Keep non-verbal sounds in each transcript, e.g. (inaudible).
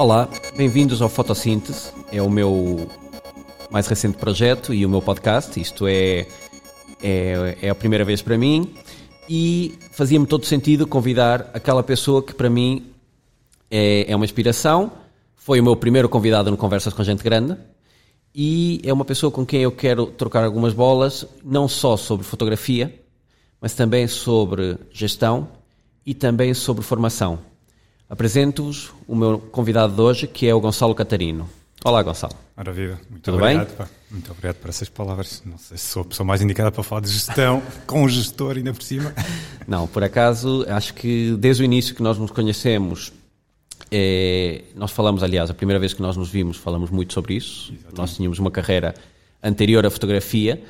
Olá, bem-vindos ao Fotossíntese. É o meu mais recente projeto e o meu podcast. Isto é, é, é a primeira vez para mim e fazia-me todo sentido convidar aquela pessoa que para mim é, é uma inspiração. Foi o meu primeiro convidado no Conversas com Gente Grande e é uma pessoa com quem eu quero trocar algumas bolas, não só sobre fotografia, mas também sobre gestão e também sobre formação. Apresento-vos o meu convidado de hoje, que é o Gonçalo Catarino. Olá, Gonçalo. Maravilha, muito Tudo obrigado. bem? Pá. Muito obrigado por essas palavras. Não sei se sou a pessoa mais indicada para falar de gestão, (laughs) com o gestor ainda por cima. Não, por acaso, acho que desde o início que nós nos conhecemos, eh, nós falamos, aliás, a primeira vez que nós nos vimos, falamos muito sobre isso. Nós tínhamos uma carreira anterior à fotografia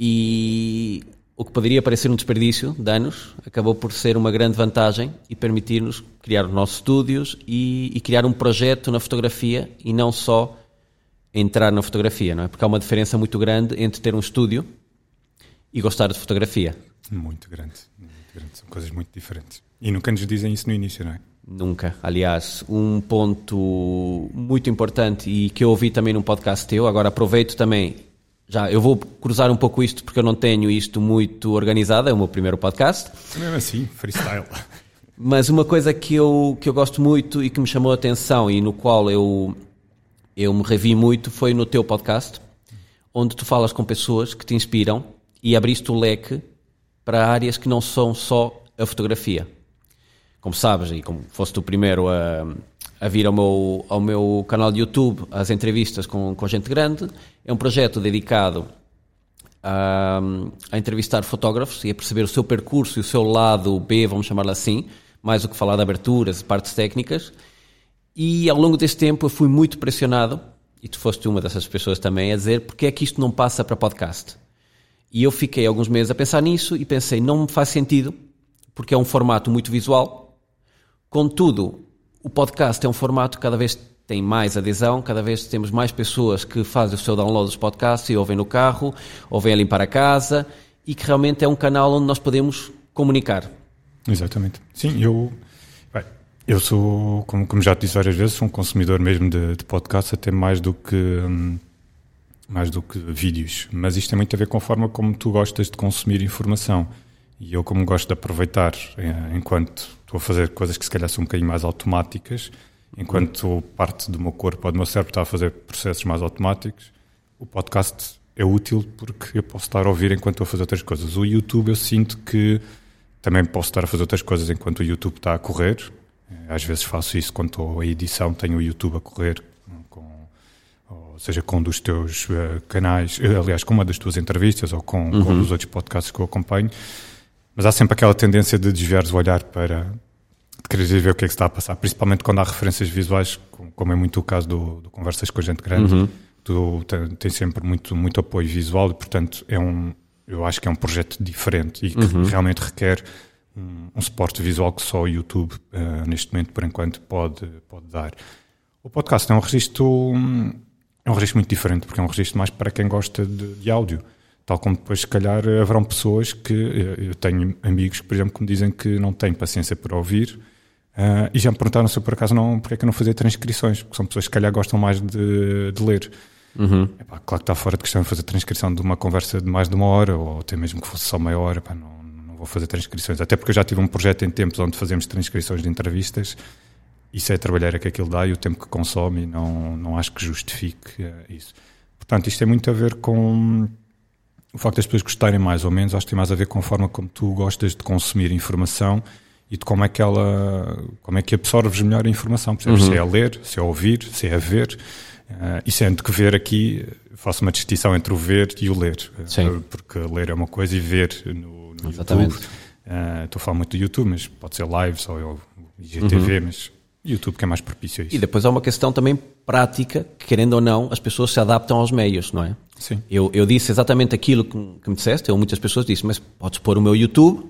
e o que poderia parecer um desperdício de anos acabou por ser uma grande vantagem e permitir-nos criar os nossos estúdios e, e criar um projeto na fotografia e não só entrar na fotografia, não é? Porque há uma diferença muito grande entre ter um estúdio e gostar de fotografia. Muito grande, muito grande. São coisas muito diferentes. E nunca nos dizem isso no início, não é? Nunca. Aliás, um ponto muito importante e que eu ouvi também num podcast teu, agora aproveito também, já eu vou cruzar um pouco isto porque eu não tenho isto muito organizado, é o meu primeiro podcast, É mesmo assim, freestyle. mas uma coisa que eu, que eu gosto muito e que me chamou a atenção e no qual eu, eu me revi muito foi no teu podcast, onde tu falas com pessoas que te inspiram e abriste o leque para áreas que não são só a fotografia. Como sabes, e como foste o primeiro a, a vir ao meu, ao meu canal de YouTube, as entrevistas com, com gente grande, é um projeto dedicado a, a entrevistar fotógrafos e a perceber o seu percurso e o seu lado B, vamos chamar assim, mais do que falar de aberturas, partes técnicas. E ao longo deste tempo eu fui muito pressionado, e tu foste uma dessas pessoas também, a dizer porque é que isto não passa para podcast. E eu fiquei alguns meses a pensar nisso e pensei, não me faz sentido, porque é um formato muito visual. Contudo, o podcast é um formato que cada vez tem mais adesão, cada vez temos mais pessoas que fazem o seu download dos podcasts e ouvem no carro, ouvem a limpar a casa, e que realmente é um canal onde nós podemos comunicar. Exatamente. Sim, eu, eu sou, como, como já te disse várias vezes, sou um consumidor mesmo de, de podcasts, até mais do que hum, mais do que vídeos. Mas isto tem muito a ver com a forma como tu gostas de consumir informação. E eu, como gosto de aproveitar eh, enquanto estou a fazer coisas que se calhar são um bocadinho mais automáticas, enquanto parte do meu corpo ou do meu cérebro está a fazer processos mais automáticos, o podcast é útil porque eu posso estar a ouvir enquanto estou a fazer outras coisas. O YouTube eu sinto que também posso estar a fazer outras coisas enquanto o YouTube está a correr. Eh, Às vezes faço isso quando estou a edição, tenho o YouTube a correr, com, ou seja, com um dos teus eh, canais, aliás, com uma das tuas entrevistas ou com, com um dos outros podcasts que eu acompanho. Mas há sempre aquela tendência de desviares o olhar para de quereres ir ver o que é que está a passar, principalmente quando há referências visuais, como, é muito o caso do, do Conversas com a Gente Grande. Tu tem- tens sempre muito, muito apoio visual e, portanto, é um, eu acho que é um projeto diferente e que realmente requer um, um suporte visual que só o YouTube, eh, neste momento, por enquanto, pode, pode dar. O podcast é um registro, hum, é um registro muito diferente, porque é um registro mais para quem gosta de, de áudio. Tal como depois, se calhar, haverão pessoas que. eh, Eu tenho amigos por exemplo, que me dizem que não têm paciência para ouvir ah, e já me perguntaram se eu, por acaso, não, porque é que eu não fazia transcrições, porque são pessoas que, se calhar, gostam mais de, de ler. Epá, claro que está fora de questão fazer transcrição de uma conversa de mais de uma hora, ou até mesmo que fosse só meia hora, epá, não, não vou fazer transcrições. Até porque eu já tive um projeto em tempos onde fazemos transcrições de entrevistas. Isso é a trabalheira que aquilo dá e o tempo que consome, e não, não acho que justifique eh, isso. Portanto, isto tem muito a ver com o facto das pessoas gostarem mais ou menos, acho que tem mais a ver com a forma como tu gostas de consumir informação e de como é que ela, como é que absorves melhor a informação. Percebes? Se é a ler, se é a ouvir, se é a ver. Uh, e sendo que ver aqui, faço uma distinção entre o ver e o ler. Uh, Sim. Porque ler é uma coisa e ver no, no Exatamente. YouTube. uh, estou a falar muito do YouTube, mas pode ser lives ou, IGTV, mas YouTube que é mais propício a isso. E depois há uma questão também prática, que querendo ou não, as pessoas se adaptam aos meios, não é? Sim. Eu, eu disse exatamente aquilo que, que me disseste, eu muitas pessoas disse, mas podes pôr o meu YouTube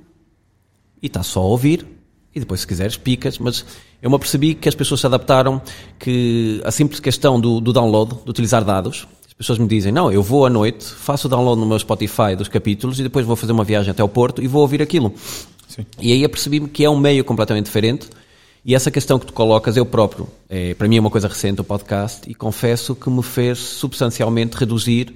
e está só a ouvir, e depois se quiseres picas, mas eu me apercebi que as pessoas se adaptaram, que a simples questão do, do download, de utilizar dados, as pessoas me dizem, não, eu vou à noite, faço o download no meu Spotify dos capítulos e depois vou fazer uma viagem até ao Porto e vou ouvir aquilo. Sim. E aí apercebi-me que é um meio completamente diferente E essa questão que tu colocas, eu próprio, é, para mim é uma coisa recente o podcast e confesso que me fez substancialmente reduzir,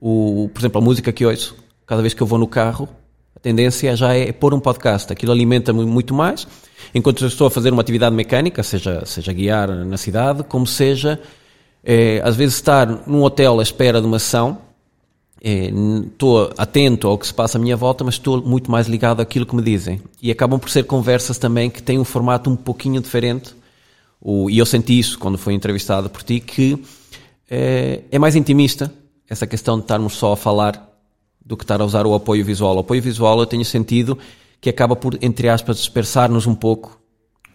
o, por exemplo, a música que ouço. Cada vez que eu vou no carro, a tendência já é pôr um podcast. Aquilo alimenta-me muito mais. Enquanto eu estou a fazer uma atividade mecânica, seja, seja guiar na cidade, como seja, é, às vezes estar num hotel à espera de uma sessão, estou é, atento ao que se passa à minha volta, mas estou muito mais ligado àquilo que me dizem. E acabam por ser conversas também que têm um formato um pouquinho diferente. O, e eu senti isso quando fui entrevistado por ti, que é, é, mais intimista essa questão de estarmos só a falar do que estar a usar o apoio visual. O apoio visual eu tenho sentido que acaba por, entre aspas, dispersar-nos um pouco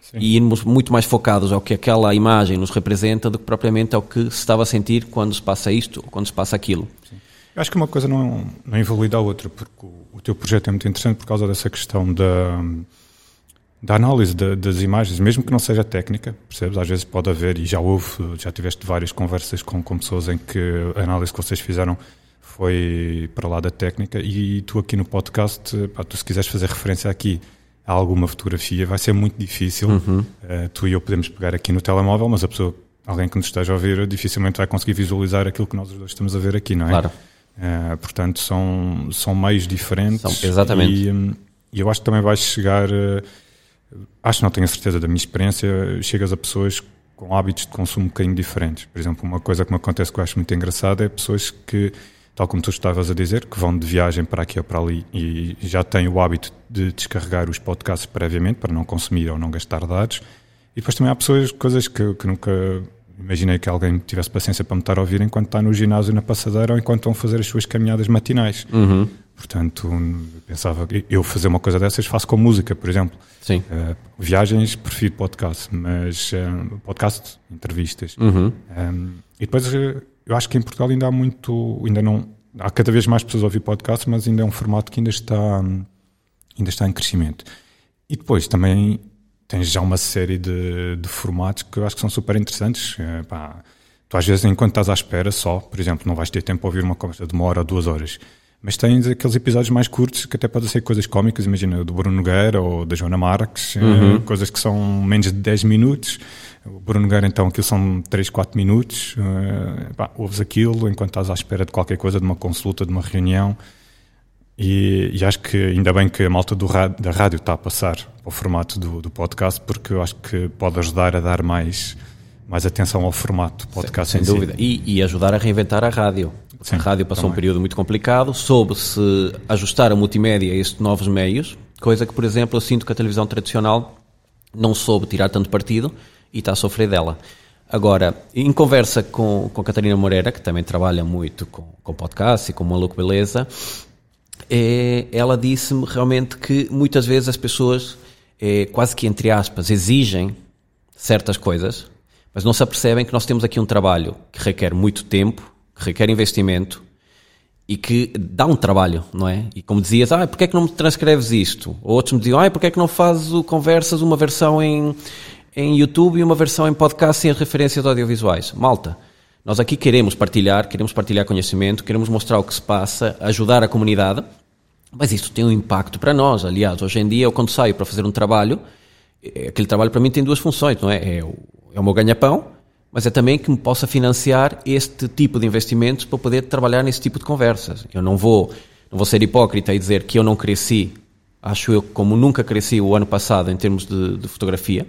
Sim. e irmos muito mais focados ao que aquela imagem nos representa do que propriamente ao que se estava a sentir quando se passa isto ou quando se passa aquilo. Sim. Eu acho que uma coisa não, não invalida a outra, porque o, o, teu projeto é muito interessante por causa dessa questão da, da análise de, das imagens, mesmo que não seja técnica, percebes? Às vezes pode haver, e já houve, já tiveste várias conversas com, com pessoas em que a análise que vocês fizeram foi para lá da técnica, e tu aqui no podcast, pá, tu se quiseres fazer referência aqui a alguma fotografia, vai ser muito difícil. Uhum. Uh, tu e eu podemos pegar aqui no telemóvel, mas a pessoa, alguém que nos esteja a ouvir, dificilmente vai conseguir visualizar aquilo que nós os dois estamos a ver aqui, não é? Claro. Uh, portanto, são, são meios diferentes. São, exatamente. E, um, e, eu acho que também vais chegar. Uh, acho que não tenho a certeza da minha experiência. Chegas a pessoas com hábitos de consumo um bocadinho diferentes. Por exemplo, uma coisa que me acontece que eu acho muito engraçada é pessoas que, tal como tu estavas a dizer, que vão de viagem para aqui ou para ali e já têm o hábito de descarregar os podcasts previamente para não consumir ou não gastar dados. E depois também há pessoas, coisas que, que nunca imaginei que alguém tivesse paciência para me estar a ouvir enquanto está no ginásio na passadeira ou enquanto estão a fazer as suas caminhadas matinais. Uhum. Portanto, pensava que eu fazer uma coisa dessas faço com música, por exemplo. Sim. Uh, viagens, prefiro podcast, mas uh, podcast, entrevistas. Uhum. Um, eh, e depois eu acho que em Portugal ainda há muito, ainda não, há cada vez mais pessoas a ouvir podcast, mas ainda é um formato que ainda está, ainda está em crescimento. E depois também tens já uma série de, de formatos que eu acho que são super interessantes. É, pá, tu às vezes, enquanto estás à espera só, por exemplo, não vais ter tempo para ouvir uma conversa de uma hora ou duas horas. Mas tens aqueles episódios mais curtos que até podem ser coisas cómicas, imagina do Bruno Nogueira ou da Joana Marques, é, uhum. coisas que são menos de 10 minutos. O Bruno Nogueira, então, aquilo são 3, 4 minutos. É, pá, ouves aquilo enquanto estás à espera de qualquer coisa, de uma consulta, de uma reunião. E, e, acho que ainda bem que a malta do rádio, da rádio está a passar para o formato do, do, podcast, porque eu acho que pode ajudar a dar mais, mais atenção ao formato podcast. Sem, sem dúvida. Si. E, e, ajudar a reinventar a rádio. Sim, a rádio passou também. um período muito complicado, soube-se ajustar a multimédia a estes novos meios, coisa que, por exemplo, eu sinto que a televisão tradicional não soube tirar tanto partido e está a sofrer dela. Agora, em conversa com, com a Catarina Moreira, que também trabalha muito com, com podcast e com Maluco Beleza, é, ela disse-me realmente que muitas vezes as pessoas, é, quase que entre aspas, exigem certas coisas, mas não se apercebem que nós temos aqui um trabalho que requer muito tempo, que requer investimento e que dá um trabalho, não é? E como dizias, ah, porquê é que não me transcreves isto? Ou outros me diziam, ah, porquê é que não fazes o Conversas uma versão em, em YouTube e uma versão em podcast sem as referências audiovisuais? Malta, nós aqui queremos partilhar, queremos partilhar conhecimento, queremos mostrar o que se passa, ajudar a comunidade, mas isso tem um impacto para nós. Aliás, hoje em dia, eu quando saio para fazer um trabalho, é, aquele trabalho para mim tem duas funções, não é? É o, é o meu ganha-pão, mas é também que me possa financiar este tipo de investimentos para poder trabalhar nesse tipo de conversas. Eu não vou, não vou ser hipócrita e dizer que eu não cresci, acho eu, como nunca cresci o ano passado em termos de, de fotografia,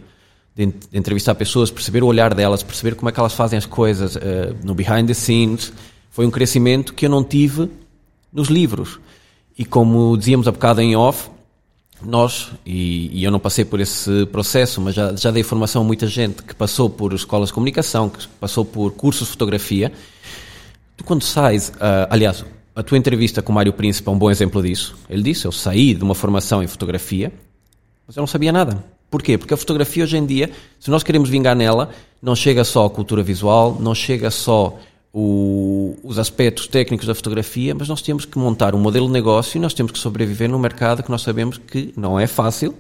de, entrevistar pessoas, perceber o olhar delas, perceber como é que elas fazem as coisas uh, no behind the scenes. Foi um crescimento que eu não tive nos livros. E como dizíamos há bocado em off, nós, e, e, eu não passei por esse processo, mas já, já dei formação a muita gente que passou por escolas de comunicação, que passou por cursos de fotografia. Tu, quando sais, uh, aliás, a tua entrevista com o Mário Príncipe é um bom exemplo disso. Ele disse: Eu saí de uma formação em fotografia, mas eu não sabia nada. Porquê? Porque a fotografia hoje em dia, se nós queremos vingar nela, não chega só a cultura visual, não chega só o, os aspectos técnicos da fotografia, mas nós temos que montar um modelo de negócio e nós temos que sobreviver num mercado que nós sabemos que não é fácil,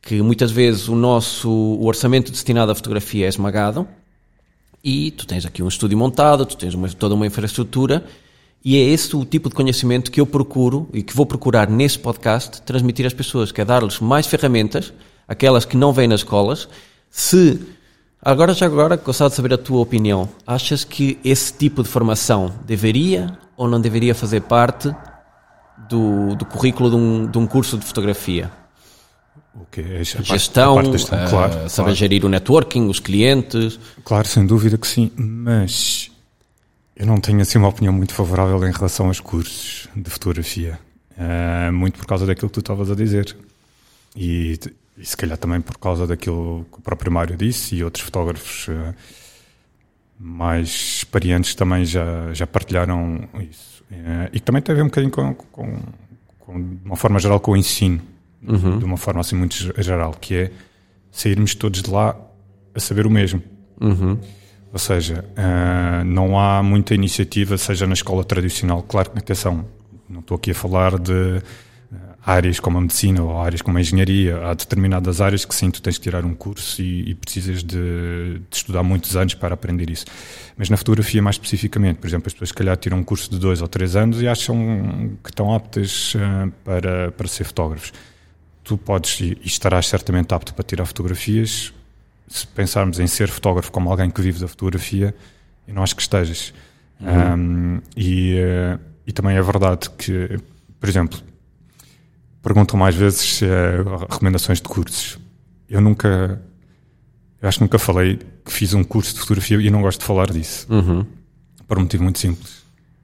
que muitas vezes o nosso o orçamento destinado à fotografia é esmagado e tu tens aqui um estúdio montado, tu tens uma, toda uma infraestrutura e é esse o tipo de conhecimento que eu procuro e que vou procurar nesse podcast transmitir às pessoas, que é dar-lhes mais ferramentas aquelas que não vêm nas escolas, se agora já agora gostava de saber a tua opinião. Achas que esse tipo de formação deveria ou não deveria fazer parte do, do currículo de um, de um curso de fotografia? O que é a gestão, a parte uh, claro, saber claro. gerir o networking, os clientes. Claro, sem dúvida que sim, mas eu não tenho assim uma opinião muito favorável em relação aos cursos de fotografia. Uh, muito por causa daquilo que tu estavas a dizer. E, e, se calhar também por causa daquilo que o próprio Mário disse e outros fotógrafos uh, mais experientes também já, já partilharam isso. Uh, e que também tem a ver um bocadinho com, com, com, de uma forma geral, com o ensino uhum. de uma forma assim muito geral, que é sairmos todos de lá a saber o mesmo. Uhum. Ou seja, uh, não há muita iniciativa, seja na escola tradicional, claro que, atenção, não estou aqui a falar de áreas como a medicina ou áreas como a engenharia. Há determinadas áreas que sim, tu tens que tirar um curso e, e precisas de, de, estudar muitos anos para aprender isso. Mas na fotografia, mais especificamente, por exemplo, as pessoas, se calhar, tiram um curso de dois ou três anos e acham que estão aptas uh, para, para ser fotógrafos tu podes e estarás certamente apto para tirar fotografias. Se pensarmos em ser fotógrafo como alguém que vive da fotografia, eu não acho que estejas. Uhum. Um, e, uh, e também é verdade que, por exemplo, perguntam mais vezes uh, recomendações de cursos. Eu nunca, eu acho que nunca falei que fiz um curso de fotografia e não gosto de falar disso. Uhum. Por um motivo muito simples.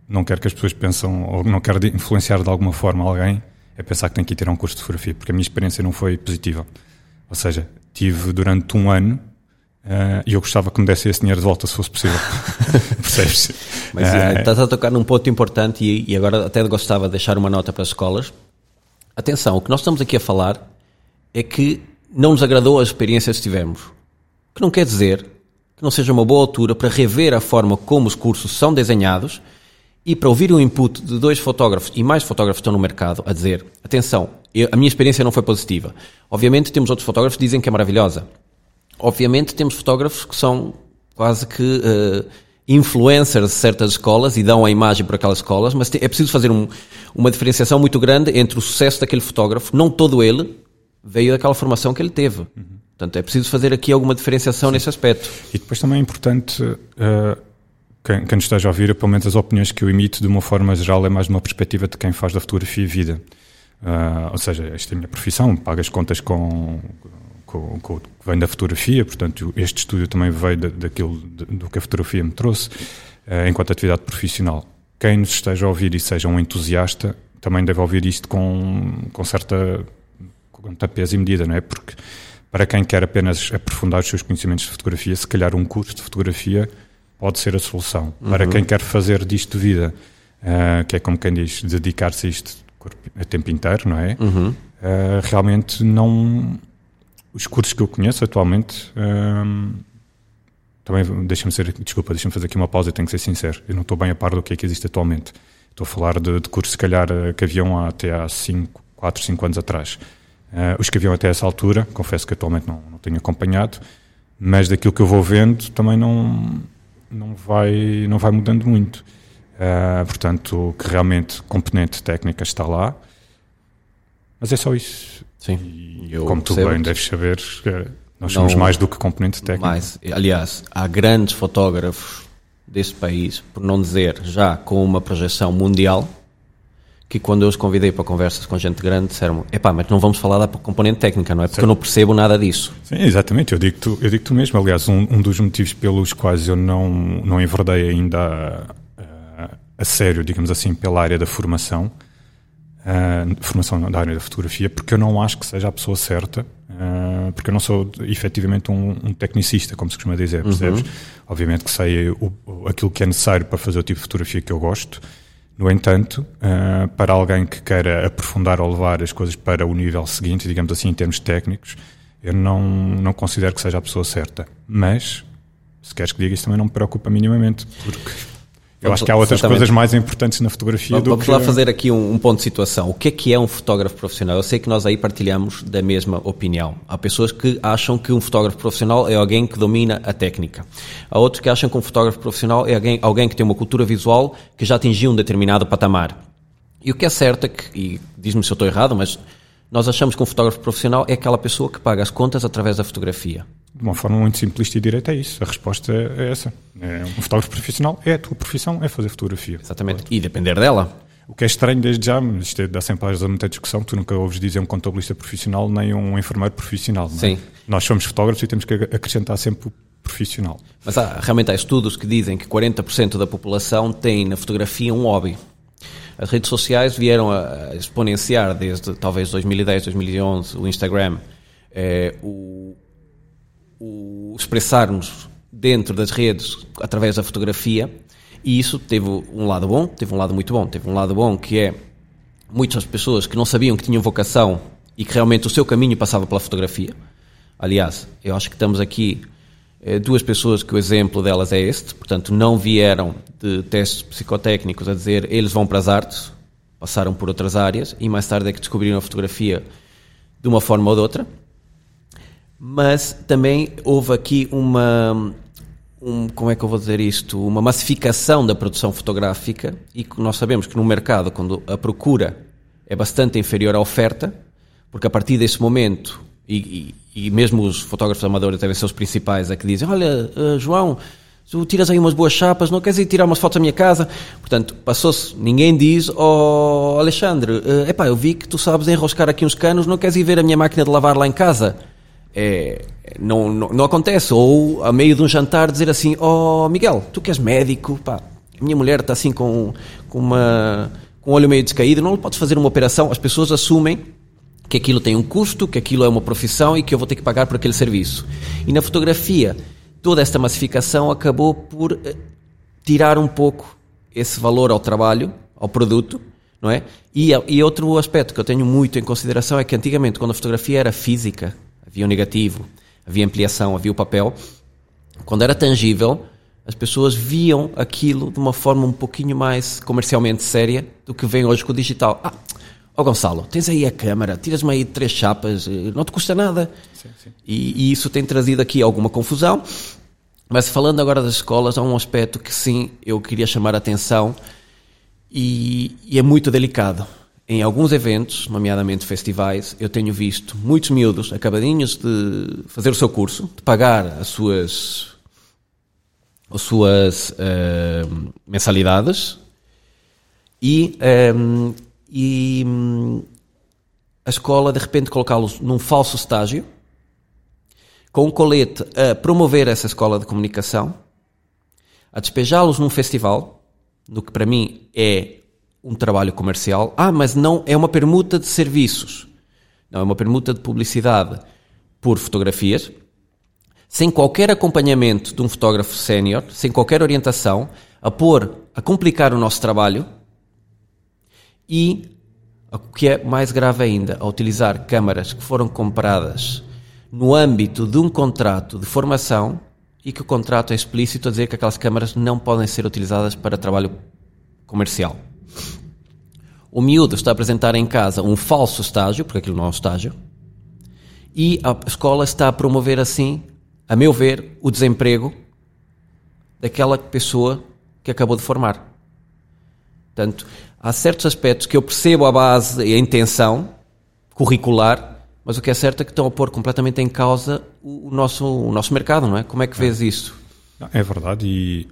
Não quero que as pessoas pensam, ou não quero influenciar de alguma forma alguém é pensar que tem que ir ter um curso de fotografia, porque a minha experiência não foi positiva. Ou seja, tive durante um ano Uh, e eu gostava que me desse esse dinheiro de volta se fosse possível. (laughs) Percebes? Mas uh, estás a tocar num ponto importante e, e, agora até gostava de deixar uma nota para as escolas. Atenção, o que nós estamos aqui a falar é que não nos agradou a experiência que tivemos. Que não quer dizer que não seja uma boa altura para rever a forma como os cursos são desenhados e para ouvir o input de dois fotógrafos e mais fotógrafos estão no mercado a dizer: atenção, eu, a minha experiência não foi positiva. Obviamente, temos outros fotógrafos que dizem que é maravilhosa. Obviamente, temos fotógrafos que são quase que uh, influencers de certas escolas e dão a imagem para aquelas escolas, mas é preciso fazer um, uma diferenciação muito grande entre o sucesso daquele fotógrafo, não todo ele veio daquela formação que ele teve. Uhum. Portanto, é preciso fazer aqui alguma diferenciação Sim. nesse aspecto. E depois também é importante. Uh quem, quem nos esteja a ouvir, pelo menos as opiniões que eu emito, de uma forma geral, é mais uma perspectiva de quem faz da fotografia vida. Uh, ou seja, esta é a minha profissão, pago as contas com, com, com, que vem da fotografia, portanto, este estúdio também veio da, daquilo de, do que a fotografia me trouxe, uh, enquanto atividade profissional. Quem nos esteja a ouvir e seja um entusiasta, também deve ouvir isto com, com certa com peso e medida, não é? Porque para quem quer apenas aprofundar os seus conhecimentos de fotografia, se calhar um curso de fotografia pode ser a solução. Uhum. Para quem quer fazer disto vida, uh, que é como quem diz, dedicar-se a isto a tempo inteiro, não é? Uhum. Uh, realmente não. Os cursos que eu conheço atualmente. Uh, também deixa-me ser. Desculpa, deixa-me fazer aqui uma pausa, eu tenho que ser sincero. Eu não estou bem a par do que é que existe atualmente. Estou a falar de, de cursos, se calhar, que haviam até há 5, 4, 5 anos atrás. os que haviam até essa altura, confesso que atualmente não, não tenho acompanhado, mas daquilo que eu vou vendo também não não vai, não vai mudando muito. Uh, portanto, que realmente componente técnica está lá. Mas é só isso. Sim. E, como tu bem deves saber, nós somos mais do que componente técnico. Mais. Aliás, há grandes fotógrafos deste país, por não dizer já com uma projeção mundial, que quando eu os convidei para conversas com gente grande disseram epá, mas não vamos falar da componente técnica, não é? Porque certo. eu não percebo nada disso. Sim, exatamente, eu digo tu, eu digo tu mesmo. Aliás, um, um dos motivos pelos quais eu não, não enverdei ainda a, a, a sério, digamos assim, pela área da formação, uh, formação da área da fotografia, porque eu não acho que seja a pessoa certa, uh, porque eu não sou efetivamente um, um tecnicista, como se costuma dizer, percebes? Uhum. Obviamente que sei o, aquilo que é necessário para fazer o tipo de fotografia que eu gosto, no entanto, uh, para alguém que queira aprofundar ou levar as coisas para o nível seguinte, digamos assim, em termos técnicos, eu não, não considero que seja a pessoa certa. Mas, se queres que diga isso, também não me preocupa minimamente, porque eu acho que há outras Exatamente. coisas mais importantes na fotografia vamos, do vamos que... lá fazer aqui um, um, ponto de situação. O que é que é um fotógrafo profissional? Eu sei que nós aí partilhamos da mesma opinião. Há pessoas que acham que um fotógrafo profissional é alguém que domina a técnica. Há outros que acham que um fotógrafo profissional é alguém, alguém que tem uma cultura visual que já atingiu um determinado patamar. E o que é certo é que, e diz-me se eu estou errado, mas Nós achamos que um fotógrafo profissional é aquela pessoa que paga as contas através da fotografia. De uma forma muito simplista e direta é isso. A resposta é essa. É, um fotógrafo profissional é a tua profissão, é fazer fotografia. Exatamente. E depender dela. O que é estranho desde já, mas isto é, dá sempre a muita discussão, tu nunca ouves dizer um contabilista profissional nem um enfermeiro profissional. É? Sim. Nós somos fotógrafos e temos que acrescentar sempre o profissional. Mas há, realmente há estudos que dizem que 40% da população tem na fotografia um hobby. As redes sociais vieram a exponenciar desde talvez 2010, 2011, o Instagram, é, o, o expressar-nos dentro das redes através da fotografia e isso teve um lado bom, teve um lado muito bom. Teve um lado bom que é muitas pessoas que não sabiam que tinham vocação e que realmente o seu caminho passava pela fotografia. Aliás, eu acho que estamos aqui eh, duas pessoas que o exemplo delas é este, portanto, não vieram de testes psicotécnicos a dizer eles vão para as artes, passaram por outras áreas e mais tarde é que descobriram a fotografia de uma forma ou de outra. Mas também houve aqui uma, um, como é que eu vou dizer isto, uma massificação da produção fotográfica e nós sabemos que no mercado, quando a procura é bastante inferior à oferta, porque a partir desse momento, e, e, e mesmo os fotógrafos amadores devem ser os principais a que dizem, olha, uh, João, tu tiras aí umas boas chapas, não queres ir tirar umas fotos da minha casa? Portanto, passou-se, ninguém diz, oh Alexandre, uh, epá, eu vi que tu sabes enroscar aqui uns canos, não queres ir ver a minha máquina de lavar lá em casa? É, não, não, não, acontece. Ou a meio de um jantar dizer assim: Oh Miguel, tu que és médico, pá, a minha mulher está assim com, com, uma, com o olho meio descaído, não podes fazer uma operação. As pessoas assumem que aquilo tem um custo, que aquilo é uma profissão e que eu vou ter que pagar por aquele serviço. E na fotografia, toda esta massificação acabou por eh, tirar um pouco esse valor ao trabalho, ao produto, não é? E, e outro aspecto que eu tenho muito em consideração é que antigamente, quando a fotografia era física, havia o negativo, havia ampliação, havia o papel. Quando era tangível, as pessoas viam aquilo de uma forma um pouquinho mais comercialmente séria do que vem hoje com o digital. Ah, ó oh Gonçalo, tens aí a câmara, tiras-me aí três chapas, eh, não te custa nada. Sim, sim. E, e, isso tem trazido aqui alguma confusão. Mas falando agora das escolas, há um aspecto que sim, eu queria chamar a atenção e, e é muito delicado em alguns eventos, nomeadamente festivais, eu tenho visto muitos miúdos acabadinhos de fazer o seu curso, de pagar as suas, as suas uh, mensalidades e, um, eh, e um, a escola de repente colocá-los num falso estágio com um colete a promover essa escola de comunicação, a despejá-los num festival, no que para mim é um trabalho comercial. Ah, mas não é uma permuta de serviços. Não, é uma permuta de publicidade por fotografias, sem qualquer acompanhamento de um fotógrafo sénior, sem qualquer orientação, a pôr, a complicar o nosso trabalho e, o que é mais grave ainda, a utilizar câmaras que foram compradas no âmbito de um contrato de formação e que o contrato é explícito a dizer que aquelas câmaras não podem ser utilizadas para trabalho comercial. O miúdo está a apresentar em casa um falso estágio, porque aquilo não é um estágio, e a escola está a promover assim, a meu ver, o desemprego daquela pessoa que acabou de formar. Portanto, há certos aspectos que eu percebo a base e a intenção curricular, mas o que é certo é que estão a pôr completamente em causa o, nosso, o nosso mercado, não é? Como é que vês isso? É verdade, e,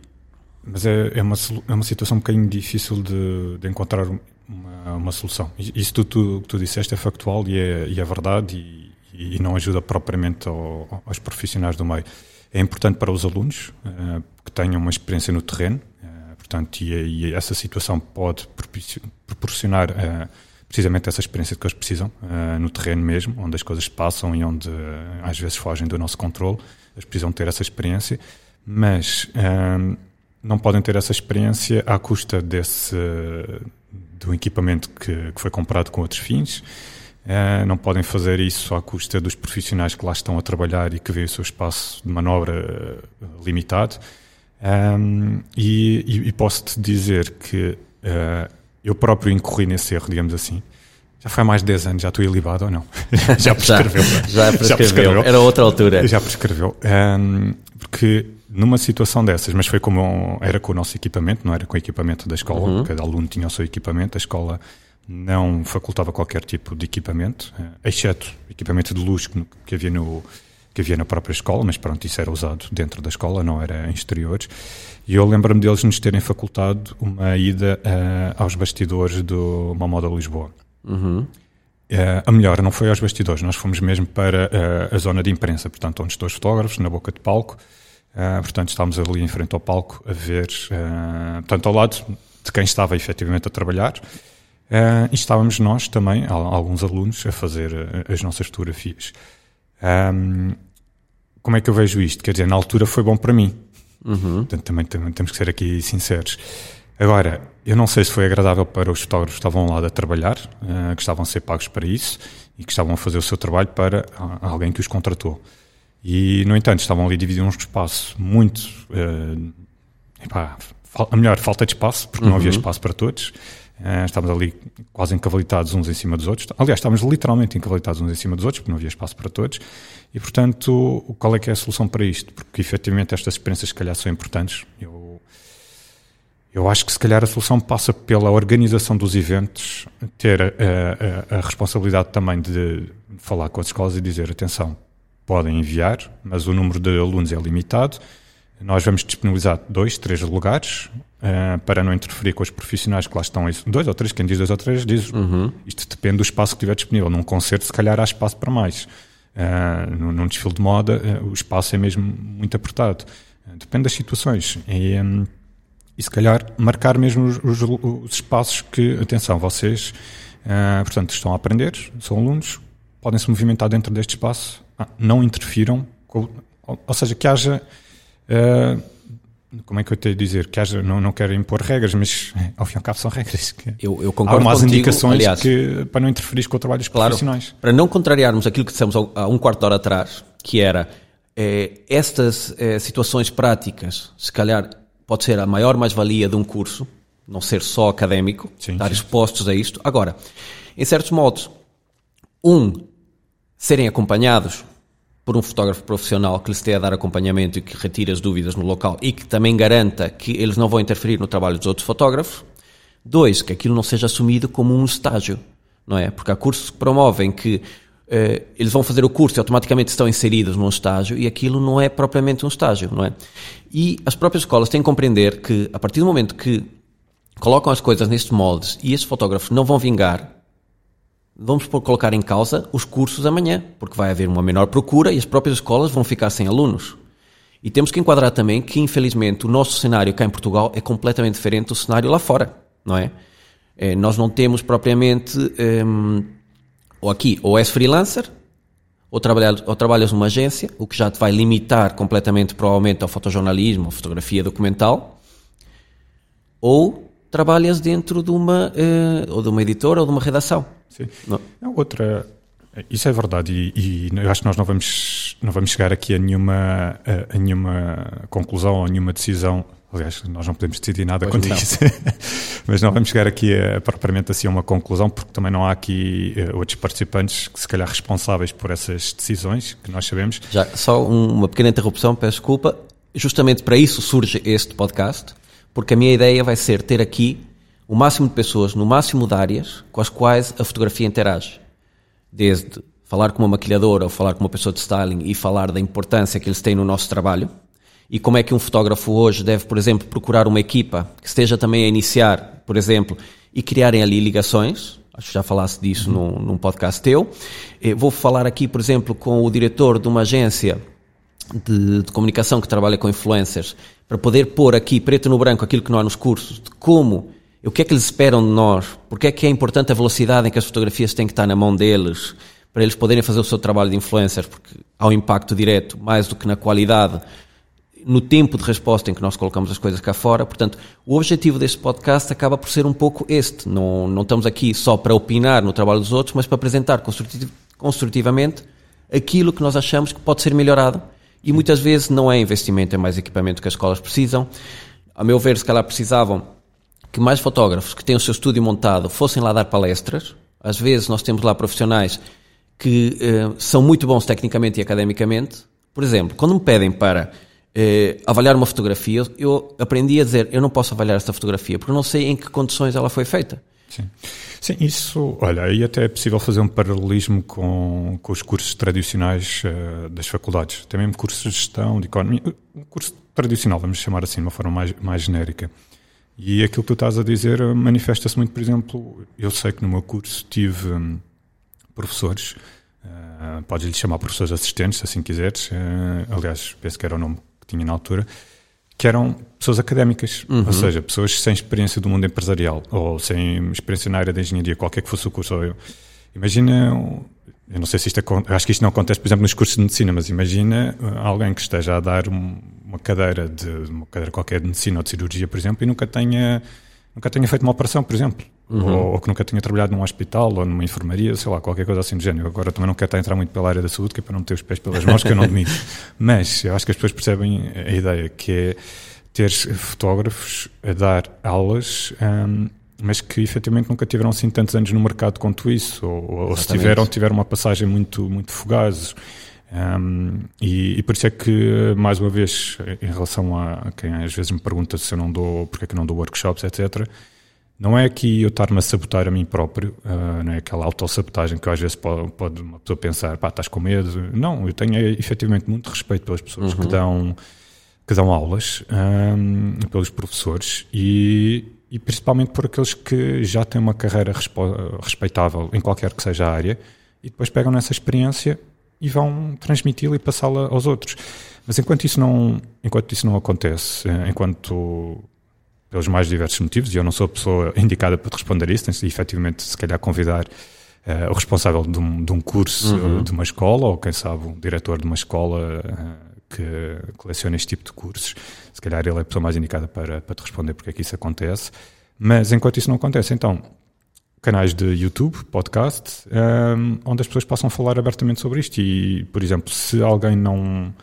mas é, é, uma, é uma situação um bocadinho difícil de, de encontrar uma, uma solução. Isso que tu, tu, disseste é factual e é, e é verdade e, e, não ajuda propriamente ao, aos profissionais do meio. É importante para os alunos uh, que tenham uma experiência no terreno, uh, portanto, e, e, essa situação pode proporcionar uh, precisamente essa experiência que eles precisam no terreno mesmo, onde as coisas passam e onde às vezes fogem do nosso controle. Eles precisam ter essa experiência, mas não podem ter essa experiência à custa desse do equipamento que, que foi comprado com outros fins. Uh, não podem fazer isso à custa dos profissionais que lá estão a trabalhar e que vêem o seu espaço de manobra uh, limitado. Um, e, e, e posso-te dizer que uh, eu próprio incorri nesse erro, digamos assim. Já foi há mais de 10 anos, já estou ilibado ou não? (laughs) (laughs) já prescreveu. já, (laughs) já, prescreveu. já, prescreveu. Era outra altura. Já prescreveu. Um, porque numa situação dessas, mas foi como era com o nosso equipamento, não era com o equipamento da escola, uhum. cada aluno tinha o seu equipamento, a escola não facultava qualquer tipo de equipamento, eh, exceto equipamento de luz que, que havia no que havia na própria escola, mas pronto, isso era usado dentro da escola, não era em exteriores. E eu lembro-me deles nos terem facultado uma ida uh, aos bastidores do Mamoda Lisboa. Uhum. Uh, a melhor, não foi aos bastidores, nós fomos mesmo para uh, a zona de imprensa, portanto, onde estão os fotógrafos, na boca de palco. Portanto, estávamos ali em frente ao palco a ver, portanto, ao lado de quem estava efetivamente a trabalhar. e estávamos nós também, alguns alunos, a fazer as nossas fotografias. Um, como é que eu vejo isto? Quer dizer, na altura foi bom para mim. Uhum. Portanto, também, também, temos que ser aqui sinceros. Agora, eu não sei se foi agradável para os fotógrafos que estavam lá a trabalhar, uh, que estavam a ser pagos para isso e que estavam a fazer o seu trabalho para alguém que os contratou. E, no entanto, estavam ali dividindo um espaço muito. Uh, epá, a melhor, falta de espaço, porque uhum. não havia uhum. espaço para todos. Uh, estávamos ali quase encavalitados uns em cima dos outros. Aliás, estávamos literalmente encavalitados uns em cima dos outros, porque não havia espaço para todos. E, portanto, qual é que é a solução para isto? Porque, efetivamente, estas experiências, se calhar, são importantes. Eu, eu acho que, se calhar, a solução passa pela organização dos eventos, ter a, a, a responsabilidade também de falar com as escolas e dizer: atenção, podem enviar, mas o número de alunos é limitado. Nós vamos disponibilizar dois, três lugares uh, para não interferir com os profissionais que lá estão. Dois ou três, quem diz dois ou três diz. Uhum. Isto depende do espaço que tiver disponível. Num concerto, se calhar, há espaço para mais. Uh, num, desfile de moda, uh, o espaço é mesmo muito apertado. Depende das situações. E, um, e se calhar marcar mesmo os, os, os espaços que, atenção, vocês, portanto, estão a aprender, são alunos, podem se movimentar dentro deste espaço, não interfiram, com, ou, ou, seja, que haja como é que eu tenho a dizer? Que haja, não, não quero impor regras, mas (laughs) ao fim e ao cabo são regras. eu, eu concordo Há umas contigo, indicações aliás, que, para não interferir com o trabalho dos claro, profissionais. Para não contrariarmos aquilo que dissemos há um quarto de hora atrás, que era é, estas é, situações práticas, se calhar pode ser a maior mais-valia de um curso, não ser só académico, sim, estar sim. expostos a isto. Agora, em certos modos, um, serem acompanhados por um fotógrafo profissional que lhes esteja a dar acompanhamento e que retire as dúvidas no local e que também garanta que eles não vão interferir no trabalho dos outros fotógrafos. Dois, que aquilo não seja assumido como um estágio, não é? Porque há cursos que promovem que eh, eles vão fazer o curso e automaticamente estão inseridos num estágio e aquilo não é propriamente um estágio, não é? E as próprias escolas têm que compreender que a partir do momento que colocam as coisas nestes moldes e esses fotógrafos não vão vingar, vamos colocar em causa os cursos amanhã, porque vai haver uma menor procura e as próprias escolas vão ficar sem alunos. E temos que enquadrar também que, infelizmente, o nosso cenário cá em Portugal é completamente diferente do cenário lá fora, não é? é nós não temos propriamente, um, ou aqui, ou és freelancer, ou trabalhas, ou trabalhas numa agência, o que já te vai limitar completamente, provavelmente, ao fotojornalismo, à fotografia documental, ou trabalhas dentro de uma, uh, ou de uma editora ou de uma redação. Sim. Não. Outra, isso é verdade e, e, eu acho que nós não vamos, não vamos chegar aqui a nenhuma, a, a nenhuma conclusão ou a nenhuma decisão. Aliás, nós não podemos decidir nada quanto a isso. (laughs) Mas não vamos chegar aqui a, propriamente assim a uma conclusão, porque também não há aqui uh, outros participantes que se calhar responsáveis por essas decisões, que nós sabemos. Já, só um, uma pequena interrupção, peço desculpa. Justamente para isso surge este podcast, porque a minha ideia vai ser ter aqui o máximo de pessoas no máximo de áreas com as quais a fotografia interage. Desde falar com uma maquilhadora ou falar com uma pessoa de styling e falar da importância que eles têm no nosso trabalho e como é que um fotógrafo hoje deve, por exemplo, procurar uma equipa que esteja também a iniciar, por exemplo, e criarem ali ligações. Acho que já falaste disso uhum. num, num podcast teu. Eu eh, vou falar aqui, por exemplo, com o diretor de uma agência de, de, comunicação que trabalha com influencers, para poder pôr aqui preto no branco aquilo que não há nos cursos, de como o que é que eles esperam de nós? Porque é que é importante a velocidade em que as fotografias têm que estar na mão deles para eles poderem fazer o seu trabalho de influencers? Porque há um impacto direto, mais do que na qualidade, no tempo de resposta em que nós colocamos as coisas cá fora. Portanto, o objetivo deste podcast acaba por ser um pouco este. Não, não estamos aqui só para opinar no trabalho dos outros, mas para apresentar construtiv construtivamente aquilo que nós achamos que pode ser melhorado. E muitas vezes não é investimento em mais equipamento que as escolas precisam. A meu ver, se calhar precisavam que mais fotógrafos que têm o seu estúdio montado fossem lá dar palestras. Às vezes nós temos lá profissionais que eh, são muito bons tecnicamente e academicamente. Por exemplo, quando me pedem para eh, avaliar uma fotografia, eu aprendi a dizer: eu não posso avaliar esta fotografia porque não sei em que condições ela foi feita. Sim. Sim, isso, olha, aí até é possível fazer um paralelismo com, com os cursos tradicionais uh, das faculdades. Tem mesmo cursos de gestão, de economia, um curso tradicional, vamos chamar assim, de uma forma mais, mais genérica. E aquilo que tu estás a dizer eh, manifesta-se muito, por exemplo, eu sei que no meu curso tive um, professores, uh, podes-lhe chamar professores assistentes, se assim quiseres, uh, aliás, penso que era o nome que tinha na altura, que eram pessoas académicas, uhum. ou seja, pessoas sem experiência do mundo empresarial ou sem experiência na área da engenharia, qualquer que fosse o curso. Eu, imagina, eu não sei se isto acho que isto não acontece, por exemplo, nos cursos de medicina, mas imagina alguém que esteja a dar uma cadeira de uma cadeira qualquer de medicina ou de cirurgia, por exemplo, e nunca tenha nunca tenha feito uma operação, por exemplo, uhum. ou, ou, que nunca tenha trabalhado num hospital ou numa enfermaria, sei lá, qualquer coisa assim do género. Agora também não quero estar a entrar muito pela área da saúde, que é para não meter os pés pelas mãos, que eu não domino. (laughs) Mas eu acho que as pessoas percebem a ideia, que é ter fotógrafos a dar aulas, um, mas que efetivamente nunca tiveram assim tantos anos no mercado quanto isso, ou, ou se tiveram, tiveram uma passagem muito, muito fugaz. Um, e, e, por isso é que, mais uma vez, em relação a quem às vezes me pergunta se eu não dou, porque é que não dou workshops, etc., não é que eu estar-me a sabotar a mim próprio, uh, não é aquela autossabotagem que às vezes pode, pode, uma pessoa pensar, pá, estás com medo. Não, eu tenho efetivamente muito respeito pelas pessoas uhum. que, dão, que dão aulas, um, pelos professores e, e principalmente por aqueles que já têm uma carreira respeitável em qualquer que seja a área e depois pegam nessa experiência e vão transmiti-la e passá-la aos outros. Mas enquanto isso não, enquanto isso não acontece, eh, enquanto pelos mais diversos motivos, e eu não sou a pessoa (laughs) indicada para te responder isso, tens de efetivamente, se calhar, convidar uh, o responsável de um, de um curso, uhum. de uma escola, ou quem sabe, um diretor de uma escola uh, que coleciona este tipo de cursos. Se calhar ele é a pessoa mais indicada para, para te responder porque é que isso acontece. Mas enquanto isso não acontece, então, canais de YouTube, podcast, um, onde as pessoas possam falar abertamente sobre isto. E, por exemplo, se alguém não,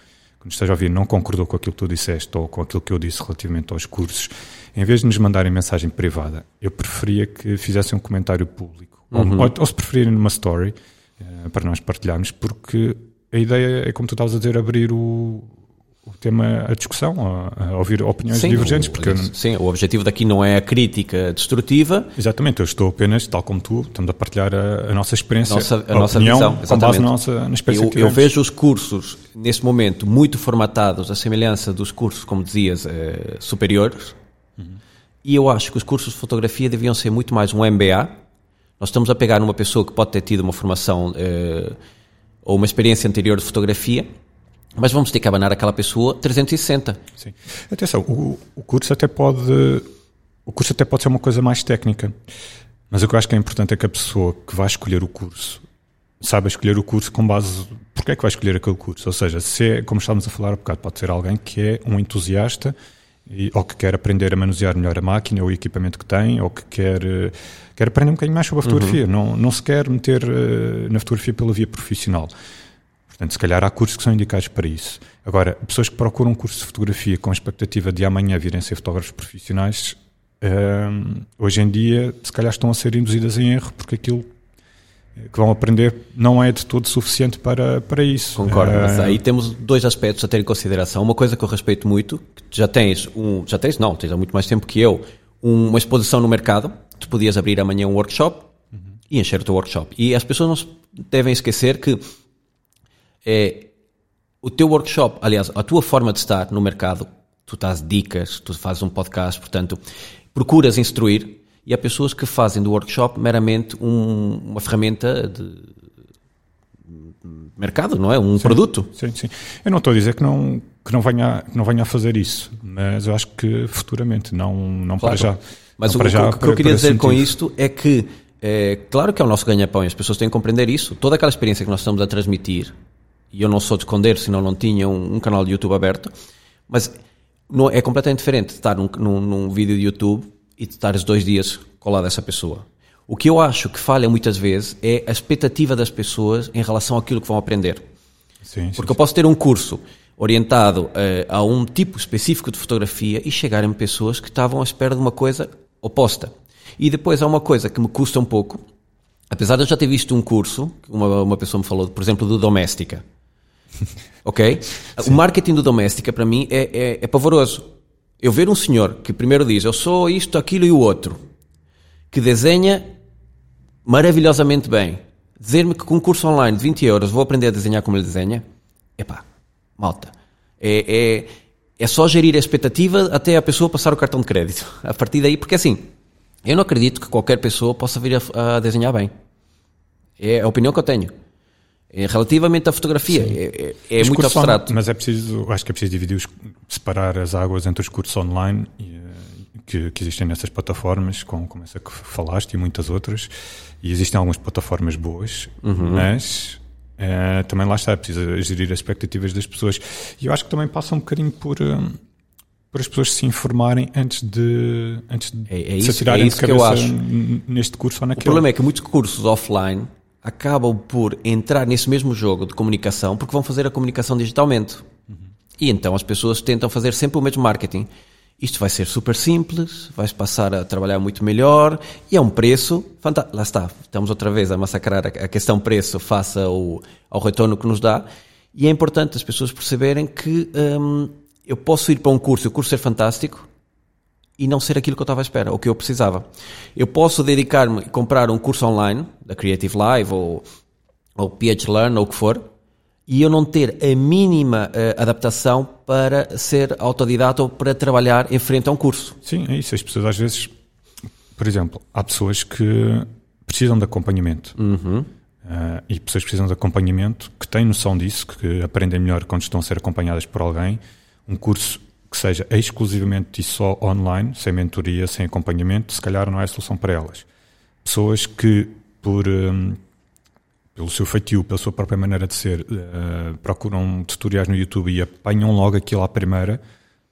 que nos esteja a ouvir, não concordou com aquilo que tu disseste ou com aquilo que eu disse relativamente aos cursos, em vez de nos mandarem mensagem privada, eu preferia que fizessem um comentário público. Uhum. Ou, ou, se preferirem numa story, uh, para nós partilharmos, porque a ideia é, como tu estavas a dizer, abrir o, o tema a discussão, a, a ouvir opiniões sim, divergentes. Porque o, sim, o objetivo daqui não é a crítica destrutiva. Exatamente, eu estou apenas, tal como tu, estamos a partilhar a, a nossa experiência, nossa, a, a nossa opinião, visão, com base na nossa na experiência eu, que eu vejo os cursos, nesse momento, muito formatados, a semelhança dos cursos, como dizias, eh, superiores, uhum. e eu acho que os cursos de fotografia deviam ser muito mais um MBA. Nós estamos a pegar uma pessoa que pode ter tido uma formação eh, ou uma experiência anterior de fotografia, mas vamos ter que abanar aquela pessoa 360. Sim. Atenção, o, o curso até pode o curso até pode ser uma coisa mais técnica, mas o que eu acho que é importante é que a pessoa que vai escolher o curso saiba escolher o curso com base porque é que vai escolher aquele curso. Ou seja, se é, como estávamos a falar há bocado, pode ser alguém que é um entusiasta e, ou que quer aprender a manusear melhor a máquina ou o equipamento que tem, ou que quer, quer aprender um bocadinho mais sobre a fotografia. Uhum. Não, não se quer meter uh, na fotografia pela via profissional. Portanto, se calhar há cursos que são indicados para isso. Agora, pessoas que procuram um curso de fotografia com a expectativa de amanhã virem ser fotógrafos profissionais, um, hoje em dia, se calhar estão a ser induzidas em erro, porque aquilo que vão aprender não é de todo suficiente para, para isso. Concordo, mas aí temos dois aspectos a ter em consideração. Uma coisa que eu respeito muito, que já tens, um, já tens, não, tens há muito mais tempo que eu, uma exposição no mercado, tu podias abrir amanhã um workshop uhum. e encher o teu workshop. E as pessoas não devem esquecer que é o teu workshop, aliás, a tua forma de estar no mercado, tu dás dicas, tu fazes um podcast, portanto, procuras instruir e há pessoas que fazem do workshop meramente um, uma ferramenta de mercado, não é? Um sim, produto. Sim, sim. Eu não estou a dizer que não, que não, venha, que não venha a fazer isso, mas eu acho que futuramente, não, não claro. para já. Mas o, o, já, o, que eu queria dizer com isto é que, é, claro que é o nosso ganha-pão as pessoas têm que compreender isso. Toda aquela experiência que nós estamos a transmitir e eu não sou de esconder, senão não tinha um, um canal de YouTube aberto, mas não, é completamente diferente de estar num, num, num vídeo de YouTube e de estar os dois dias colado a essa pessoa. O que eu acho que falha muitas vezes é a expectativa das pessoas em relação àquilo que vão aprender. Sim, Porque sim, eu posso ter um curso orientado uh, a um tipo específico de fotografia e chegarem pessoas que estavam à espera de uma coisa oposta. E depois há uma coisa que me custa um pouco, apesar de eu já ter visto um curso, uma, uma pessoa me falou, por exemplo, do Doméstica. (laughs) Ok? Sim. O marketing do doméstica, para mim, é, é, é pavoroso. Eu ver um senhor que primeiro diz eu sou isto, aquilo e o outro, que desenha maravilhosamente bem, dizer-me que com um curso online de 20 euros vou aprender a desenhar como ele desenha, epá, malta, é, é, é só gerir a expectativa até a pessoa passar o cartão de crédito. (laughs) A partir daí, porque assim, eu não acredito que qualquer pessoa possa vir a, a desenhar bem. É a opinião que eu tenho. É, relativamente à fotografia, é, é, é muito abstrato. mas é preciso, acho que é preciso dividir, os, separar as águas entre os cursos online e, eh, que, que, existem nessas plataformas, como, como essa que falaste e muitas outras, e existem algumas plataformas boas, uhum. mas é, também lá está, é preciso gerir as expectativas das pessoas. E eu acho que também passa um bocadinho por. Um, para as pessoas se informarem antes de, antes de é, é se atirarem é de cabeça neste curso ou naquele. O problema é que muitos cursos offline acabam por entrar nesse mesmo jogo de comunicação porque vão fazer a comunicação digitalmente. Uhum. E então as pessoas tentam fazer sempre o mesmo marketing. Isto vai ser super simples, vais passar a trabalhar muito melhor e é um preço fantástico. Lá está, estamos outra vez a massacrar a questão preço face ao, ao retorno que nos dá. E é importante as pessoas perceberem que hum, eu posso ir para um curso e o curso ser fantástico, e não ser aquilo que eu estava à espera, o que eu precisava. Eu posso dedicar-me e comprar um curso online, da Creative Live ou, ou PH Learn ou o que for, e eu não ter a mínima uh, adaptação para ser autodidata ou para trabalhar em frente a um curso. Sim, é isso. As pessoas às vezes, por exemplo, há pessoas que precisam de acompanhamento. Uhum. Uh, e pessoas que precisam de acompanhamento, que têm noção disso, que aprendem melhor quando estão a ser acompanhadas por alguém. Um curso que seja exclusivamente e só online, sem mentoria, sem acompanhamento, se calhar não é a solução para elas. Pessoas que, por, um, pelo seu feitio, pela sua própria maneira de ser, uh, procuram tutoriais no YouTube e apanham logo aquilo à primeira,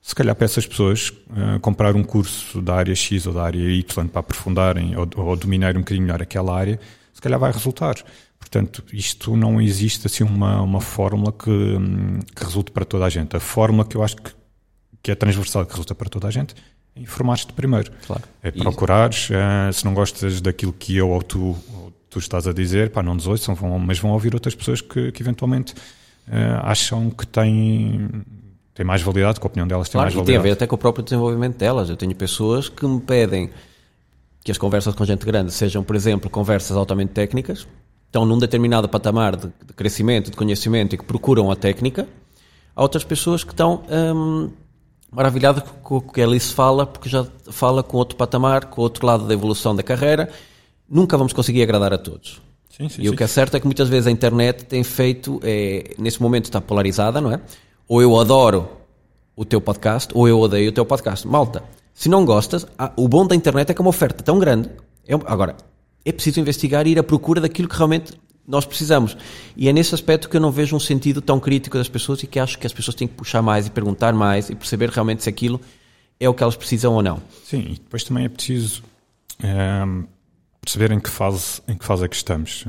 se calhar para essas pessoas uh, comprar um curso da área X ou da área Y para aprofundarem ou, ou dominarem um bocadinho melhor aquela área, se calhar vai resultar. Portanto, isto não existe assim uma, uma fórmula que, hum, que resulte para toda a gente. A fórmula que eu acho que que é transversal, que resulta para toda a gente, informares-te primeiro. Claro. É procurares, uh, se não gostas daquilo que eu ou tu, ou tu estás a dizer, pá, não nos ouçam, vão, mas vão ouvir outras pessoas que, que eventualmente uh, acham que têm, têm mais validade, que a opinião delas tem claro, mais validade. tem a ver até com o próprio desenvolvimento delas. Eu tenho pessoas que me pedem que as conversas com gente grande sejam, por exemplo, conversas altamente técnicas, estão num determinado patamar de, de crescimento, de conhecimento e que procuram a técnica. Há outras pessoas que estão hum, maravilhado com o que a Alice fala, porque já fala com outro patamar, com outro lado da evolução da carreira. Nunca vamos conseguir agradar a todos. Sim, sim, e sim. o que é certo é que muitas vezes a internet tem feito, é, nesse momento está polarizada, não é? Ou eu adoro o teu podcast, ou eu odeio o teu podcast. Malta, se não gostas, o bom da internet é que é uma oferta tão grande. É, agora, é preciso investigar e ir à procura daquilo que realmente nós precisamos. E é nesse aspecto que eu não vejo um sentido tão crítico das pessoas e que acho que as pessoas têm que puxar mais e perguntar mais e perceber realmente se aquilo é o que elas precisam ou não. Sim, e depois também é preciso é, perceber em que fase, em que fase é que estamos.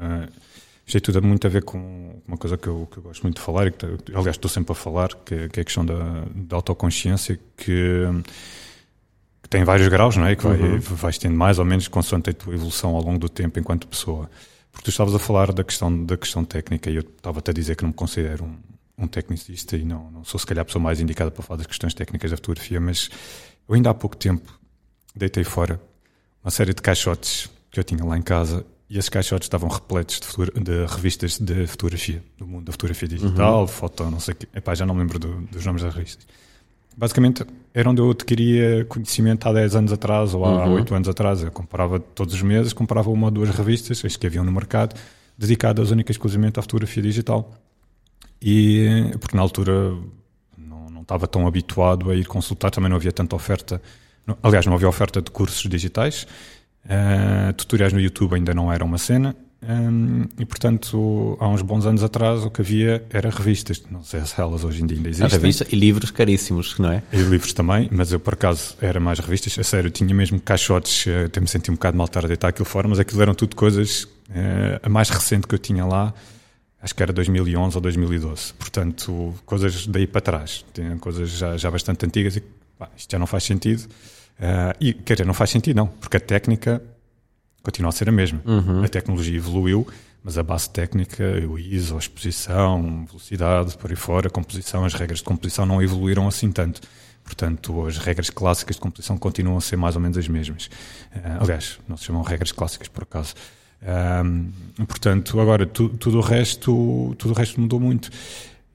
É, isto tem tudo muito a ver com uma coisa que eu, que eu gosto muito de falar, e que, aliás estou sempre a falar, que, que é a questão da, da autoconsciência, que, que, tem vários graus, não é? Que vai, uhum. vais tendo mais ou menos consoante a tua evolução ao longo do tempo enquanto pessoa. Porque tu estavas a falar da questão, da questão técnica e eu estava-te a dizer que não me considero um, um tecnicista e não, não sou se calhar a pessoa mais indicada para falar das questões técnicas da fotografia, mas eu ainda há pouco tempo deitei fora uma série de caixotes que eu tinha lá em casa e esses caixotes estavam repletos de, de revistas de fotografia, do mundo da fotografia digital, uhum. foto, não sei o quê. Epá, já não me lembro do, dos nomes das revistas. Basicamente, era onde eu adquiria conhecimento há 10 anos atrás ou há uhum. 8 anos atrás. Eu comprava todos os meses, comprava uma ou duas revistas, as que haviam no mercado, dedicadas única e exclusivamente à fotografia digital. E, porque na altura não, não estava tão habituado a ir consultar, também não havia tanta oferta. Aliás, não havia oferta de cursos digitais. Uh, tutoriais no YouTube ainda não era uma cena um, e portanto, há uns bons anos atrás, o que havia era revistas. Não sei se elas hoje em dia ainda existem. A revista e livros caríssimos, não é? E livros também, mas eu por acaso era mais revistas. A sério, tinha mesmo caixotes, eh, até me senti um bocado mal estar a deitar aquilo fora, mas aquilo eram tudo coisas. Uh, a mais recente que eu tinha lá, acho que era 2011 ou 2012. Portanto, coisas daí para trás. Tinha coisas já, já bastante antigas e pá, isto já não faz sentido. Uh, e quer dizer, não faz sentido, não, porque a técnica continua a ser a mesma. Uhum. A tecnologia evoluiu, mas a base técnica, o ISO, a exposição, velocidade, por aí fora, a composição, as regras de composição não evoluíram assim tanto. Portanto, as regras clássicas de competição continuam a ser mais ou menos as mesmas. Uh, aliás, não se chamam regras clássicas por acaso. Um, portanto, agora tu, tudo o resto, tudo o resto mudou muito.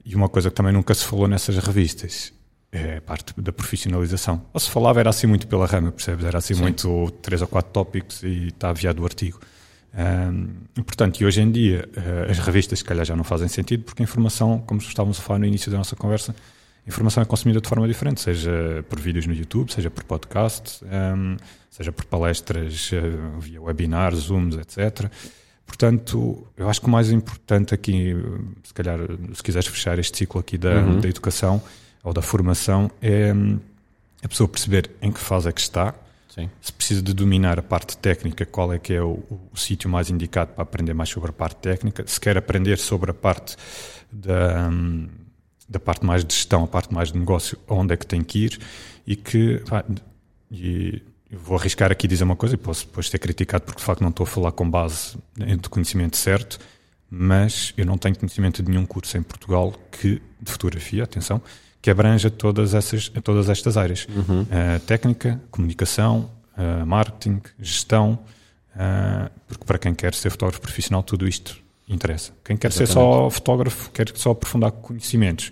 E uma coisa que também nunca se falou nessas revistas é parte da profissionalização. Ou se falava era assim muito pela rama, percebes? Era assim Sim. muito três ou quatro tópicos e está aviado o artigo. Um, portanto, e hoje em dia uh, as revistas, se calhar, já não fazem sentido porque a informação, como estávamos a falar no início da nossa conversa, a informação é consumida de forma diferente, seja por vídeos no YouTube, seja por podcast, um, seja por palestras uh, via webinars, Zooms, etc. Portanto, eu acho que o mais importante aqui, se calhar, se quiseres fechar este ciclo aqui da, uhum. da educação ou da formação, é hum, a pessoa perceber em que fase é que está, Sim. se precisa de dominar a parte técnica, qual é que é o, o, sítio mais indicado para aprender mais sobre a parte técnica, se quer aprender sobre a parte da, hum, da parte mais de gestão, a parte mais de negócio, onde é que tem que ir e que e vou arriscar aqui dizer uma coisa e posso depois ser criticado porque de facto não estou a falar com base de conhecimento certo, mas eu não tenho conhecimento de nenhum curso em Portugal que de fotografia, atenção, que abranja todas essas todas estas áreas, uhum. uh, técnica, comunicação, uh, marketing, gestão, uh, porque para quem quer ser fotógrafo profissional tudo isto interessa. Quem quer Exatamente. ser só fotógrafo, quer só aprofundar conhecimentos.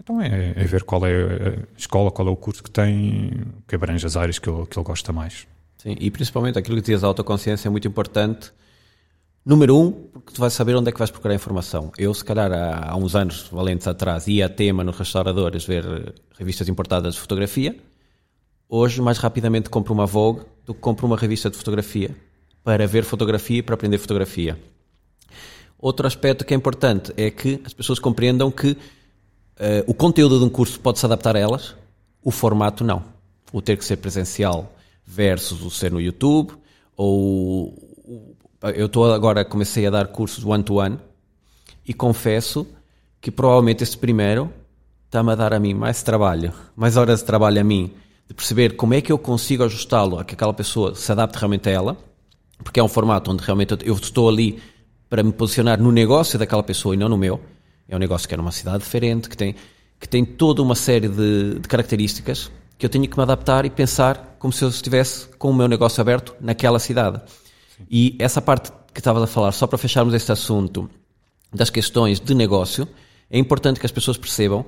Então é, é, ver qual é a escola, qual é o curso que tem, que abrange as áreas que ele, que ele gosta mais. Sim, e principalmente aquilo que dizias, a autoconsciência é muito importante. Número um, porque tu vais saber onde é que vais procurar informação. Eu, se calhar, há, há uns anos valentes atrás, ia a tema nos restauradores ver revistas importadas de fotografia. Hoje, mais rapidamente, compro uma Vogue do que compro uma revista de fotografia para ver fotografia e para aprender fotografia. Outro aspecto que é importante é que as pessoas compreendam que uh, o conteúdo de um curso pode se adaptar a elas, o formato não. O ter que ser presencial versus o ser no YouTube, ou eu estou agora, comecei a dar cursos one-to-one -one, e confesso que provavelmente este primeiro está-me a dar a mim mais trabalho, mais horas de trabalho a mim, de perceber como é que eu consigo ajustá-lo a que aquela pessoa se adapte realmente a ela, porque é um formato onde realmente eu estou ali para me posicionar no negócio daquela pessoa e não no meu. É um negócio que é numa cidade diferente, que tem, que tem toda uma série de, de características que eu tenho que me adaptar e pensar como se eu estivesse com o meu negócio aberto naquela cidade. Sim. E essa parte que estavas a falar, só para fecharmos este assunto das questões de negócio, é importante que as pessoas percebam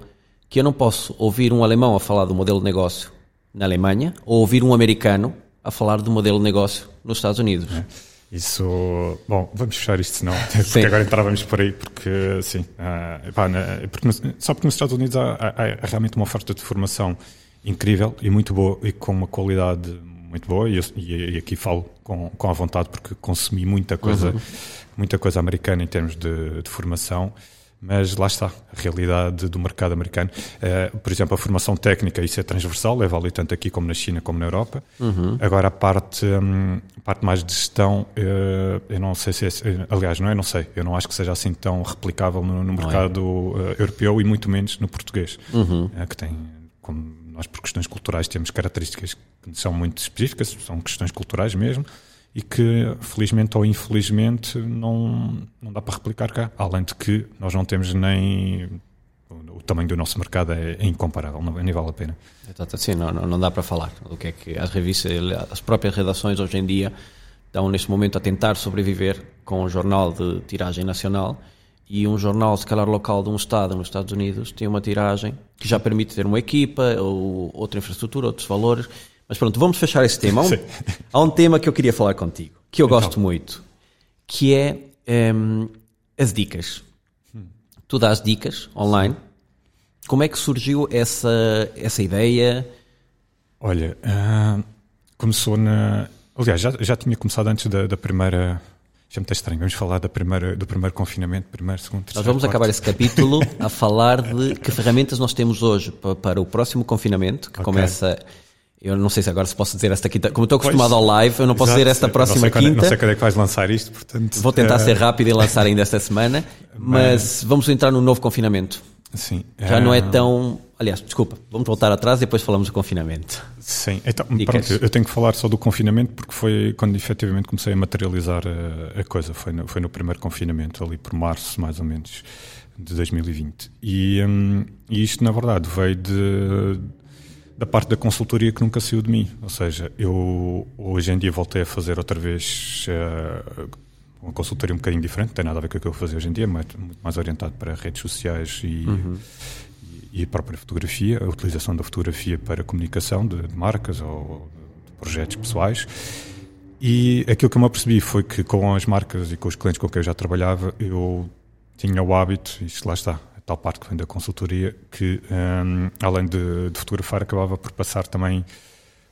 que eu não posso ouvir um alemão a falar do modelo de negócio na Alemanha ou ouvir um americano a falar do modelo de negócio nos Estados Unidos. É. Isso, bom, vamos fechar isto senão, (laughs) porque Sim. agora entrávamos por aí, porque sim, uh, pá, porque no, só porque nos Estados Unidos há, há, há, realmente uma oferta de formação incrível e muito boa e com uma qualidade muito boa e, eu, e, aqui falo com, com a vontade porque consumi muita coisa, uhum. muita coisa americana em termos de, de formação mas lá está, a realidade do mercado americano. Uh, por exemplo, a formação técnica, isso é transversal, é válido tanto aqui como na China como na Europa. Uhum. Agora, a parte, um, a parte mais de gestão, uh, eu não sei se é, aliás, não é, não sei, eu não acho que seja assim tão replicável no, no é? mercado é. uh, europeu e muito menos no português, uhum. que tem, como nós por questões culturais temos características que são muito específicas, são questões culturais mesmo, e que, felizmente ou infelizmente, não, não dá para replicar cá. Além de que nós não temos nem. O tamanho do nosso mercado é, é incomparável, não, nem vale a pena. Sim, não, não, dá para falar. O que é que as revistas, as próprias redações hoje em dia estão neste momento a tentar sobreviver com um jornal de tiragem nacional e um jornal, se calhar local de um estado nos Estados Unidos, tem uma tiragem que já permite ter uma equipa ou outra infraestrutura, outros valores mas pronto, vamos fechar esse tema. Há um, há um tema que eu queria falar contigo, que eu então. gosto muito, que é um, as dicas. Hum. Tu dás dicas online. Como é que surgiu essa, essa ideia? Olha, uh, começou na. Aliás, já, já tinha começado antes da, da primeira. Já me está estranho, vamos falar da primeira, do primeiro confinamento, primeiro, segundo, terceiro. Nós vamos quarto. acabar esse capítulo a (laughs) falar de que ferramentas nós temos hoje para, para o próximo confinamento, que okay. começa eu não sei se agora se posso dizer esta quinta. Como estou acostumado pois, ao live, eu não posso exato, dizer esta próxima não quinta. Quando, não sei quando é que vais lançar isto, portanto. Vou tentar uh... ser rápido e lançar ainda esta semana, (laughs) mas, mas vamos entrar num novo confinamento. Sim. Já não é tão. Aliás, desculpa, vamos voltar atrás e depois falamos do confinamento. Sim, então, pronto, eu tenho que falar só do confinamento porque foi quando efetivamente comecei a materializar a, a coisa. Foi no, foi no primeiro confinamento, ali por março, mais ou menos, de 2020. E, um, e isto, na verdade, veio de da parte da consultoria que nunca saiu de mim. Ou seja, eu hoje em dia voltei a fazer outra vez uh, uma consultoria um bocadinho diferente, não tem nada a ver com o que eu fazer hoje em dia, mas muito mais orientado para redes sociais e, uhum. E, a própria fotografia, a utilização da fotografia para comunicação de, de marcas ou de projetos pessoais. E aquilo que eu me apercebi foi que com as marcas e com os clientes com quem eu já trabalhava, eu tinha o hábito, isto lá está, a tal parte que vem da consultoria, que um, além de, de, fotografar, acabava por passar também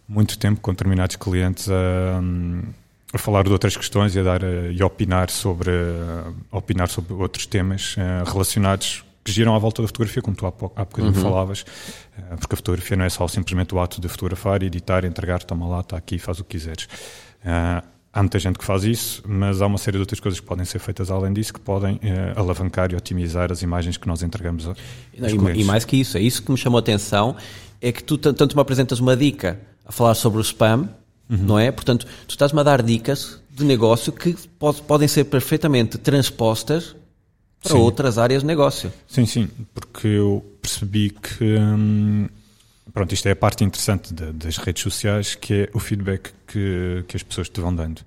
muito tempo com determinados clientes a, hum, a falar de outras questões e a dar e a opinar sobre, a opinar sobre outros temas uh, relacionados que giram à volta da fotografia, como tu há, pouco, há bocadinho uhum. falavas, uh, porque a fotografia não é só simplesmente o ato de fotografar, editar, entregar, toma lá, está aqui, faz o que quiseres. Uh, há muita gente que faz isso, mas há uma série de outras coisas que podem ser feitas além disso que podem uh, alavancar e otimizar as imagens que nós entregamos a, e, e, mais que isso, é isso que me chamou a atenção, é que tu tanto me apresentas uma dica a falar sobre o spam, uhum. não é? Portanto, tu estás-me a dar dicas de negócio que pode, podem ser perfeitamente transpostas para sim. outras áreas de negócio. Sim, sim, porque eu percebi que hum, pronto, isto é a parte interessante de, das redes sociais, que é o feedback que, que as pessoas te vão dando.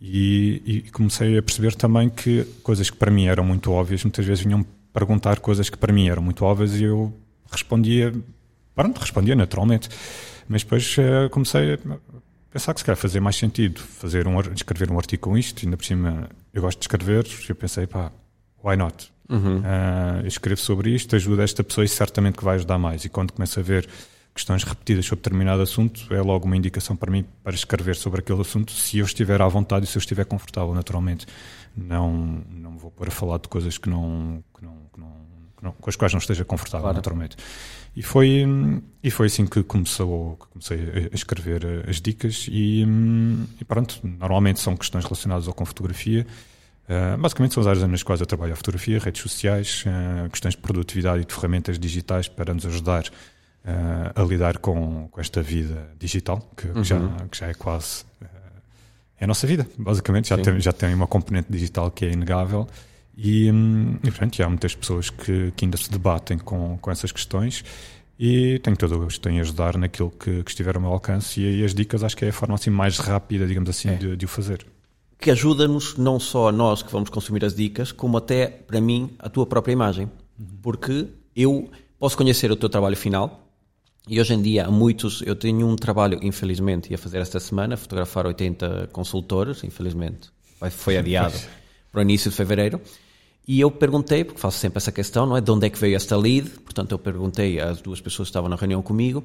E, e, comecei a perceber também que coisas que para mim eram muito óbvias, muitas vezes vinham perguntar coisas que para mim eram muito óbvias e eu respondia, pronto, respondia naturalmente. Mas depois uh, comecei a pensar que se calhar fazia mais sentido fazer um, escrever um artigo com isto, ainda por cima eu gosto de escrever, e eu pensei, pá, why not? Uhum. Uh, escrevo sobre isto, ajuda esta pessoa e certamente que vai ajudar mais. E quando começo a ver questões repetidas sobre determinado assunto, é logo uma indicação para mim para escrever sobre aquele assunto, se eu estiver à vontade e se eu estiver confortável, naturalmente. Não, não vou pôr a falar de coisas que não, que não, que não, que não com as quais não esteja confortável, claro. naturalmente. E foi, e foi assim que, começou, que comecei a escrever as dicas e, e pronto, normalmente são questões relacionadas ou com fotografia, Uh, basicamente são as áreas nas quais eu trabalho a fotografia, redes sociais, uh, questões de produtividade e de ferramentas digitais para nos ajudar uh, a lidar com, com, esta vida digital, que, uhum. já, que já é quase é a nossa vida, basicamente. Já tem, já tem uma componente digital que é inegável. E, hum, e pronto, há muitas pessoas que, que ainda se debatem com, com essas questões e tenho todo o gosto em ajudar naquilo que, que estiver ao meu alcance e, e, as dicas acho que é a forma assim mais rápida, digamos assim, é. de, de o fazer que ajuda-nos não só a nós que vamos consumir as dicas, como até, para mim, a tua própria imagem. Porque eu posso conhecer o teu trabalho final e hoje em dia há muitos. Eu tenho um trabalho, infelizmente, ia fazer esta semana, fotografar 80 consultores, infelizmente, foi adiado (laughs) para o início de fevereiro. E eu perguntei, porque faço sempre essa questão, não é? De onde é que veio esta lead? Portanto, eu perguntei às duas pessoas que estavam na reunião comigo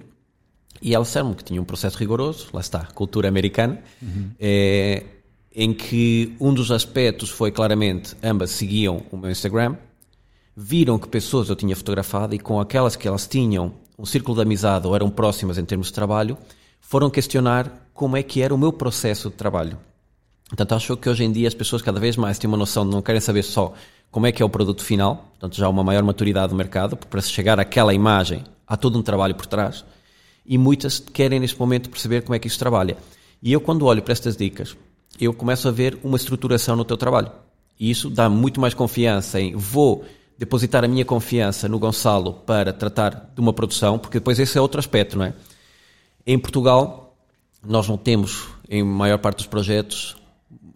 e elas disseram que tinha um processo rigoroso, lá está, cultura americana. Uhum. É, em que um dos aspectos foi claramente ambas seguiam o meu Instagram, viram que pessoas eu tinha fotografado e com aquelas que elas tinham um círculo de amizade ou eram próximas em termos de trabalho, foram questionar como é que era o meu processo de trabalho. Portanto, acho que hoje em dia as pessoas cada vez mais têm uma noção de não querem saber só como é que é o produto final, portanto já há uma maior maturidade do mercado, porque para se chegar àquela imagem há todo um trabalho por trás, e muitas querem neste momento perceber como é que isso trabalha. E eu quando olho para estas dicas, eu começo a ver uma estruturação no teu trabalho. E isso dá muito mais confiança em vou depositar a minha confiança no Gonçalo para tratar de uma produção, porque depois esse é outro aspecto, não é? Em Portugal, nós não temos, em maior parte dos projetos,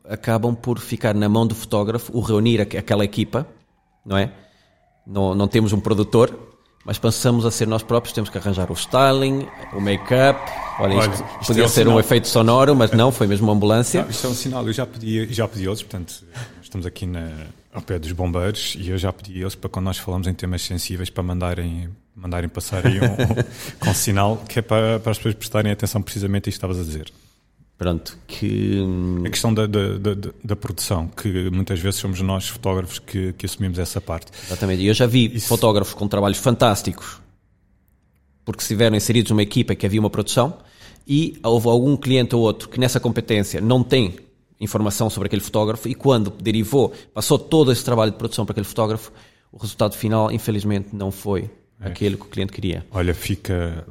acabam por ficar na mão do fotógrafo o reunir aquela equipa, não é? Não, não temos um produtor, mas passamos a ser nós próprios, temos que arranjar o styling, o make-up. Olha, Olha, isto, isto podia é um ser sinal. um efeito sonoro, mas não, foi mesmo uma ambulância. Não, isto é um sinal, eu já pedi, já pedi outros, portanto, estamos aqui na, ao pé dos bombeiros e eu já pedi eles para quando nós falamos em temas sensíveis para mandarem, mandarem passar aí (laughs) um, com sinal que é para, para as pessoas prestarem atenção precisamente a isto que estavas a dizer. Pronto, que... A questão da, da, da, da, produção, que muitas vezes somos nós, fotógrafos, que, que assumimos essa parte. Exatamente, e eu já vi Isso... fotógrafos com trabalhos fantásticos, porque estiveram inseridos numa equipa que havia uma produção, e houve algum cliente ou outro que nessa competência não tem informação sobre aquele fotógrafo, e quando derivou, passou todo esse trabalho de produção para aquele fotógrafo, o resultado final, infelizmente, não foi é. aquele que o cliente queria. Olha, fica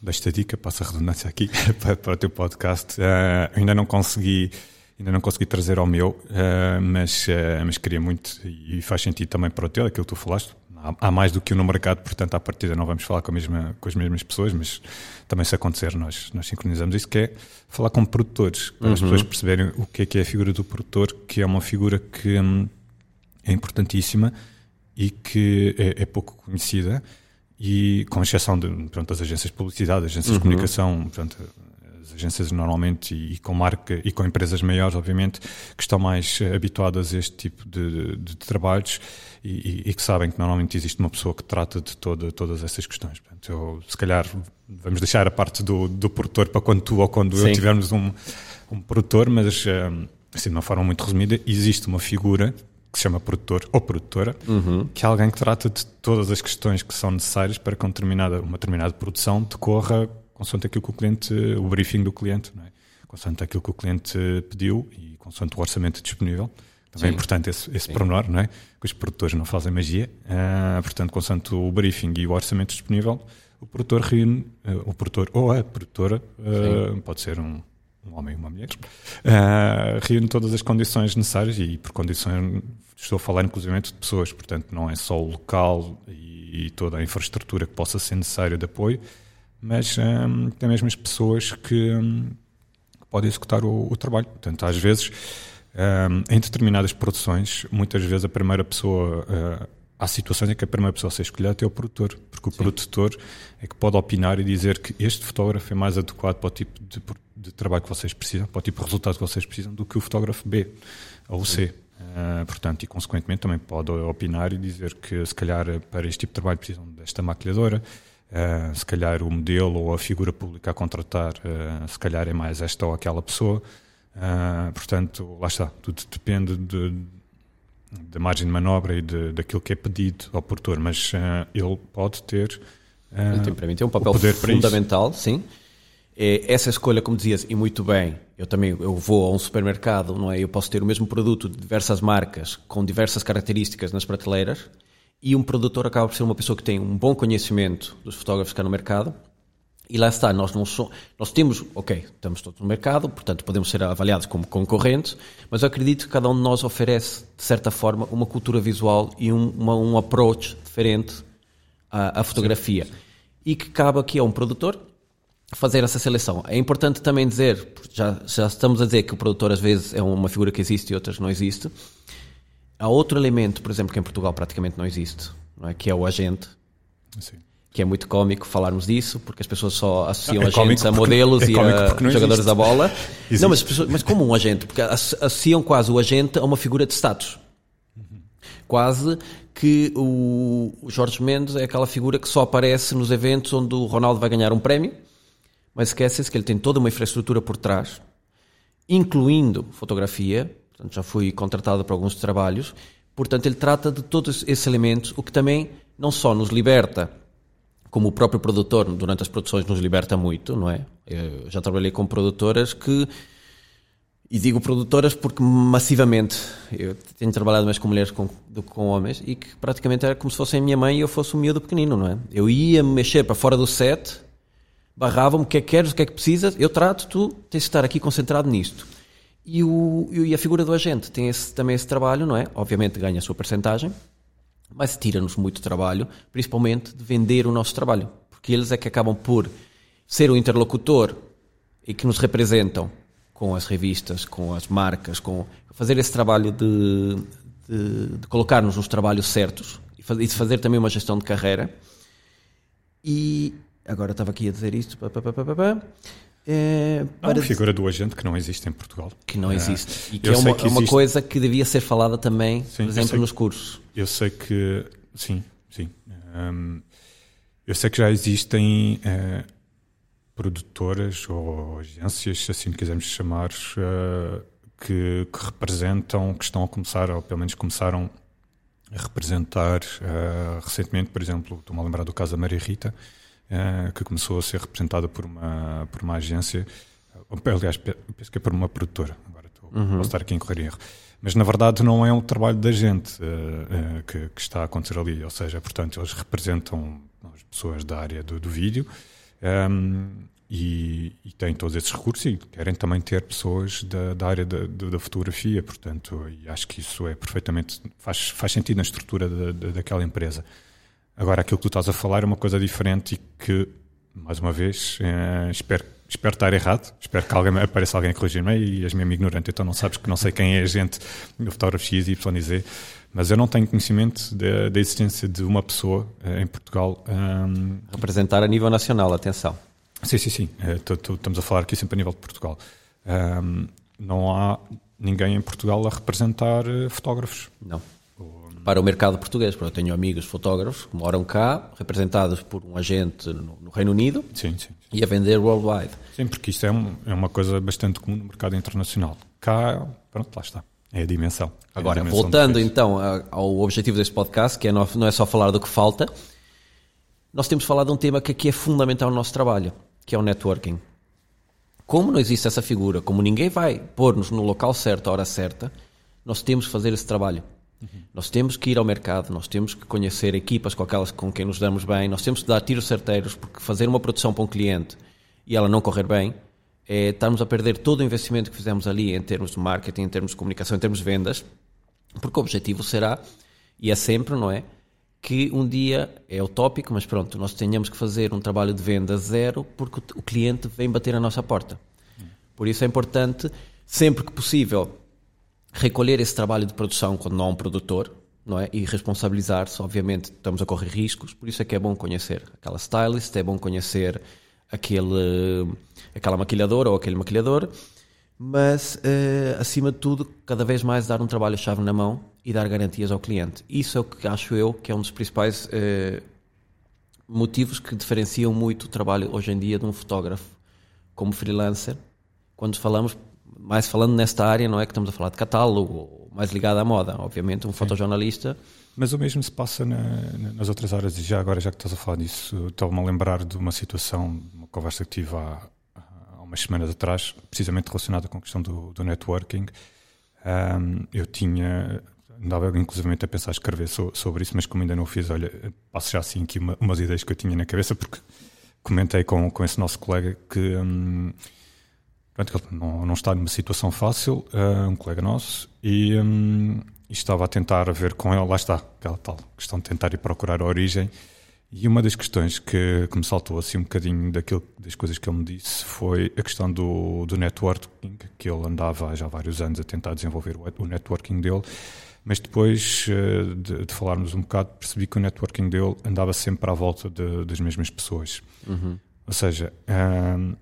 desta dica, passa a redundância aqui, (laughs) para, para, o teu podcast. Uh, ainda não consegui ainda não consegui trazer ao meu, uh, mas, uh, mas queria muito e faz sentido também para o teu, aquilo que tu falaste. há, há, mais do que um no mercado, portanto, à partida não vamos falar com, mesma, com, as mesmas pessoas, mas também se acontecer, nós, nós sincronizamos isso, que é falar com produtores, para uhum. as pessoas perceberem o que é que é a figura do produtor, que é uma figura que hum, é importantíssima e que é, é, pouco conhecida, e com exceção de, pronto, das agências de publicidade, agências uhum. de comunicação, portanto, as agências normalmente e, e, com marca e com empresas maiores, obviamente, que estão mais eh, habituadas a este tipo de, de, de trabalhos e, e, que sabem que normalmente existe uma pessoa que trata de toda, todas essas questões. Portanto, eu, se calhar vamos deixar a parte do, do produtor para quando tu ou quando Sim. eu tivermos um, um produtor, mas eh, assim, de uma forma muito resumida, existe uma figura que se chama produtor ou produtora, uhum. que é alguém que trata de todas as questões que são necessárias para que uma determinada, uma determinada produção decorra consoante aquilo que o cliente, o briefing do cliente, não é? consoante aquilo que o cliente pediu e consoante o orçamento disponível. Também Sim. é importante esse, esse pormenor, não é? Que os produtores não fazem magia. Uh, portanto, consoante o briefing e o orçamento disponível, o produtor reúne, uh, o produtor ou a produtora, uh, pode ser um, um homem e uma mulher, reúne todas as condições necessárias e por condições, estou a falar inclusive de pessoas, portanto, não é só o local e, e toda a infraestrutura que possa ser necessária de apoio, mas um, tem mesmo as pessoas que, um, que podem executar o, o trabalho. Portanto, às vezes um, em determinadas produções, muitas vezes a primeira pessoa. Uh, há situações em que a primeira pessoa a ser escolhida é o produtor, porque o Sim. produtor é que pode opinar e dizer que este fotógrafo é mais adequado para o tipo de, de, trabalho que vocês precisam, para o tipo de resultado que vocês precisam, do que o fotógrafo B ou C. Uh, portanto, e consequentemente também pode opinar e dizer que se calhar para este tipo de trabalho precisam desta maquilhadora, uh, se calhar o modelo ou a figura pública a contratar, uh, se calhar é mais esta ou aquela pessoa. Portanto, lá está, tudo depende de, da margem de manobra e de, daquilo que é pedido ao produtor, mas ele pode ter. Ele tem, para mim tem um papel fundamental, sim. É, essa escolha, como dizias, e muito bem, eu também eu vou a um supermercado, não é? Eu posso ter o mesmo produto de diversas marcas, com diversas características nas prateleiras, e um produtor acaba por ser uma pessoa que tem um bom conhecimento dos fotógrafos que há no mercado e lá está, nós não somos, nós temos, ok, estamos todos no mercado, portanto podemos ser avaliados como concorrentes, mas eu acredito que cada um de nós oferece, de certa forma, uma cultura visual e um, uma, um approach diferente à, à fotografia. Sim. E que cabe aqui a um produtor fazer essa seleção. É importante também dizer, já, já estamos a dizer que o produtor às vezes é uma figura que existe e outras não existe. Há outro elemento, por exemplo, que em Portugal praticamente não existe, não é? que é o agente. Sim que é muito cómico falarmos disso, porque as pessoas só associam é agentes a modelos é e a jogadores da bola. Existe. (laughs) Não, mas, mas como um agente? Porque associam quase o agente a uma figura de status. Quase que o, Jorge Mendes é aquela figura que só aparece nos eventos onde o Ronaldo vai ganhar um prémio, mas esquece-se que ele tem toda uma infraestrutura por trás, incluindo fotografia, portanto já fui contratado para alguns trabalhos, portanto ele trata de todos esses elementos, o que também não só nos liberta como o próprio produtor durante as produções nos liberta muito, não é? Eu já trabalhei com produtoras que e digo produtoras porque massivamente eu tenho trabalhado mais com mulheres do que com homens e que praticamente era como se fossem minha mãe e eu fosse um miúdo pequenino, não é? Eu ia me mexer para fora do set, barravam-me o que é que queres, o que é que precisas, eu trato, tu tens de estar aqui concentrado nisto. E, o, e a figura do agente tem esse, também esse trabalho, não é? Obviamente ganha a sua percentagem, mas tira-nos muito trabalho, principalmente de vender o nosso trabalho, porque eles é que acabam por ser o interlocutor e que nos representam com as revistas, com as marcas, com fazer esse trabalho de, de, de colocar-nos nos trabalhos certos e de fazer também uma gestão de carreira. E agora estava aqui a dizer isto. Pá, pá, pá, é, para... Há uma figura do agente que não existe em Portugal. Que não existe. e que é uma, que existe... uma, coisa que devia ser falada também, sim, por exemplo, nos cursos. Eu sei que. Sim, sim. Um, eu sei que já existem uh, produtoras ou agências, se assim quisermos chamar, uh, que, que, representam, que estão a começar, ou pelo menos começaram a representar uh, recentemente, por exemplo, estou-me a lembrar do caso da Maria Rita uh, que começou a ser representada por uma, por uma agência, aliás, penso que é por uma produtora, agora estou, uhum. posso estar aqui em correr erro. Mas na verdade não é um trabalho da gente uh, uh, que, que, está a acontecer ali, ou seja, portanto, eles representam as pessoas da área do, do vídeo um, ehm, e, e têm todos esses recursos e querem também ter pessoas da, da área da, da, fotografia, portanto, e acho que isso é perfeitamente, faz, faz sentido na estrutura da, daquela empresa. Agora, aquilo que tu estás a falar é uma coisa diferente e que, mais uma vez, eh, espero, espero estar errado, espero que alguém, apareça alguém a corrigir-me e és mesmo ignorante, então não sabes que não sei quem é a gente do fotógrafo X, Y e Z, mas eu não tenho conhecimento da existência de uma pessoa eh, em Portugal. Um... Ehm, Representar a nível nacional, atenção. Sim, sim, sim. É, estamos a falar aqui sempre a nível de Portugal. Um, não há ninguém em Portugal a representar fotógrafos. Não. Para o mercado português, porque eu tenho amigos fotógrafos que moram cá, representados por um agente no, no Reino Unido sim, sim, sim, e a vender worldwide. Sim, porque isto é, um, é, uma coisa bastante comum no mercado internacional. Cá, pronto, lá está. É a dimensão. É Agora, a dimensão voltando então ao objetivo deste podcast, que é não, não é só falar do que falta, nós temos falado de um tema que aqui é fundamental no nosso trabalho, que é o networking. Como não existe essa figura, como ninguém vai pôr-nos no local certo, à hora certa, nós temos que fazer esse trabalho. Uhum. Nós temos que ir ao mercado, nós temos que conhecer equipas com aquelas com quem nos damos bem, nós temos que dar tiros certeiros, porque fazer uma produção para um cliente e ela não correr bem, é estarmos a perder todo o investimento que fizemos ali em termos de marketing, em termos de comunicação, em termos de vendas, porque o objetivo será, e é sempre, não é? que um dia é utópico, mas pronto, nós tenhamos que fazer um trabalho de venda zero porque o cliente vem bater a nossa porta. Por isso é importante, sempre que possível, recolher esse trabalho de produção quando não há um produtor, não é? E responsabilizar-se, obviamente, estamos a correr riscos, por isso é que é bom conhecer aquela stylist, é bom conhecer aquele, aquela maquilhadora ou aquele maquilhador, mas uh, acima de tudo, cada vez mais dar um trabalho-chave na mão e dar garantias ao cliente. Isso é o que acho eu que é um dos principais eh, motivos que diferenciam muito o trabalho hoje em dia de um fotógrafo como freelancer. Quando falamos, mais falando nesta área, não é que estamos a falar de catálogo, mais ligado à moda, obviamente, um Sim. fotojornalista. Mas o mesmo se passa na, nas outras áreas, e já agora, já que estás a falar disso, estou-me a lembrar de uma situação, uma conversa que tive há, há umas semanas atrás, precisamente relacionada com a questão do, do networking. Um, eu tinha andava inclusive a pensar escrever so, sobre isso, mas como ainda não o fiz, olha, passo já assim aqui uma, umas ideias que eu tinha na cabeça, porque comentei com, com esse nosso colega que hum, pronto, ele não, não está numa situação fácil, uh, um colega nosso, e, hum, e, estava a tentar ver com ele, lá está, aquela tal questão de tentar ir procurar a origem. E uma das questões que, que me saltou assim um bocadinho daquilo, das coisas que ele me disse foi a questão do, do networking, que ele andava já há vários anos a tentar desenvolver o, o networking dele mas depois eh, de, de, falarmos um bocado, percebi que o networking dele andava sempre à volta de, das mesmas pessoas. Uhum. Ou seja, um,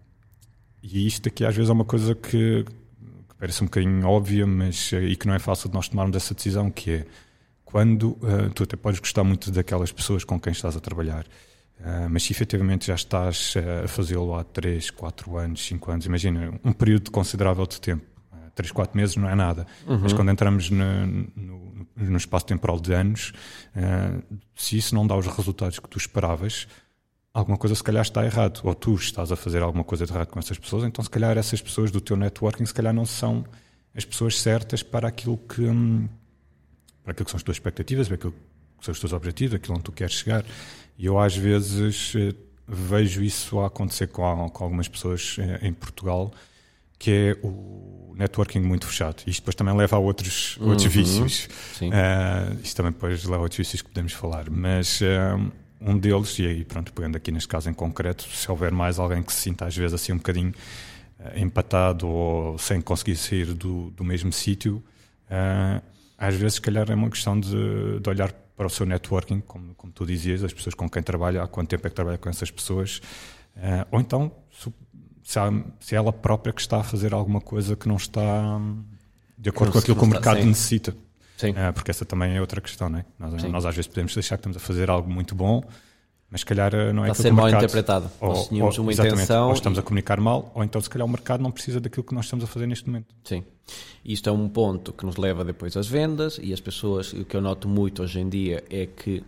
e isto aqui às vezes é uma coisa que, que, parece um bocadinho óbvia, mas eh, e que não é fácil de nós tomarmos essa decisão, que é quando uh, tu até podes gostar muito daquelas pessoas com quem estás a trabalhar, uh, mas se efetivamente já estás a fazê-lo há 3, 4 anos, 5 anos, imagina, um período considerável de tempo 3, 4 meses não é nada. Uhum. Mas quando entramos no, no, no, espaço temporal de anos, uh, se isso não dá os resultados que tu esperavas, alguma coisa se calhar está errado. Ou tu estás a fazer alguma coisa de errado com essas pessoas, então se calhar essas pessoas do teu networking se calhar não são as pessoas certas para aquilo que, um, para aquilo que são as tuas expectativas, para aquilo que são os teus objetivos, aquilo onde tu queres chegar. E eu às vezes eh, vejo isso a acontecer com, com algumas pessoas eh, em Portugal que é o networking muito fechado. Isto depois também leva a outros, uhum. outros vícios. Uh, isto também depois leva a outros vícios que podemos falar. Mas uh, um deles, e aí pronto, pegando aqui neste caso em concreto, se houver mais alguém que se sinta às vezes assim um bocadinho uh, empatado ou sem conseguir sair do, do mesmo sítio, às vezes se calhar é uma questão de, de olhar para o seu networking, como, como tu dizias, as pessoas com quem trabalha, há quanto tempo é que trabalha com essas pessoas, ou então se, há, se é ela própria que está a fazer alguma coisa que não está de acordo com aquilo que o mercado necessita. Sim. É, porque essa também é outra questão, não é? Nós, nós, às vezes podemos deixar que estamos a fazer algo muito bom, mas se calhar eh, não é Está a ser mal interpretado. Ou, nós tínhamos ou, uma intenção. Ou estamos e... a comunicar mal, ou então se calhar o mercado não precisa daquilo que nós estamos a fazer neste momento. Sim. Isto é um ponto que nos leva depois às vendas e as pessoas, o que eu noto muito hoje em dia é que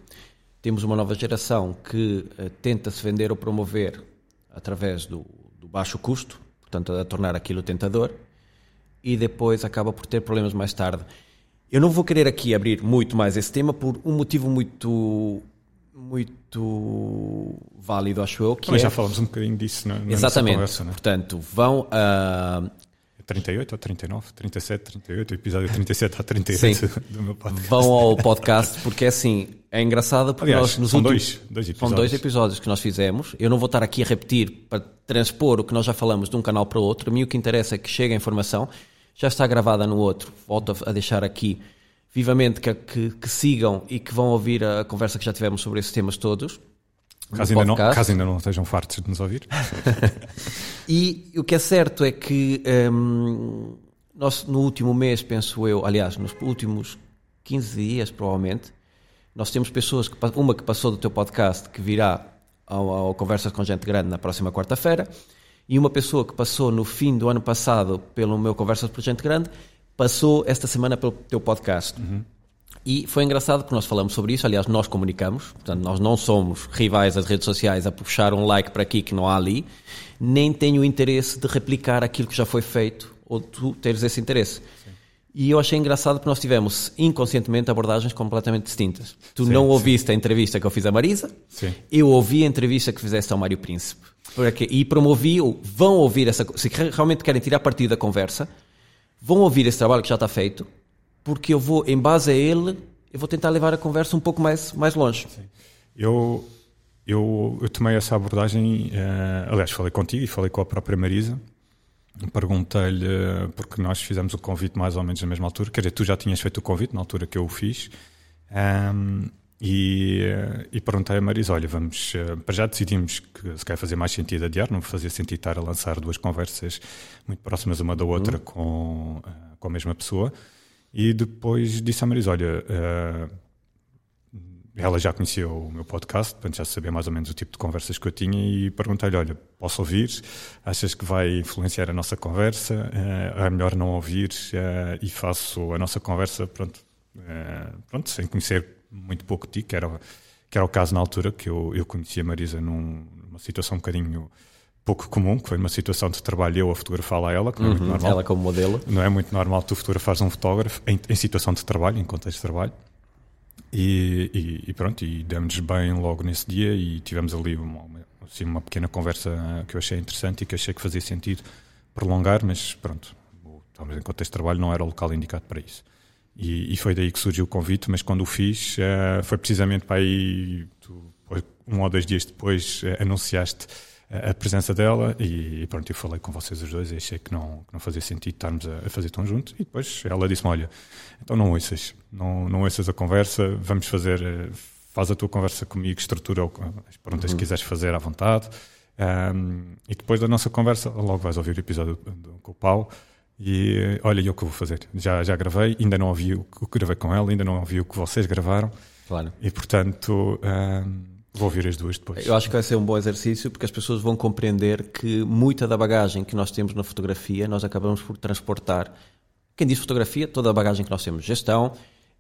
temos uma nova geração que uh, tenta se vender ou promover através do, do baixo custo, portanto, a tornar aquilo tentador, e depois acaba por ter problemas mais tarde. Eu não vou querer aqui abrir muito mais esse tema por um motivo muito muito válido, acho eu. Que Mas é... já falamos um bocadinho disso na, na Exatamente. conversa, né? Portanto, vão a. 38 ou 39, 37, 38, o episódio 37 a 38 Sim. (laughs) do meu podcast. Vão ao podcast porque é assim, é engraçado porque Aliás, nós nos são últimos, dois, dois são episódios. dois episódios que nós fizemos. Eu não vou estar aqui a repetir para transpor o que nós já falamos de um canal para o outro. A mim o que interessa é que chegue a informação, já está gravada no outro. Volto a deixar aqui vivamente que, que, que sigam e que vão ouvir a conversa que já tivemos sobre esses temas todos. Caso ainda, não, caso ainda não estejam fartos de nos ouvir. (laughs) E o que é certo é que hum, nós, no último mês, penso eu, aliás, nos últimos 15 dias, provavelmente, nós temos pessoas, que, uma que passou do teu podcast, que virá ao, ao Conversas com Gente Grande na próxima quarta-feira, e uma pessoa que passou no fim do ano passado pelo meu Conversas com Gente Grande, passou esta semana pelo teu podcast. E foi engraçado porque nós falamos sobre isso, aliás, nós comunicamos, portanto, nós não somos rivais das redes sociais a puxar um like para aqui que não há ali, nem tenho o interesse de replicar aquilo que já foi feito ou tu teres esse interesse. E eu achei engraçado porque nós tivemos inconscientemente abordagens completamente distintas. Tu Sim, não sim. ouviste a entrevista que eu fiz a Marisa, Sim. eu ouvi a entrevista que fizeste ao Mário Príncipe. Porque- E promovi, vão ouvir essa. Se realmente querem tirar partido da conversa, vão ouvir esse trabalho que já está feito, porque eu vou, em base a ele, eu vou tentar levar a conversa um pouco mais, mais longe. Eu, eu, eu tomei essa abordagem, eh, aliás, falei contigo e falei com a própria Marisa. Perguntei-lhe, porque nós fizemos o convite mais ou menos na mesma altura, quer dizer, tu já tinhas feito o convite na altura que eu o fiz, Ahm, e, e perguntei a Marisa: olha, vamos, eh, para já decidimos que se quer fazer mais sentido adiar, não fazia sentido estar a lançar duas conversas muito próximas uma da outra com, eh, com a mesma pessoa. E depois disse à Marisa: olha, eh, ela já conhecia o meu podcast, portanto já sabia mais ou menos o tipo de conversas que eu tinha e perguntei-lhe, olha, posso ouvir? Achas que vai influenciar a nossa conversa? É melhor não ouvir e faço a nossa conversa, pronto, pronto sem conhecer muito pouco de ti, que era, que era o caso na altura, que eu, eu conhecia a Marisa num- numa situação um bocadinho pouco comum, que foi uma situação de trabalho eu a fotografá-la a ela, que não é muito normal. Ela como modelo. Não é muito normal tu fotografares um fotógrafo em, em situação de trabalho, em contexto de trabalho. E, e- e pronto, e demos bem logo nesse dia e tivemos ali uma, uma- assim, uma pequena conversa que eu achei interessante e que achei que fazia sentido prolongar, mas pronto, estávamos em contexto de trabalho, não era o local indicado para isso. E, e foi daí que surgiu o convite, mas quando o fiz, eh, foi precisamente para aí, tu, um ou dois dias depois, eh, anunciaste a a presença dela e, pronto, eu falei com vocês os dois e achei que não, que não fazia sentido estarmos a, a fazer tão juntos. E depois ela disse-me: Olha, então não ouças, não, não ouças a conversa, vamos fazer, eh, faz a tua conversa comigo, estrutura as perguntas que quiseres fazer à vontade. Ahm, e depois da nossa conversa, logo vais ouvir o episódio do- do- com o Paulo. E olha, e o que eu vou fazer? Já, já gravei, ainda não ouvi o que gravei com ela, ainda não ouvi o que vocês gravaram. Claro. E portanto, ahm, vou ouvir as duas depois. Eu acho que vai ser um bom exercício porque as pessoas vão compreender que muita da bagagem que nós temos na fotografia nós acabamos por transportar. Quem diz fotografia, toda a bagagem que nós temos, gestão,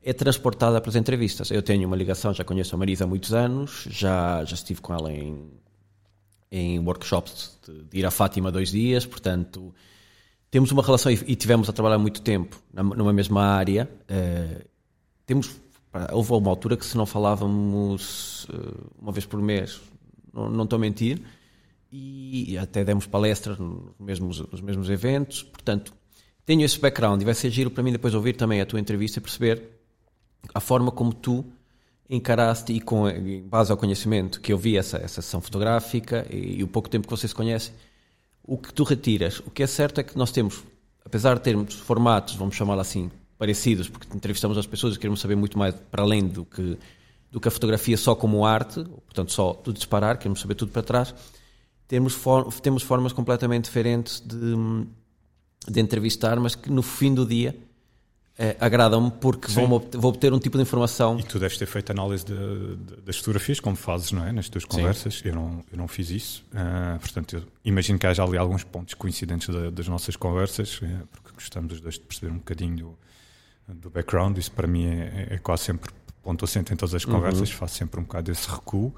é transportada para as entrevistas. Eu tenho uma ligação, já conheço a Marisa há muitos anos, já, já estive com ela em, em workshops de, de ir a Fátima dois dias, portanto, temos uma relação e, tivemos a trabalhar muito tempo numa mesma área. eh, temos, houve uma altura que se não falávamos eh, uma vez por mês, não, estou a mentir, e até demos palestras nos mesmos, nos mesmos eventos, portanto, tenho esse background e vai ser giro para mim depois ouvir também a tua entrevista e perceber a forma como tu encaraste e com base ao conhecimento que eu vi essa, essa sessão fotográfica e, e o pouco tempo que vocês conhecem, o que tu retiras. O que é certo é que nós temos, apesar de termos formatos, vamos chamá-lo assim, parecidos, porque entrevistamos as pessoas e queremos saber muito mais para além do que, do que a fotografia só como arte, portanto só tudo disparar, queremos saber tudo para trás, temos, for, temos formas completamente diferentes de, de entrevistar, mas que no fim do dia eh, agradam-me porque vão obter, vou obter um tipo de informação E tu deves ter feito análise de- de- das fotografias, como fazes, não é? Nas tuas conversas. Eu não, eu não fiz isso. Ah, portanto, eu imagino que haja ali alguns pontos coincidentes da- das nossas conversas, eh, porque gostamos os dois de perceber um bocadinho do, do background. Isso para mim é, é quase sempre ponto assente em todas as conversas, faço sempre um bocado esse recuo.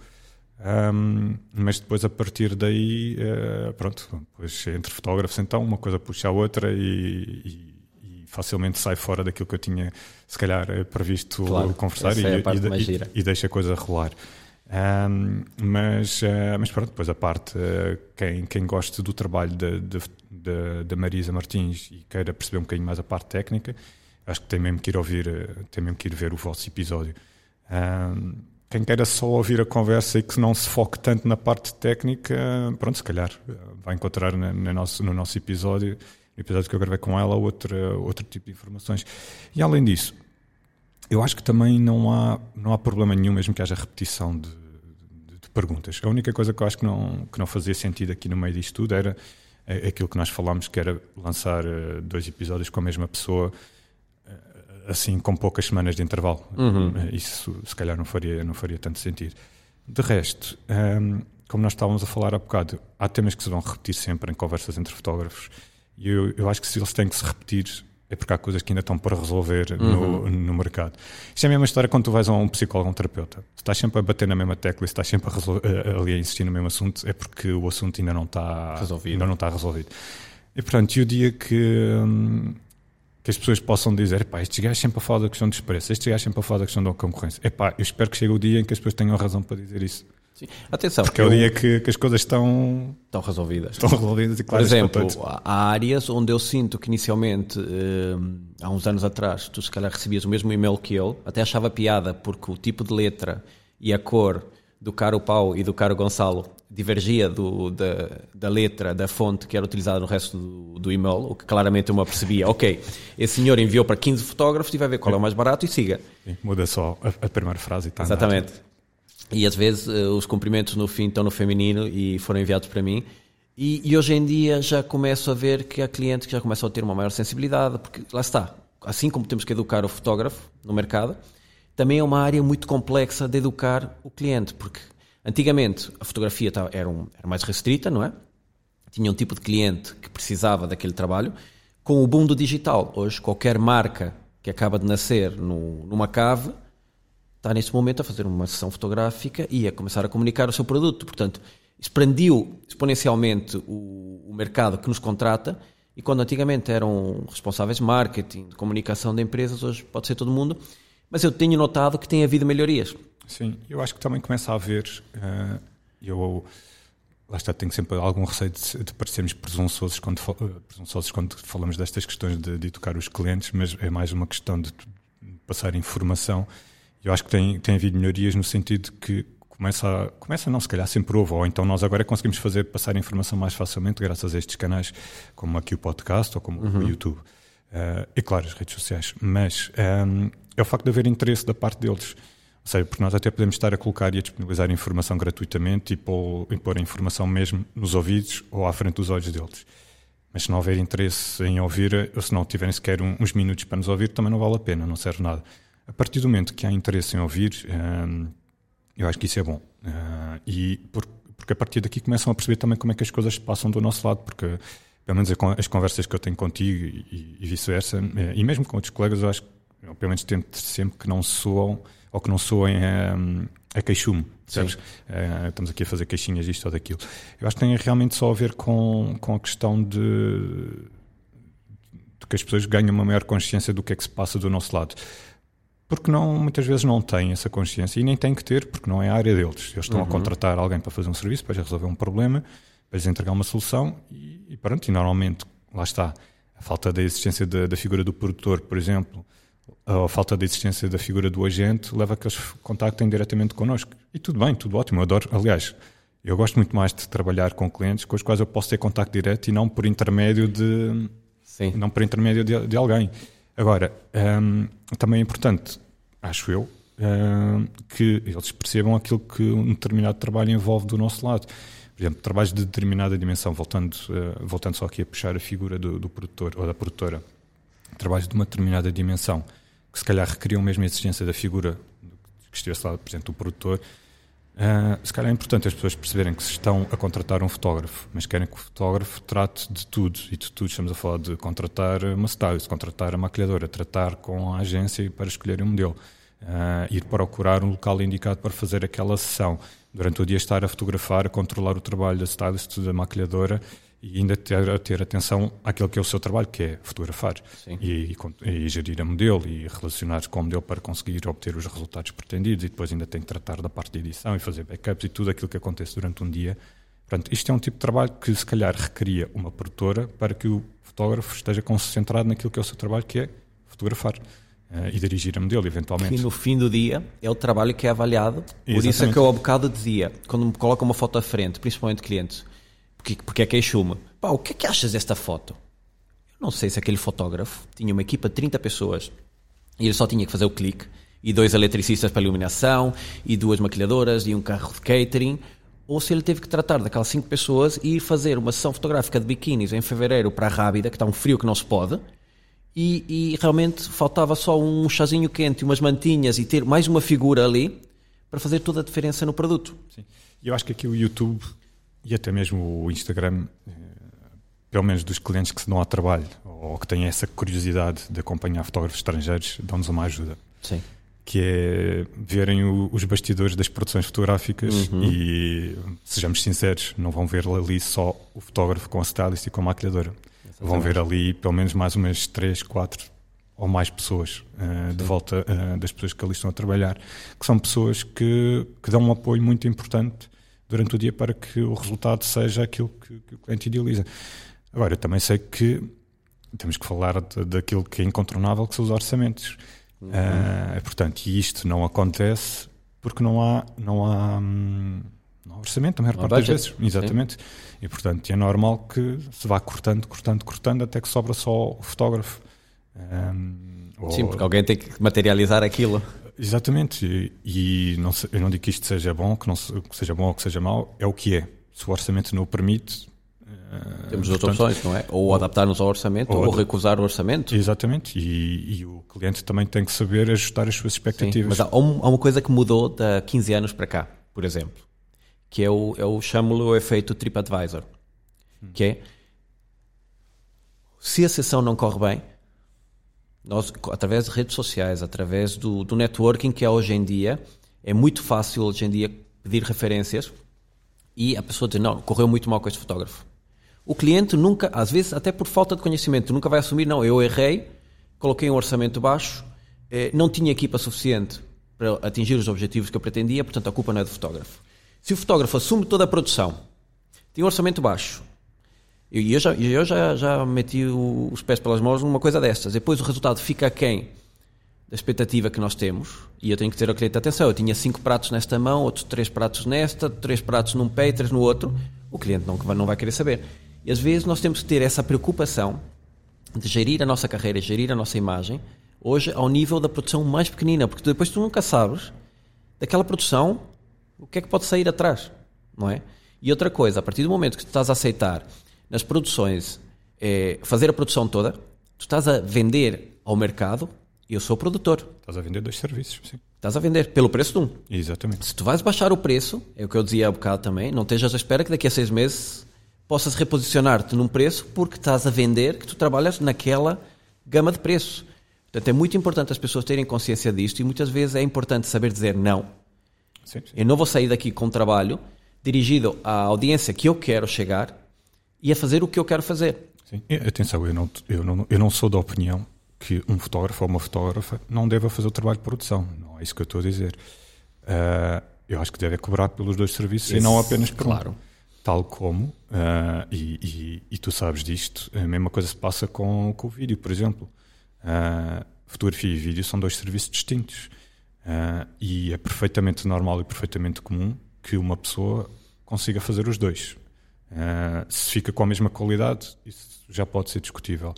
Ahm, mas depois, a partir daí, eh, pronto, depois entre fotógrafos, então, uma coisa puxa a outra e- e facilmente sai fora daquilo que eu tinha, se calhar, eh, previsto Claro, conversar e, é e- e- e deixa a coisa rolar. Um, mas, uh, mas pronto, depois a parte, uh, quem, quem gosta do trabalho da Marisa Martins e queira perceber um bocadinho mais a parte técnica, acho que tem mesmo que ir ouvir, tem mesmo que ir ver o vosso episódio. Um, quem queira só ouvir a conversa e que não se foque tanto na parte técnica, pronto, se calhar vai encontrar na, na nosso, no nosso episódio, no episódio que eu gravei com ela, outra, outro tipo de informações. E além disso, eu acho que também não há, não há problema nenhum, mesmo que haja repetição de, de, de perguntas. A única coisa que eu acho que não, que não fazia sentido aqui no meio disto tudo era aquilo que nós falámos, que era lançar eh, dois episódios com a mesma pessoa eh, assim com poucas semanas de intervalo. Uhum. Eh, isso se calhar não faria, não faria tanto sentido. De resto, um, ehm, como nós estávamos a falar há bocado, há temas que se vão repetir sempre em conversas entre fotógrafos e eu, eu acho que se eles têm que se repetir é porque há coisas que ainda estão por resolver uhum. no, no mercado. Isto é a mesma história quando tu vais a um psicólogo ou um terapeuta. Se estás sempre a bater na mesma tecla e se estás sempre a resolver, ali a insistir no mesmo assunto, é porque o assunto ainda não está resolvido. Ainda não está resolvido. E portanto, e o dia que, hum, que as pessoas possam dizer, pá, estes gajos sempre a falar da questão dos preços, estes gajos sempre a falar da questão da concorrência. Epá, eu espero que chegue o dia em que as pessoas tenham razão para dizer isso. Sim. Atenção. Porque é o dia que, que, as coisas estão, estão resolvidas. Estão resolvidas e claras Por exemplo, há áreas onde eu sinto que inicialmente, eh, há uns anos atrás, tu se calhar recebias o mesmo e-mail que eu, até achava piada porque o tipo de letra e a cor do caro Pau e do caro Gonçalo divergia do, da, da letra, da fonte que era utilizada no resto do, do e-mail, o que claramente eu me apercebia. Ok, esse senhor enviou para 15 fotógrafos e vai ver qual é o mais barato e siga. Sim, muda só a, a primeira frase e está Exatamente. E às vezes uh, os cumprimentos no fim estão no feminino e foram enviados para mim. E, e, hoje em dia já começo a ver que há clientes que já começam a ter uma maior sensibilidade, porque lá está, assim como temos que educar o fotógrafo no mercado, também é uma área muito complexa de educar o cliente, porque antigamente a fotografia era, um, era mais restrita, não é? Tinha um tipo de cliente que precisava daquele trabalho. Com o boom do digital, hoje qualquer marca que acaba de nascer no, numa cave está neste momento a fazer uma sessão fotográfica e a começar a comunicar o seu produto. Portanto, expandiu exponencialmente o, o mercado que nos contrata e quando antigamente eram responsáveis de marketing, de comunicação de empresas, hoje pode ser todo mundo. Mas eu tenho notado que tem havido melhorias. Sim, eu acho que também começa a haver. Uh, eu lá está, tenho sempre algum receio de, de parecermos presunçosos quando, presunçosos quando falamos destas questões de, de educar os clientes, mas é mais uma questão de passar informação eu acho que tem, tem havido melhorias no sentido que começa, a, começa não, se calhar sempre houve, ou então nós agora conseguimos fazer passar informação mais facilmente graças a estes canais, como aqui o podcast ou como uhum. o YouTube. Uh, e claro, as redes sociais. Mas um, ehm, é o facto de haver interesse da parte deles. Ou seja, porque nós até podemos estar a colocar e a disponibilizar informação gratuitamente e pôr, e pôr a informação mesmo nos ouvidos ou à frente dos olhos deles. Mas se não houver interesse em ouvir, ou se não tiverem sequer uns minutos para nos ouvir, também não vale a pena, não serve nada. A partir do momento que há interesse em ouvir, um, eu acho que isso é bom. Uh, e por, porque a partir daqui começam a perceber também como é que as coisas passam do nosso lado, porque pelo menos as conversas que eu tenho contigo e, e vice-versa, eh, e mesmo com outros colegas, eu acho que eu, pelo menos tento sempre que não soam ou que não soem um, a queixume. Uh, estamos aqui a fazer queixinhas disto ou daquilo. Eu acho que tem realmente só a ver com, com a questão de, de que as pessoas ganham uma maior consciência do que é que se passa do nosso lado porque não, muitas vezes não têm essa consciência e nem têm que ter, porque não é a área deles. Eles estão uhum. a contratar alguém para fazer um serviço, para resolver um problema, para lhes entregar uma solução e, e pronto. E normalmente, lá está, a falta da existência da, da figura do produtor, por exemplo, a falta da existência da figura do agente leva a que eles contactem diretamente connosco. E tudo bem, tudo ótimo, eu adoro. Aliás, eu gosto muito mais de trabalhar com clientes com os quais eu posso ter contacto direto e não por intermédio de, Sim. não por intermédio de, de alguém. Agora, um, também é importante, acho eu, um, que eles percebam aquilo que um determinado trabalho envolve do nosso lado. Por exemplo, trabalhos de determinada dimensão, voltando, uh, voltando só aqui a puxar a figura do, do produtor ou da produtora, trabalhos de uma determinada dimensão, que se calhar requeriam mesmo a existência da figura que estivesse lá, por exemplo, do produtor, Uh, se calhar é importante as pessoas perceberem que se estão a contratar um fotógrafo, mas querem que o fotógrafo trate de tudo. E de tudo estamos a falar de contratar uma stylist, contratar a maquilhadora, tratar com a agência para escolher um modelo, uh, ir procurar um local indicado para fazer aquela sessão. Durante o dia estar a fotografar, a controlar o trabalho da stylist, da maquilhadora e ainda ter, ter atenção àquilo que é o seu trabalho, que é fotografar e, e, e gerir a modelo e relacionar com o modelo para conseguir obter os resultados pretendidos e depois ainda tem que tratar da parte de edição e fazer backups e tudo aquilo que acontece durante um dia. Portanto, isto é um tipo de trabalho que se calhar requeria uma produtora para que o fotógrafo esteja concentrado naquilo que é o seu trabalho, que é fotografar uh, e dirigir a modelo, eventualmente. E no fim do dia é o trabalho que é avaliado. Por Exatamente. isso é que eu ao bocado dizia, quando me coloca uma foto à frente, principalmente clientes, porque, porque é queixo-me, pá, o que é que achas desta foto? Eu não sei se aquele fotógrafo tinha uma equipa de 30 pessoas e ele só tinha que fazer o clique e dois eletricistas para iluminação e duas maquilhadoras e um carro de catering ou se ele teve que tratar daquelas cinco pessoas e ir fazer uma sessão fotográfica de biquínis em fevereiro para a Rábida, que está um frio que não se pode, e, e, realmente faltava só um chazinho quente, umas mantinhas e ter mais uma figura ali para fazer toda a diferença no produto. Sim. Eu acho que aqui o YouTube e até mesmo o Instagram, eh, pelo menos dos clientes que se dão ao trabalho ou que têm essa curiosidade de acompanhar fotógrafos estrangeiros, dão-nos uma ajuda. Sim. Que é verem o, os bastidores das produções fotográficas uhum. e, sejamos sinceros, não vão ver ali só o fotógrafo com a stylist e com a maquilhadora. Exatamente. Vão ver ali pelo menos mais umas 3, 4 ou mais pessoas uh, de volta uh, das pessoas que ali estão a trabalhar, que são pessoas que, que dão um apoio muito importante durante o dia para que o resultado seja aquilo que, que o cliente idealiza. Agora, eu também sei que temos que falar de, daquilo que é incontornável, que são os orçamentos. Uhum. Uh, portanto, e isto não acontece porque não há, não há, hum, não há orçamento, a maior parte das vezes. Exatamente. Sim. E, portanto, é normal que se vá cortando, cortando, cortando, até que sobra só o fotógrafo. Um, Sim, ou... porque alguém tem que materializar aquilo. Exatamente, e, e não, eu não digo que isto seja bom, que, não, que seja bom ou que seja mau, é o que é. Se o orçamento não o permite. Uh, Temos duas opções, não é? Ou, adaptar-nos ao orçamento ou, ou, recusar o orçamento. Exatamente, e, e, o cliente também tem que saber ajustar as suas expectativas. Sim, mas há, há, uma coisa que mudou de 15 anos para cá, por exemplo, que é o, é o chamo-lhe o efeito TripAdvisor, hum. que é se a sessão não corre bem, nós, através de redes sociais, através do, do networking que é hoje em dia, é muito fácil hoje em dia pedir referências e a pessoa dizer, não, correu muito mal com este fotógrafo. O cliente nunca, às vezes até por falta de conhecimento, nunca vai assumir, não, eu errei, coloquei um orçamento baixo, eh, não tinha equipa suficiente para atingir os objetivos que eu pretendia, portanto a culpa não é do fotógrafo. Se o fotógrafo assume toda a produção, tem um orçamento baixo, e eu já, eu já, já meti os pés pelas mãos numa coisa destas. Depois o resultado fica quem da expectativa que nós temos. E eu tenho que ter ao cliente atenção. Eu tinha cinco pratos nesta mão, outros três pratos nesta, três pratos num pé e três no outro. O cliente não, não vai querer saber. E às vezes nós temos que ter essa preocupação de gerir a nossa carreira, gerir a nossa imagem, hoje ao nível da produção mais pequenina, porque depois tu nunca sabes daquela produção o que é que pode sair atrás, não é? E outra coisa, a partir do momento que tu estás a aceitar nas produções, é, fazer a produção toda, tu estás a vender ao mercado, eu sou produtor. Estás a vender dois serviços, sim. Estás a vender pelo preço de um. Exatamente. Se tu vais baixar o preço, é o que eu dizia há bocado também, não estejas à espera que daqui a seis meses possas reposicionar-te num preço porque estás a vender que tu trabalhas naquela gama de preço. Portanto, é muito importante as pessoas terem consciência disto e muitas vezes é importante saber dizer não. Sim, sim. Eu não vou sair daqui com um trabalho dirigido à audiência que eu quero chegar e a fazer o que eu quero fazer. Sim. Atenção, eu não, eu, não, eu não sou da opinião que um fotógrafo ou uma fotógrafa não deva fazer o trabalho de produção. Não é isso que eu estou a dizer. Uh, eu acho que deve cobrar pelos dois serviços Esse, e não apenas por claro. um. Tal como, uh, e, e, e, tu sabes disto, a mesma coisa se passa com, com o vídeo, por exemplo. Uh, fotografia e vídeo são dois serviços distintos. e é perfeitamente normal e perfeitamente comum que uma pessoa consiga fazer os dois. Uh, se fica com a mesma qualidade, isso já pode ser discutível.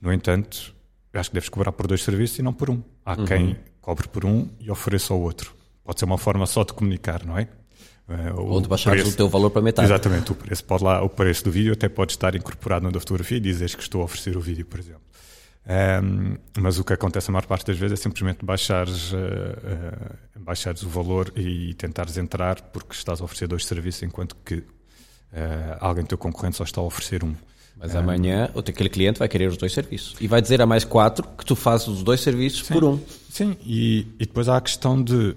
No entanto, acho que deves cobrar por dois serviços e não por um. Há uhum. quem cobre por um e ofereça ao outro. Pode ser uma forma só de comunicar, não é? Uh, Ou de baixar o teu valor para metade. Exatamente, o preço, pode lá, o preço do vídeo até pode estar incorporado na da fotografia e dizes que estou a oferecer o vídeo, por exemplo. Um, mas o que acontece a maior parte das vezes é simplesmente baixares, uh, uh, baixares o valor e tentares entrar porque estás a oferecer dois serviços enquanto que alguém do teu concorrente só está a oferecer um. Mas um, amanhã aquele cliente vai querer os dois serviços e vai dizer a mais quatro que tu fazes os dois serviços sim, por um. Sim, e, e depois há a questão de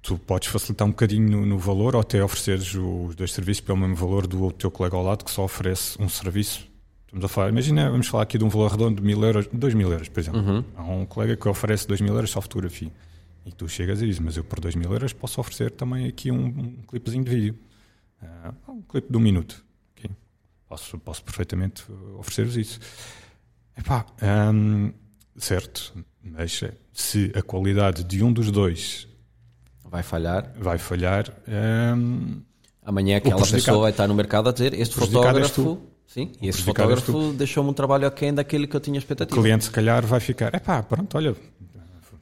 tu podes facilitar um bocadinho no, no, valor ou até ofereceres os dois serviços pelo mesmo valor do teu colega ao lado que só oferece um serviço. Estamos a falar, imagina, vamos falar aqui de um valor redondo de mil euros, dois mil euros, por exemplo. Uhum. Há um colega que oferece dois mil euros só fotografia. E tu chegas e dizes, mas eu por dois mil euros posso oferecer também aqui um, um clipezinho de vídeo. Uh, um clipe de um minuto. Okay? Posso, posso perfeitamente oferecer-vos isso. Epá, um, certo, mas se a qualidade de um dos dois vai falhar. Vai falhar. Um, Amanhã aquela pessoa vai estar no mercado a dizer este fotógrafo. Sim, e este fotógrafo deixou-me um trabalho aquém daquele que eu tinha expectativa. O cliente, se calhar, vai ficar. É pá, pronto, olha,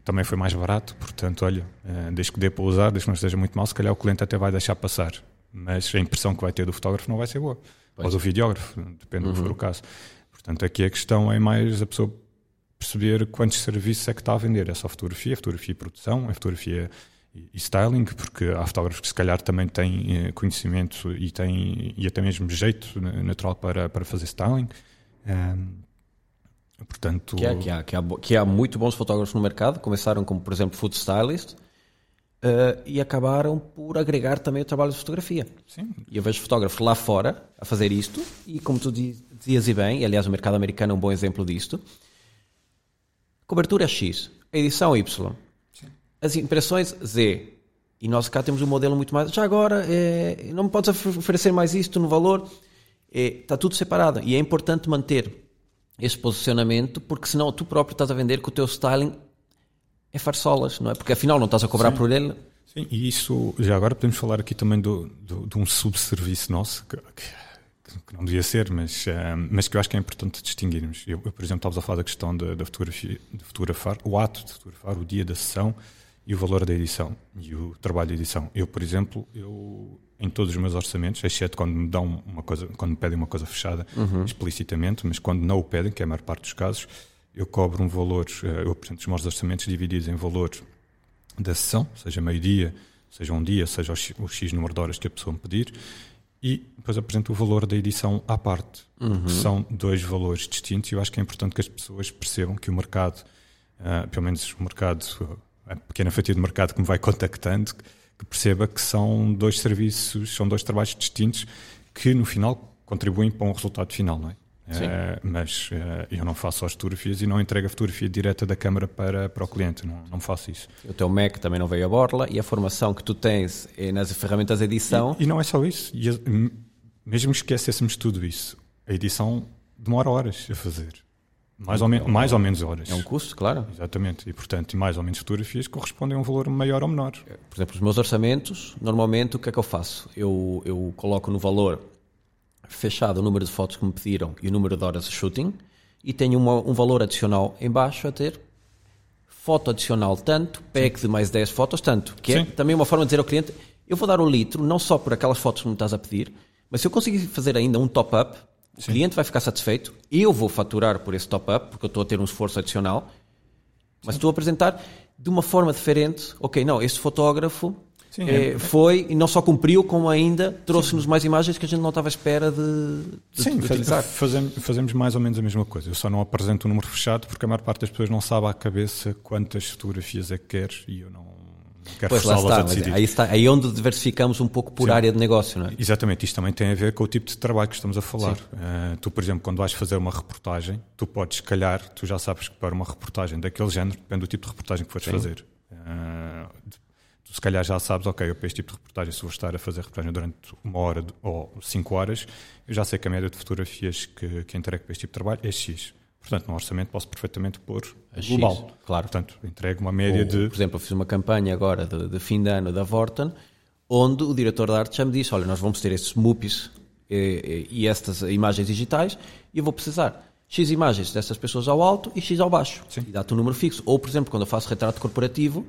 também foi mais barato, portanto, olha, eh, desde que dê para usar, desde que não esteja muito mal, se calhar o cliente até vai deixar passar. Mas a impressão que vai ter do fotógrafo não vai ser boa. Pois. Ou do videógrafo, depende uhum. do que for o caso. Portanto, aqui a questão é mais a pessoa perceber quantos serviços é que está a vender. É só fotografia, fotografia e produção, é fotografia e styling, porque há fotógrafos que se calhar também têm eh, conhecimento e têm e até mesmo jeito natural para, para fazer styling. Um, portanto, que, é, que, há, que, há, que há muito bons fotógrafos no mercado, começaram como, por exemplo, food stylist, uh, e acabaram por agregar também o trabalho de fotografia. Sim. E eu vejo fotógrafos lá fora a fazer isto, e como tu dizias e bem, e aliás o mercado americano é um bom exemplo disto, cobertura X, edição Y, as impressões Z. E nós cá temos um modelo muito mais. Já agora, é, não me podes oferecer mais isto no valor. É, está tudo separado. E é importante manter esse posicionamento, porque senão tu próprio estás a vender que o teu styling é farsolas, não é? Porque afinal não estás a cobrar Sim. por ele. Sim, e isso, já agora podemos falar aqui também do, do, de um subserviço nosso, que, que, que não devia ser, mas, uh, mas que eu acho que é importante distinguirmos. Eu, eu por exemplo, estavas a falar da questão da, da fotografia, de fotografar, o ato de fotografar, o dia da sessão e o valor da edição e o trabalho de edição. Eu, por exemplo, eu em todos os meus orçamentos, exceto quando me dão uma coisa, quando me pedem uma coisa fechada uhum. explicitamente, mas quando não o pedem, que é a maior parte dos casos, eu cobro um valor, eh, eu apresento os meus orçamentos divididos em valor da sessão, seja meio-dia, seja um dia, seja o X número de horas que a pessoa me pedir, e depois apresento o valor da edição à parte. Uhum. São dois valores distintos e eu acho que é importante que as pessoas percebam que o mercado, uh, pelo menos o mercado a pequena fatia de mercado que me vai contactando, que perceba que são dois serviços, são dois trabalhos distintos que no final contribuem para um resultado final, não é? Uh, mas uh, eu não faço as fotografias e não entrego a fotografia direta da câmara para, para o cliente, não, não faço isso. O teu Mac também não veio a borla e a formação que tu tens é nas ferramentas de edição. E, e não é só isso, e, mesmo esquecêssemos tudo isso, a edição demora horas a fazer. Mais ou, me, mais ou menos horas. É um custo, claro. Exatamente. E, portanto, mais ou menos fotografias correspondem a um valor maior ou menor. Por exemplo, os meus orçamentos, normalmente, o que é que eu faço? Eu, eu coloco no valor fechado o número de fotos que me pediram e o número de horas de shooting e tenho uma, um valor adicional em baixo a ter foto adicional tanto, pack Sim. de mais 10 fotos tanto. Que é Sim. é também uma forma de dizer ao cliente, eu vou dar um litro, não só por aquelas fotos que me estás a pedir, mas se eu conseguir fazer ainda um top-up, o cliente vai ficar satisfeito, eu vou faturar por esse top-up, porque eu estou a ter um esforço adicional, mas Sim. estou a apresentar de uma forma diferente. Ok, não, este fotógrafo Sim, é, é, foi e não só cumpriu, como ainda trouxe-nos mais imagens que a gente não estava à espera de, de Sim, utilizar. Fazemos, fazemos mais ou menos a mesma coisa. Eu só não apresento o um número fechado porque a maior parte das pessoas não sabe à cabeça quantas fotografias é que quer e eu não Quer pois lá está, mas aí está, aí é onde diversificamos um pouco por Sim. área de negócio, não é? Exatamente, isto também tem a ver com o tipo de trabalho que estamos a falar. Uh, tu, por exemplo, quando vais fazer uma reportagem, tu podes, se calhar, tu já sabes que para uma reportagem daquele género, depende do tipo de reportagem que fores Sim. fazer. Uh, se calhar, já sabes, ok, eu para este tipo de reportagem, se vou estar a fazer reportagem durante uma hora ou cinco horas, eu já sei que a média de fotografias que, que entrego para este tipo de trabalho é X. Portanto, no orçamento posso perfeitamente pôr a global. X, claro. Portanto, entrego uma média Ou, de. Por exemplo, eu fiz uma campanha agora de, de, fim de ano da Vorten, onde o diretor de arte já me disse: Olha, nós vamos ter estes MUPIs e, e, e estas imagens digitais e eu vou precisar X imagens dessas pessoas ao alto e X ao baixo. Sim. E dá-te um número fixo. Ou, por exemplo, quando eu faço retrato corporativo,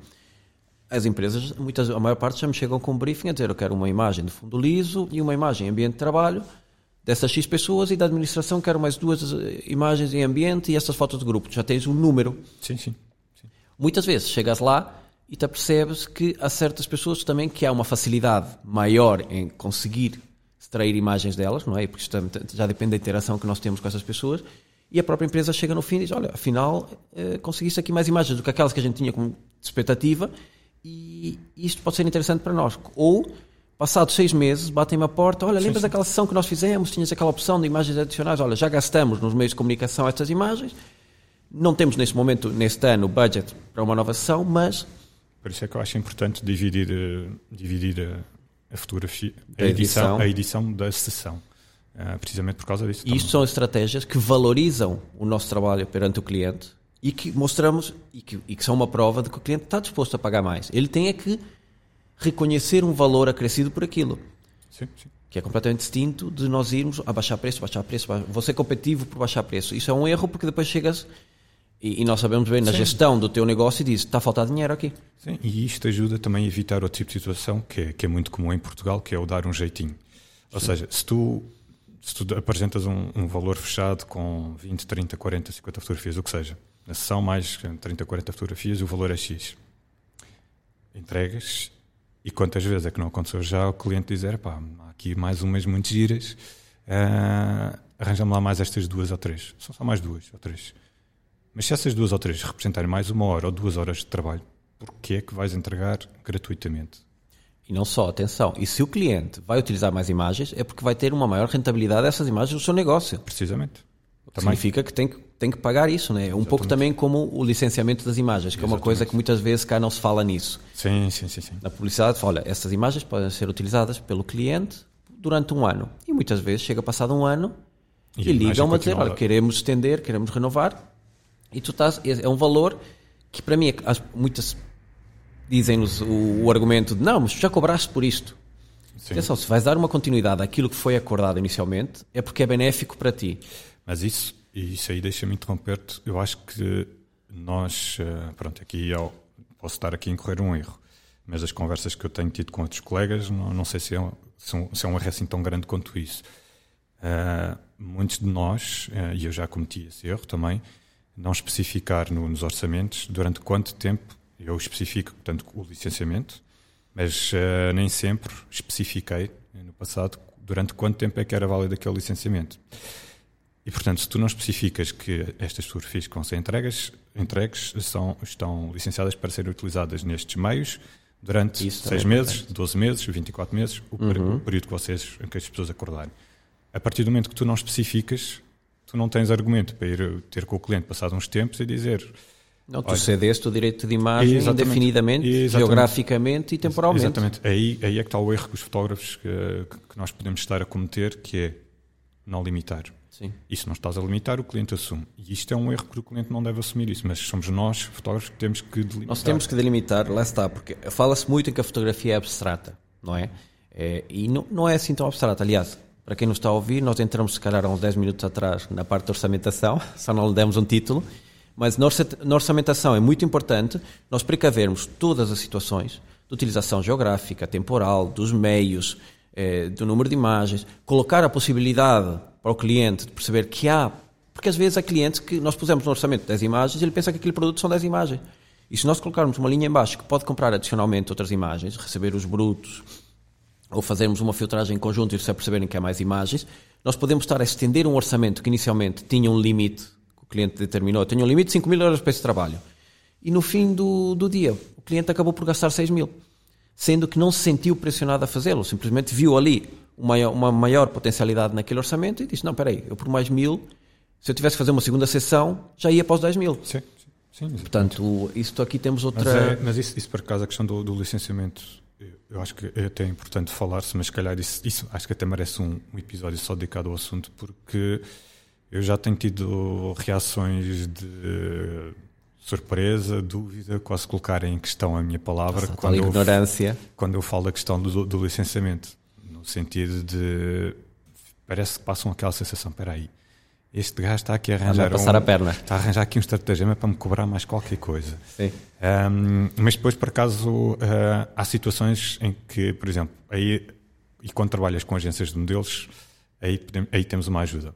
as empresas, muitas, a maior parte já me chegam com um briefing a dizer: Eu quero uma imagem de fundo liso e uma imagem em ambiente de trabalho dessas X pessoas e da administração quero mais duas eh, imagens em ambiente e essas fotos de grupo. Já tens um número. Sim, sim. sim. Muitas vezes chegas lá e te percebes que há certas pessoas também que há uma facilidade maior em conseguir extrair imagens delas, não é? Porque isto já depende da interação que nós temos com essas pessoas. E a própria empresa chega no fim e diz: Olha, afinal, eh, conseguiste aqui mais imagens do que aquelas que a gente tinha como expectativa e isto pode ser interessante para nós. Ou, passados seis meses, batem-me a porta, olha, lembras daquela sessão que nós fizemos, tinhas aquela opção de imagens adicionais, olha, já gastamos nos meios de comunicação estas imagens, não temos neste momento, neste ano, budget para uma nova sessão, mas... Por isso é que eu acho importante dividir, eh, dividir a, a fotografia, a edição, edição. a edição da sessão. Ah, precisamente por causa disso. E isto são estratégias que valorizam o nosso trabalho perante o cliente e que mostramos e que, e que são uma prova de que o cliente está disposto a pagar mais. Ele tem é que reconhecer um valor acrescido por aquilo, Sim, sim. que é completamente distinto de nós irmos a baixar preço, baixar preço, ba- vou ser competitivo por baixar preço. Isso é um erro porque depois chegas e, e nós sabemos bem na Sim. gestão do teu negócio e diz está a faltar dinheiro aqui. Sim, e isto ajuda também a evitar outro tipo de situação que é, que é muito comum em Portugal, que é o dar um jeitinho. Ou seja, se tu, se tu apresentas um, um valor fechado com 20, 30, 40, 50 fotografias, o que seja, na sessão mais 30, 40 fotografias, o valor é X. Entregas e quantas vezes é que não aconteceu já o cliente dizer, pá, há aqui mais umas muito giras, ah, arranja-me lá mais estas duas ou três. São só mais duas ou três. Mas se essas duas ou três representarem mais uma hora ou duas horas de trabalho, porquê é que vais entregar gratuitamente? E não só, atenção, e se o cliente vai utilizar mais imagens é porque vai ter uma maior rentabilidade dessas imagens no seu negócio. Precisamente. Também. Significa que tem, que tem que pagar isso, né? Um pouco também como o licenciamento das imagens, que é uma coisa que muitas vezes cá não se fala nisso. Sim, sim, sim, sim. Na publicidade, olha, essas imagens podem ser utilizadas pelo cliente durante um ano. E muitas vezes chega passado um ano E e, ligam-me a dizer, olha, queremos estender, queremos renovar. E tu estás, é um valor que para mim, é muitas dizem-nos o, o argumento de, não, mas já cobraste por isto. Sim. Atenção, se vais dar uma continuidade àquilo que foi acordado inicialmente, é porque é benéfico para ti. Mas isso, e isso aí deixa-me interromper-te, eu acho que nós, eh, pronto, aqui eu posso estar aqui a incorrer um erro, mas as conversas que eu tenho tido com outros colegas, não, não sei se é, um- se é um- erro assim tão grande quanto isso. Ah, muitos de nós, eh, e eu já cometi esse erro também, não especificar no- nos orçamentos durante quanto tempo eu especifico, portanto, o licenciamento, mas eh, nem sempre especifiquei no passado durante quanto tempo é que era válido aquele licenciamento. E, portanto, se tu não especificas que estas fotografias que vão ser entregues, entregues são, estão licenciadas para serem utilizadas nestes meios durante Isso também 6 é meses, 12 meses, 24 meses, o, o período que, vocês, em que as pessoas acordarem. A partir do momento que tu não especificas, tu não tens argumento para ir ter com o cliente passado uns tempos e dizer Não, tu Olha. cedeste o direito de imagem Exatamente. indefinidamente, Exatamente. geograficamente e temporalmente. Exatamente. Aí, aí é que está o erro que os fotógrafos que, que nós podemos estar a cometer, que é não limitar. Sim. E se não estás a limitar, o cliente assume. E isto é um erro que o cliente não deve assumir isso, mas somos nós, fotógrafos, que temos que delimitar. Nós temos que delimitar, lá está, porque fala-se muito em que a fotografia é abstrata, não é? É, e não, não é assim tão abstrata. Aliás, para quem nos está a ouvir, nós entramos, se calhar, há uns 10 minutos atrás na parte da orçamentação, (laughs) só não lhe demos um título, mas na orça- na orçamentação é muito importante nós precavermos todas as situações de utilização geográfica, temporal, dos meios, eh, do número de imagens, colocar a possibilidade para o cliente de perceber que há porque às vezes há clientes que nós pusemos no orçamento 10 imagens e ele pensa que aquele produto são 10 imagens. E se nós colocarmos uma linha em baixo que pode comprar adicionalmente outras imagens, receber os brutos, ou fazermos uma filtragem em conjunto e se perceberem que há mais imagens, nós podemos estar a estender um orçamento que inicialmente tinha um limite, que o cliente determinou, tinha um limite de 5 mil euros para esse trabalho. E no fim do, do dia, o cliente acabou por gastar 6 mil, sendo que não se sentiu pressionado a fazê-lo, simplesmente viu ali uma maior, potencialidade naquele orçamento e disse, não, espera aí, eu por mais mil, se eu tivesse que fazer uma segunda sessão, já ia para os 10 mil. Sim, sim. Portanto, isto aqui temos Mas, outra... é, mas isso, isso, por acaso, a questão do, do licenciamento, eu- acho que é até importante falar-se, mas se calhar isso, isso acho que até merece um, um episódio só dedicado ao assunto, porque eu já tenho tido reações de surpresa, dúvida, quase colocarem em questão a minha palavra Tal quando eu, ignorância. quando eu falo da questão do, do licenciamento, no sentido de parece que passam aquela sensação, espera aí, este gajo está aqui a arranjar passar um- a perna. está a arranjar aqui um estratagema para me cobrar mais qualquer coisa. Sim. Um, mas depois, por acaso, uh, há situações em que, por exemplo, aí, e quando trabalhas com agências de modelos, aí, aí temos uma ajuda.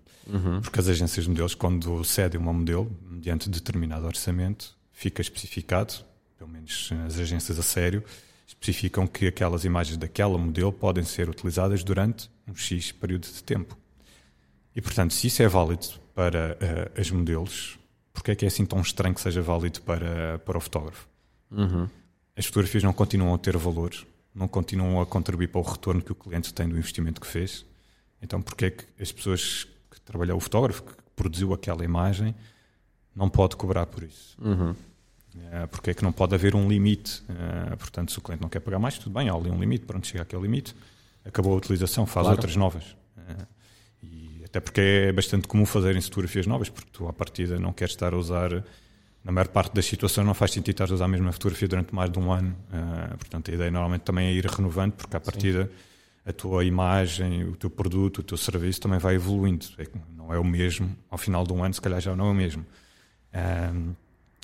Porque as agências de modelos, quando cedem uma modelo, mediante determinado orçamento, fica especificado, pelo menos as agências a sério, especificam que aquelas imagens daquela modelo podem ser utilizadas durante um X período de tempo. E, portanto, se isso é válido para eh, as modelos, porque é que é assim tão estranho que seja válido para, para o fotógrafo? as fotografias não continuam a ter valor, não continuam a contribuir para o retorno que o cliente tem do investimento que fez. Então, porque é que as pessoas que trabalham, o fotógrafo que produziu aquela imagem, não pode cobrar por isso? Uhum. Uh, porque é que não pode haver um limite? Uh, portanto, se o cliente não quer pagar mais, tudo bem, há ali um limite, para onde chega aquele limite, acabou a utilização, faz claro. outras novas. Uh, e até porque é bastante comum fazerem fotografias novas, porque tu, à partida, não queres estar a usar. Na maior parte das situações não faz sentido estar a usar a mesma fotografia durante mais de um ano. portanto, a ideia normalmente também é ir renovando, porque à partida Sim. a tua imagem, o teu produto, o teu serviço também vai evoluindo. É, não é o mesmo, ao final de um ano, se calhar já não é o mesmo.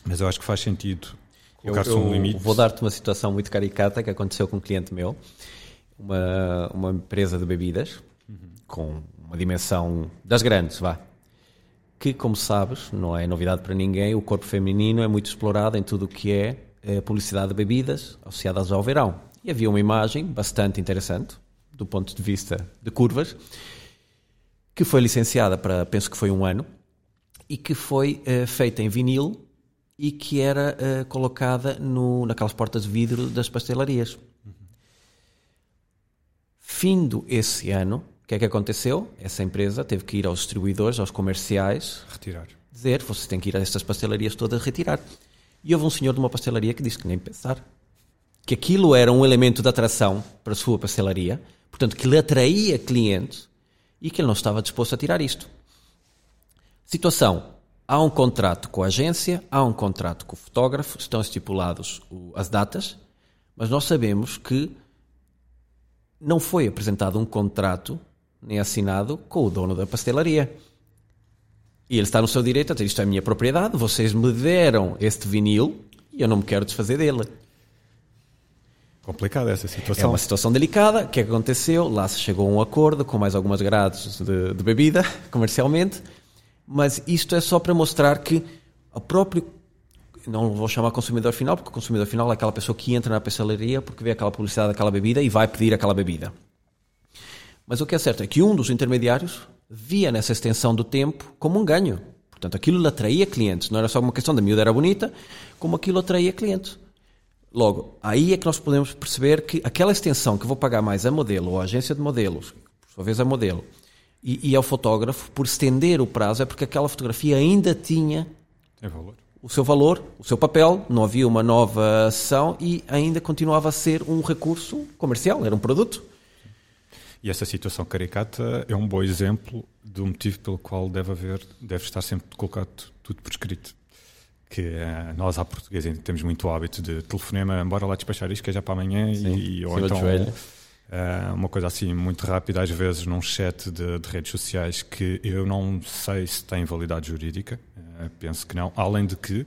Mas eu acho que faz sentido colocar-se um limite. Vou dar-te uma situação muito caricata que aconteceu com um cliente meu, uma, uma empresa de bebidas, uhum. com uma dimensão das grandes, vá. Que, como sabes, não é novidade para ninguém, o corpo feminino é muito explorado em tudo o que é, é publicidade de bebidas associadas ao verão. E havia uma imagem bastante interessante, do ponto de vista de curvas, que foi licenciada para, penso que foi um ano, e que foi uh, feita em vinil e que era uh, colocada no, naquelas portas de vidro das pastelarias. Uhum. Findo esse ano, o que é que aconteceu? Essa empresa teve que ir aos distribuidores, aos comerciais, retirar. Dizer, você tem que ir a estas pastelarias todas retirar. E houve um senhor de uma pastelaria que disse que nem pensar. Que aquilo era um elemento de atração para a sua pastelaria, portanto, que lhe atraía clientes e que ele não estava disposto a tirar isto. Situação: há um contrato com a agência, há um contrato com o fotógrafo, estão estipulados as datas, mas nós sabemos que não foi apresentado um contrato nem assinado com o dono da pastelaria. E ele está no seu direito a dizer isto é a minha propriedade, vocês me deram este vinil e eu não me quero desfazer dele. Complicada essa situação. É uma situação delicada. O que é que aconteceu? Lá se chegou a um acordo com mais algumas grades de, de bebida, (laughs) comercialmente, mas isto é só para mostrar que o próprio não vou chamar consumidor final, porque o consumidor final é aquela pessoa que entra na pastelaria porque vê aquela publicidade daquela bebida e vai pedir aquela bebida. Mas o que é certo é que um dos intermediários via nessa extensão do tempo como um ganho. Portanto, aquilo lhe atraía clientes. Não era só uma questão da miúda era bonita, como aquilo atraía clientes. Logo, aí é que nós podemos perceber que aquela extensão que vou pagar mais a modelo ou a agência de modelos, por sua vez a modelo, e, e ao fotógrafo por estender o prazo é porque aquela fotografia ainda tinha o seu valor, o seu papel, não havia uma nova ação e ainda continuava a ser um recurso comercial, era um produto. E essa situação caricata é um bom exemplo do motivo pelo qual deve haver, deve estar sempre colocado tudo por escrito. Que uh, nós, à portuguesa, temos muito hábito de telefonema, bora lá despachar isto que é já para amanhã, Sim, e, ou então Uh, uma coisa assim muito rápida, às vezes num chat de, de, redes sociais que eu não sei se tem validade jurídica, uh, penso que não, além de que,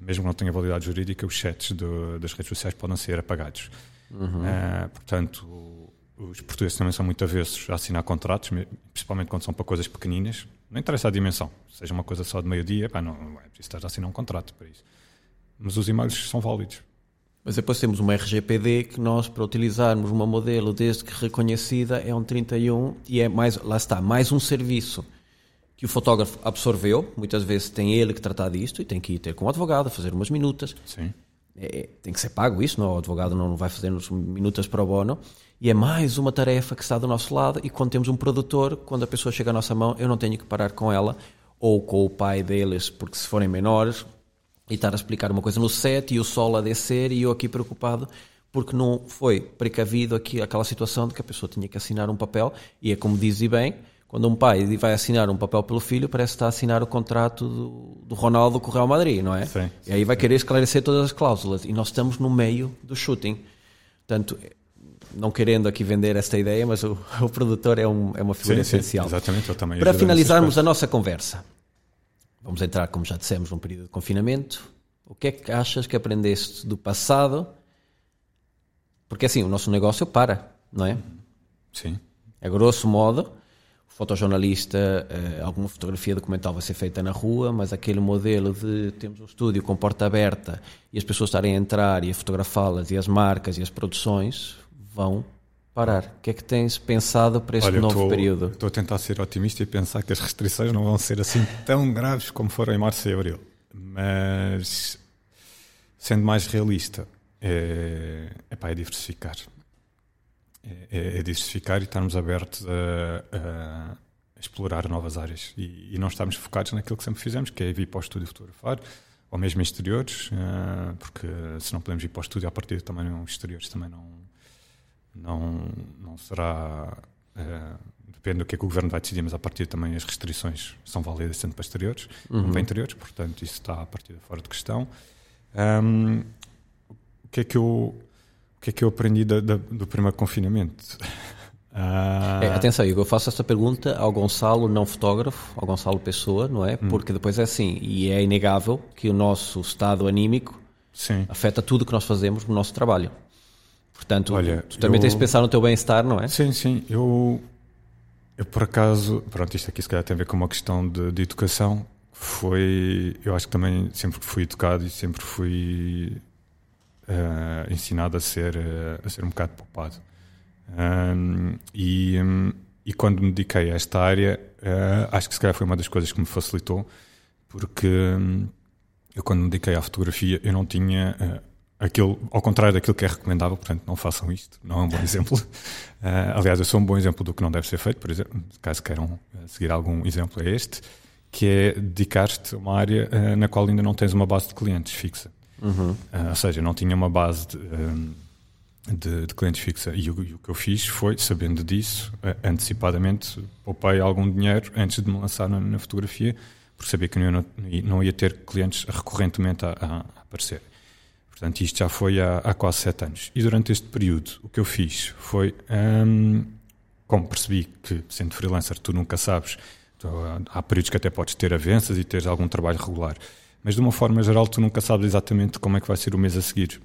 mesmo que não tenha validade jurídica, os chats do, das redes sociais podem ser apagados. Uhum. Uh, portanto, os portugueses também são muito avessos a assinar contratos, principalmente quando são para coisas pequeninas. Não interessa a dimensão, seja uma coisa só de meio-dia, não, não é preciso estar a assinar um contrato para isso. Mas os e-mails são válidos. Mas depois temos uma RGPD que nós, para utilizarmos uma modelo desde que reconhecida, é um 31 e é mais, lá está, mais um serviço que o fotógrafo absorveu. Muitas vezes tem ele que tratar disto e tem que ir ter com o advogado, fazer umas minutas. Sim. É, é tem que ser pago isso, não? o advogado não vai fazer minutas para o bono. E é mais uma tarefa que está do nosso lado. E quando temos um produtor, quando a pessoa chega à nossa mão, eu não tenho que parar com ela ou com o pai deles, porque se forem menores, e estar a explicar uma coisa no set e o sol a descer e eu aqui preocupado porque não foi precavido aqui aquela situação de que a pessoa tinha que assinar um papel e é como diz bem, quando um pai vai assinar um papel pelo filho, parece estar a assinar o contrato do, do Ronaldo com o Real Madrid, não é? Sim, e aí vai querer esclarecer todas as cláusulas e nós estamos no meio do shooting. Portanto, não querendo aqui vender esta ideia, mas o, (laughs) o produtor é, um, é uma figura sim, essencial. Sim, exatamente, eu também Para finalizarmos a nossa conversa, Vamos entrar, como já dissemos, num período de confinamento. O que é que achas que aprendeste do passado? Porque assim, o nosso negócio para, não é? Sim. A grosso modo, o fotojornalista, eh, alguma fotografia documental vai ser feita na rua, mas aquele modelo de temos um estúdio com porta aberta e as pessoas estarem a entrar e a fotografá-las e as marcas e as produções vão parar. O que é que tens pensado para este Olha, novo tô, período? Estou a tentar ser otimista e pensar que as restrições não vão ser assim tão graves como foram em março e abril. Mas, sendo mais realista, é, epá, é diversificar. É, é, é diversificar e estarmos abertos a, a, explorar novas áreas e, e, não estarmos focados naquilo que sempre fizemos, que é vir para o estúdio fotografar, ou mesmo exteriores, uh, porque se não podemos ir para o estúdio a partir também exteriores também não, não, não será. Uh, depende do que é que o governo vai decidir, mas a partir também as restrições são válidas tanto para exteriores uhum. como para interiores, portanto isso está a partir de fora de questão. Um, o que é que eu o que é que eu aprendi da, da, do primeiro confinamento? (laughs) Ah... É, atenção, eu faço esta pergunta ao Gonçalo, não fotógrafo, ao Gonçalo Pessoa, não é? Hum. Porque depois é assim, e é inegável que o nosso estado anímico Sim. afeta tudo o que nós fazemos no nosso trabalho. Portanto, Olha, tu também eu... tens de pensar no teu bem-estar, não é? Sim, sim. Eu, eu, por acaso, pronto, isto aqui se calhar tem a ver com uma questão de, de educação. Foi, eu acho que também sempre fui educado e sempre fui uh, ensinado a ser, uh, a ser um bocado poupado. Um, e, um, e quando me dediquei a esta área, uh, acho que se calhar foi uma das coisas que me facilitou, porque um, eu quando me dediquei à fotografia, eu não tinha aquilo, ao contrário daquilo que é recomendável, portanto, não façam isto, não é um bom (laughs) exemplo. Uh, aliás, eu sou um bom exemplo do que não deve ser feito, por exemplo, caso queiram seguir algum exemplo, é este, que é dedicar-te a uma área na qual ainda não tens uma base de clientes fixa. Uhum. Uh, ou seja, não tinha uma base de, um, de, de clientes fixa. E o, e o, que eu fiz foi, sabendo disso, uh, antecipadamente, poupei algum dinheiro antes de me lançar na, na fotografia, porque sabia que não, não ia ter clientes recorrentemente a, a, aparecer. Portanto, isto já foi há, há, quase sete anos. E durante este período, o que eu fiz foi, um, como percebi que, sendo freelancer, tu nunca sabes, há períodos que até podes ter avanças e teres algum trabalho regular mas de uma forma geral tu nunca sabes exatamente como é que vai ser o mês a seguir.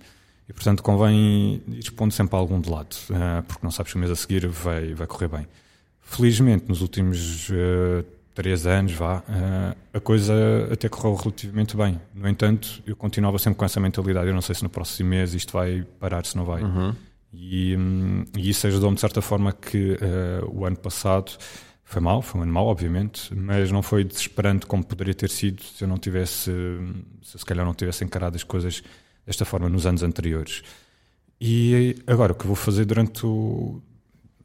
E portanto convém ir pondo sempre algum de lado, uh, porque não sabes se o mês a seguir vai, vai correr bem. Felizmente, nos últimos uh, três anos, vá, uh, a coisa até correu relativamente bem. No entanto, eu continuava sempre com essa mentalidade. Eu não sei se no próximo mês isto vai parar, se não vai. Uhum. E, um, e, isso ajudou-me de certa forma que o ano passado foi mal, foi um ano mau, obviamente, mas não foi desesperante como poderia ter sido se eu não tivesse, se se calhar não tivesse encarado as coisas desta forma nos anos anteriores. E agora, o que vou fazer durante o.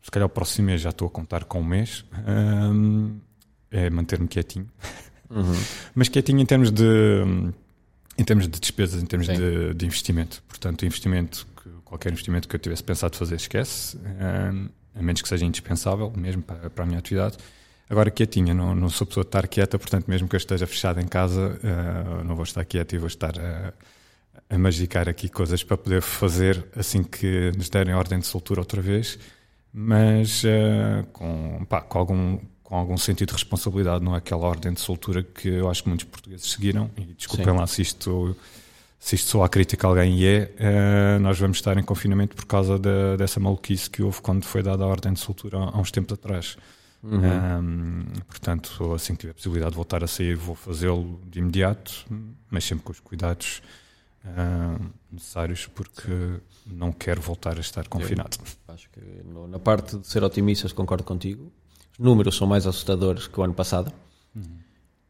Se calhar o próximo mês já estou a contar com um mês, hum, é manter-me quietinho. Uhum. mas quietinho em termos de. Em termos de despesas, em termos de, de, investimento. Portanto, investimento, qualquer investimento que eu tivesse pensado fazer, esquece. Hum, a menos que seja indispensável mesmo para, para a minha atividade. Agora quietinha, não, não sou pessoa de estar quieta, portanto, mesmo que eu esteja fechado em casa, uh, não vou estar quieto e vou estar a, a magicar aqui coisas para poder fazer assim que nos derem ordem de soltura outra vez, mas uh, com, pá, com, algum, com algum sentido de responsabilidade, não é aquela ordem de soltura que eu acho que muitos portugueses seguiram, e desculpem Sim. lá se isto se isto soa a crítica a alguém e é, uh, nós vamos estar em confinamento por causa de, dessa maluquice que houve quando foi dada a ordem de soltura há, uns tempos atrás. Uhum. Um, portanto, assim que tiver possibilidade de voltar a sair, vou fazê-lo de imediato, mas sempre com os cuidados uh, necessários, porque não quero voltar a estar confinado. Eu acho que no, na parte de ser otimistas, concordo contigo. Os números são mais assustadores que o ano passado. Uhum.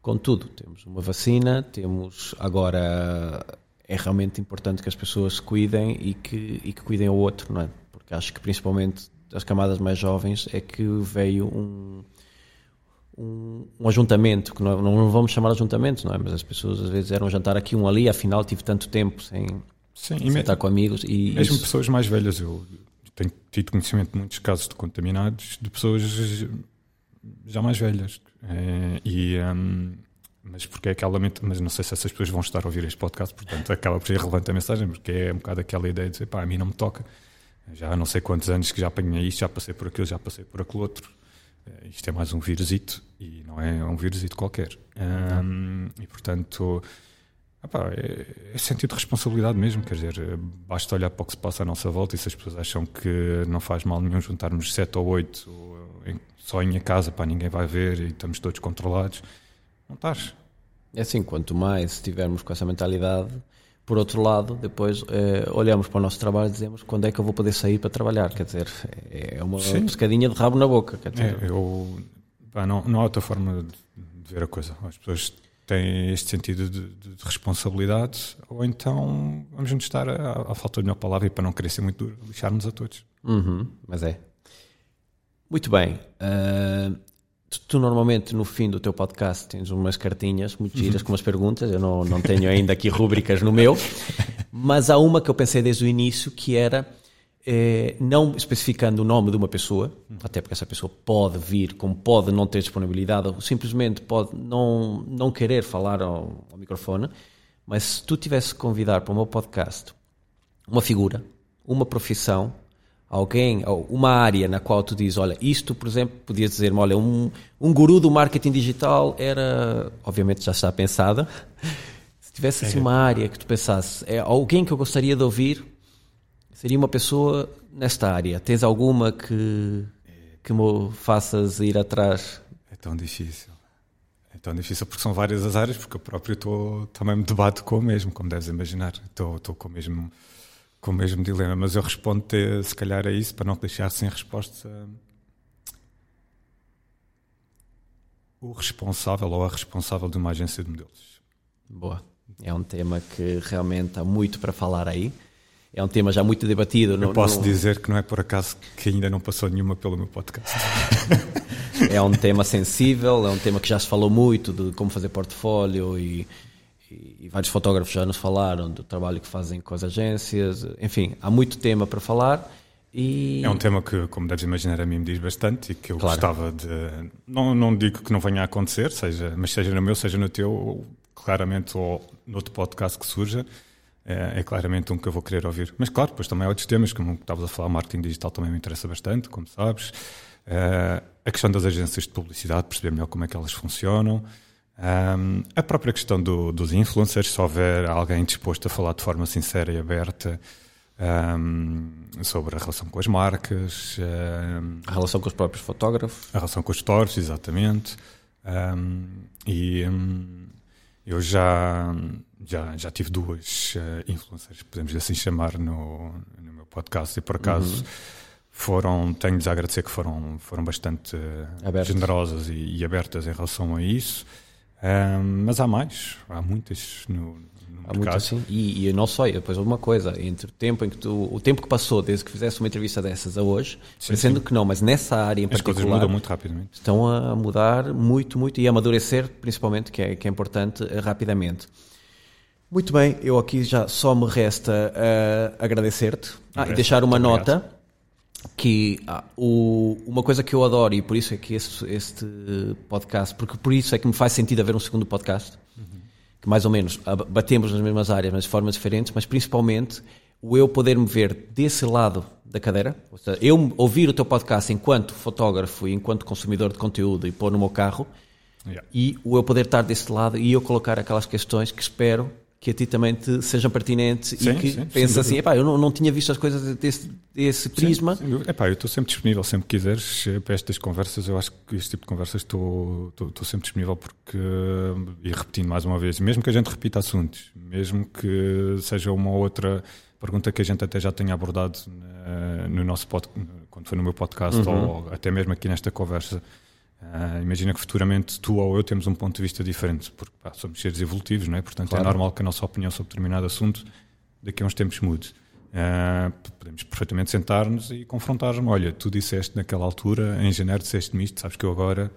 Contudo, temos uma vacina, temos agora é realmente importante que as pessoas se cuidem e que, e que cuidem ao outro, não é? Porque acho que principalmente das camadas mais jovens é que veio um, um, um ajuntamento, que não, não vamos chamar de ajuntamento, não é? Mas as pessoas às vezes eram jantar aqui um ali, afinal tive tanto tempo sem, Sim, sem estar com amigos. E mesmo isso... pessoas mais velhas, eu tenho tido conhecimento de muitos casos de contaminados de pessoas já mais velhas. É, e, um, mas porque é aquela mas não sei se essas pessoas vão estar a ouvir este podcast, portanto acaba por ser relevante a mensagem, porque é um bocado aquela ideia de dizer, pá, a mim não me toca. Já não sei quantos anos que já apanhei isto, já passei por aquilo, já passei por aquele outro. Eh, isto é mais um vírusito e não é um vírusito qualquer. Um, e portanto, epá, é, é sentido de responsabilidade mesmo, quer dizer, basta olhar para o que se passa à nossa volta e se as pessoas acham que não faz mal nenhum juntarmos sete ou oito só em minha casa, para ninguém vai ver e estamos todos controlados não estás. É assim, quanto mais estivermos com essa mentalidade, por outro lado, depois eh, olhamos para o nosso trabalho e dizemos quando é que eu vou poder sair para trabalhar. Quer dizer, é uma Sim. pescadinha de rabo na boca. Quer dizer. É, eu, pá, não, não há outra forma de, ver a coisa. As pessoas têm este sentido de, de, de responsabilidade, ou então vamos nos estar à, falta de melhor palavra e para não querer ser muito duro, lixar-nos a todos. Uhum, mas é. Muito bem. Uh, tu, tu, normalmente no fim do teu podcast tens umas cartinhas muito giras uhum. com umas perguntas. Eu não, não tenho ainda aqui rúbricas no meu, mas há uma que eu pensei desde o início que era eh, não especificando o nome de uma pessoa, até porque essa pessoa pode vir, como pode não ter disponibilidade, ou simplesmente pode não, não querer falar ao, ao microfone, mas se tu tivesse que convidar para o meu podcast uma figura, uma profissão, alguém, ou uma área na qual tu dizes, olha, isto, por exemplo, podias dizer-me, olha, um, um guru do marketing digital era, obviamente já está pensada, (laughs) se tivesse assim, uma área que tu pensasse, é alguém que eu gostaria de ouvir, Seria uma pessoa nesta área. Tens alguma que, que me faças ir atrás? É tão difícil. É tão difícil porque são várias as áreas, porque eu próprio estou, também me debato com o mesmo, como deves imaginar. Estou, estou com, o mesmo, com o mesmo dilema, mas eu respondo se calhar a isso para não deixar sem resposta o responsável ou a responsável de uma agência de modelos. Boa. É um tema que realmente há muito para falar aí é um tema já muito debatido. Eu posso no... dizer que não é por acaso que ainda não passou nenhuma pelo meu podcast. (laughs) é um tema sensível, é um tema que já se falou muito de como fazer portfólio e, e, e, vários fotógrafos já nos falaram do trabalho que fazem com as agências. Enfim, há muito tema para falar. E... É um tema que, como deves imaginar, a mim me diz bastante e que eu claro. gostava de. Não, não digo que não venha a acontecer, seja, mas seja no meu, seja no teu, claramente, ou no outro podcast que surja é, é, claramente um que eu vou querer ouvir. Mas claro, depois também há outros temas, como estavas a falar, marketing digital também me interessa bastante, como sabes. Uh, a questão das agências de publicidade, perceber melhor como é que elas funcionam. Um, a própria questão do, dos influencers, se houver alguém disposto a falar de forma sincera e aberta um, sobre a relação com as marcas. Um, a relação com os próprios fotógrafos. A relação com os fotógrafos, exatamente. e eu já já, já tive duas uh, influencers, podemos assim chamar, no, no meu podcast e por acaso uhum. foram, tenho-lhes a agradecer que foram, foram bastante uh, generosas e, e, abertas em relação a isso. Um, mas há mais, há muitas no, Há muito assim. E, e não só, depois uma coisa, entre o tempo em que tu, o tempo que passou desde que fizeste uma entrevista dessas a hoje, sim, parecendo sim. que não, mas nessa área em As particular. As coisas mudam muito rapidamente. Estão a mudar muito, muito e a amadurecer, principalmente, que é, que é importante, eh, rapidamente. Muito bem, eu aqui já só me resta uh, agradecer-te ah, e deixar uma nota que ah, o, uma coisa que eu adoro e por isso é que este, este podcast, porque por isso é que me faz sentido haver um segundo podcast, uhum. que mais ou menos batemos nas mesmas áreas, mas de formas diferentes, mas principalmente o eu poder me ver desse lado da cadeira, ou seja, eu ouvir o teu podcast enquanto fotógrafo e enquanto consumidor de conteúdo e pôr no meu carro, yeah. e o eu poder estar desse lado e eu colocar aquelas questões que espero que a ti também te sejam pertinentes sim, e que sim, penses assim, epá, eu não, não tinha visto as coisas desse, desse prisma. Sim, epá, eu estou sempre disponível, sempre quiseres, eh, para estas conversas, eu acho que este tipo de conversas estou, estou, estou sempre disponível porque, e repetindo mais uma vez, mesmo que a gente repita assuntos, mesmo que seja uma outra pergunta que a gente até já tenha abordado uh, no nosso pod, quando foi no meu podcast uhum. ou até mesmo aqui nesta conversa, Uh, imagina que futuramente tu ou eu temos um ponto de vista diferente, porque pá, somos seres evolutivos, não é? portanto é claro. é normal que a nossa opinião sobre determinado assunto daqui a uns tempos mude. Uh, podemos perfeitamente sentar-nos e confrontar-me. Olha, tu disseste naquela altura, em janeiro disseste-me isto, sabes que eu agora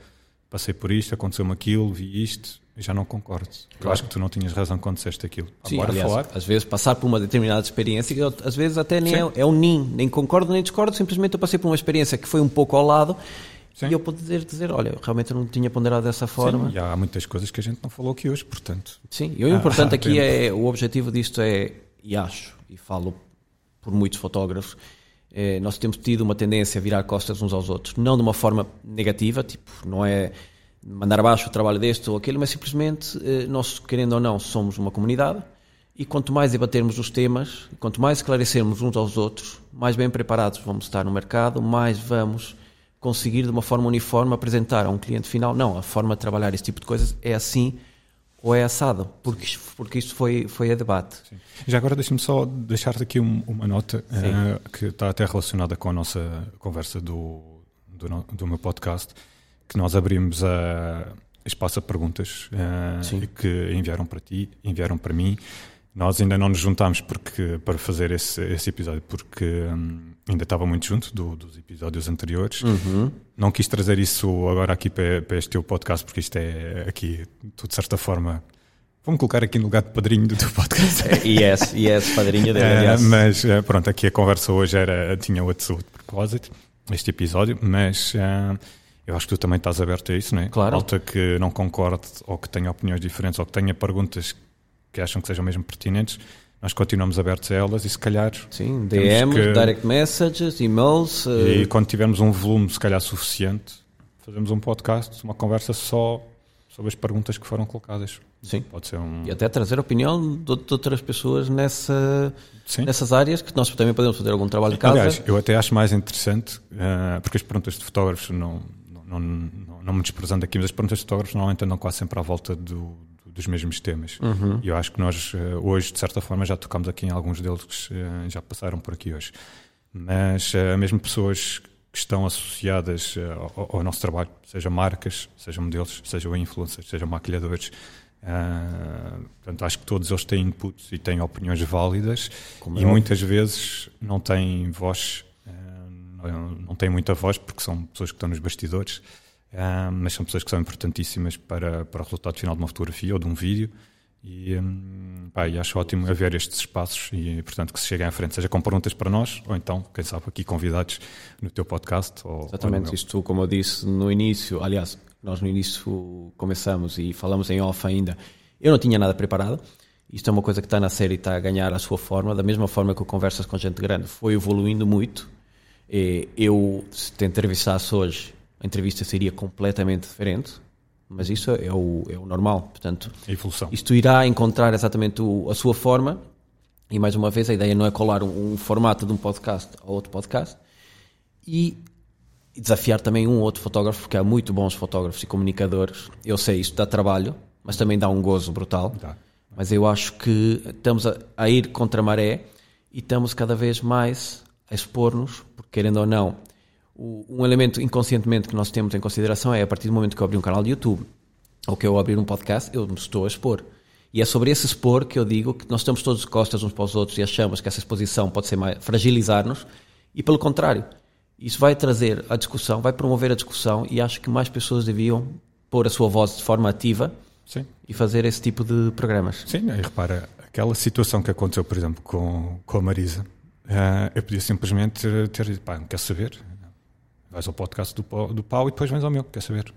passei por isto, aconteceu-me aquilo, vi isto, e já não concordo. Claro. Eu acho que tu não tinhas razão quando disseste aquilo. Sim, aliás, falar. Às vezes passar por uma determinada experiência, às vezes até nem é, é um nin, nem concordo nem discordo, simplesmente eu passei por uma experiência que foi um pouco ao lado Sim. E eu poder dizer, olha, realmente eu não tinha ponderado dessa forma. Sim, e há muitas coisas que a gente não falou aqui hoje, portanto. Sim, e o importante aqui é, o objetivo disto é, e acho, e falo por muitos fotógrafos, é, nós temos tido uma tendência a virar costas uns aos outros, não de uma forma negativa, tipo, não é mandar abaixo o trabalho deste ou aquele, mas simplesmente eh, nós, querendo ou não, somos uma comunidade e quanto mais debatermos os temas, quanto mais esclarecermos uns aos outros, mais bem preparados vamos estar no mercado, mais vamos conseguir de uma forma uniforme apresentar a um cliente final, não, a forma de trabalhar esse tipo de coisas é assim ou é assado, porque, porque isto foi, foi a debate. Sim. Já agora deixa-me só deixar-te aqui um, uma nota uh, que está até relacionada com a nossa conversa do, do, do, meu podcast, que nós abrimos a, espaço a perguntas uh, que enviaram para ti, enviaram para mim. Nós ainda não nos juntámos porque, para fazer esse, esse episódio, porque um, ainda estava muito junto do, dos episódios anteriores. Uhum. Não quis trazer isso agora aqui para, para este teu podcast, porque isto é aqui, tu de certa forma. Vou-me colocar aqui no lugar de padrinho do teu podcast. yes, yes, padrinho dele, uh, Mas pronto, aqui a conversa hoje era, tinha outro, outro propósito, este episódio, mas uh, eu acho que tu também estás aberto a isso, não é? Claro. Malta que não concorde ou que tenha opiniões diferentes ou que tenha perguntas que acham que sejam mesmo pertinentes, nós continuamos abertos a elas e se calhar. Sim, DMs, que... direct messages, e-mails. E quando tivermos um volume, se calhar suficiente, fazemos um podcast, uma conversa só sobre as perguntas que foram colocadas. Sim. Pode ser um... E até trazer a opinião de, outras pessoas nessa, nessas áreas que nós também podemos fazer algum trabalho de casa. Aliás, eu até acho mais interessante, uh, porque as perguntas de fotógrafos, não, não, não, não, me desprezando aqui, mas as perguntas de fotógrafos normalmente andam quase sempre à volta do, dos mesmos temas. Uhum. E eu acho que nós uh, hoje, de certa forma, já tocamos aqui em alguns deles que uh, já passaram por aqui hoje. Mas mesmo pessoas que estão associadas ao, ao, nosso trabalho, seja marcas, sejam modelos, sejam influencers, sejam maquilhadores, Uh, portanto, acho que todos eles têm inputs e têm opiniões válidas Como e é muitas vezes não têm voz, uh, não, não, têm muita voz porque são pessoas que estão nos bastidores, uh, mas são pessoas que são importantíssimas para, para o resultado final de uma fotografia ou de um vídeo. E, um, pá, e acho ótimo haver estes espaços e, portanto, que se cheguem à frente, seja com perguntas para nós ou então, quem sabe, aqui convidados no teu podcast. Ou, Exatamente, ou isto, como eu disse no início, aliás, nós no início começamos e falamos em off ainda, eu não tinha nada preparado. Isto é uma coisa que está na série e está a ganhar a sua forma, da mesma forma que o Conversas com Gente Grande foi evoluindo muito. Eu, se te entrevistasse hoje, a entrevista seria completamente diferente, mas isso é o, é o normal. Portanto, a evolução. Isto irá encontrar exatamente o, a sua forma, e mais uma vez, a ideia não é colar um, um formato de um podcast a outro podcast. E desafiar também um ou outro fotógrafo, porque há muito bons fotógrafos e comunicadores. Eu sei, isto dá trabalho, mas também dá um gozo brutal. Dá. Mas eu acho que estamos a, a, ir contra a maré e estamos cada vez mais a expor-nos, porque querendo ou não, um elemento inconscientemente que nós temos em consideração é a partir do momento que eu abrir um canal de YouTube ou que eu abrir um podcast, eu me estou a expor. E é sobre esse expor que eu digo que nós estamos todos de costas uns para os outros e achamos que essa exposição pode ser mais fragilizar-nos e pelo contrário, isso vai trazer a discussão, vai promover a discussão e acho que mais pessoas deviam pôr a sua voz de forma ativa Sim. e fazer esse tipo de programas. Sim, e repara, aquela situação que aconteceu, por exemplo, com, com a Marisa, uh, eu podia simplesmente ter dito, pá, não quer saber, vais ao podcast do, do Pau e depois vens ao meu, quer saber.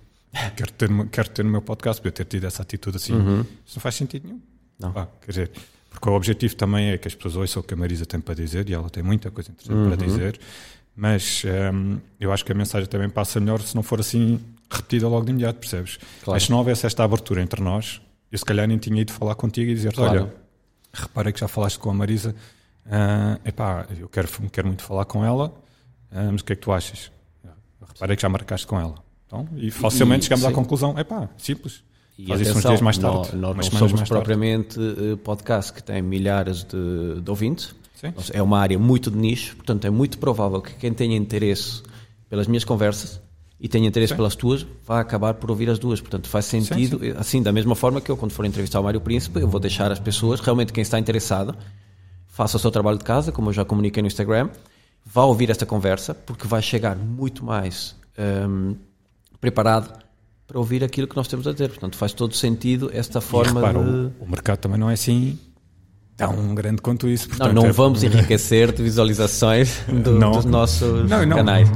Quero ter, quero ter no meu podcast, podia ter tido essa atitude assim. Uhum. Isso não faz sentido nenhum. Não. Pá, quer dizer, porque o objetivo também é que as pessoas ouçam o que a Marisa tem para dizer e ela tem muita coisa interessante uhum. para dizer mas um, eu acho que a mensagem também passa melhor se não for assim repetida logo de imediato, percebes? Claro. Mas se não houvesse esta abertura entre nós, eu se calhar nem tinha ido falar contigo e dizer claro. olha, reparei que já falaste com a Marisa, uh, epá, eu quero, quero muito falar com ela, uh, mas o que é que tu achas? Reparei que já marcaste com ela. Então, e facilmente e, chegamos sim. à conclusão, epá, simples. E Faz atenção, isso uns dias mais tarde. Nós, nós não somos propriamente tarde. podcast que tem milhares de, de ouvintes, Sim. É uma área muito de nicho, portanto é muito provável que quem tenha interesse pelas minhas conversas e tenha interesse Sim. pelas tuas, vai acabar por ouvir as duas. Portanto, faz sentido, sim. assim, da mesma forma que eu, quando for entrevistar o Mário Príncipe, eu vou deixar as pessoas, realmente quem está interessado, faça o seu trabalho de casa, como eu já comuniquei no Instagram, vá ouvir esta conversa, porque vai chegar muito mais um, preparado para ouvir aquilo que nós temos a dizer. Portanto, faz todo sentido esta forma repara, de... O, o mercado também não é assim tão grande quanto isso. Portanto, não, não é... vamos (laughs) enriquecer de visualizações (laughs) do, não, dos nossos não, não. canais.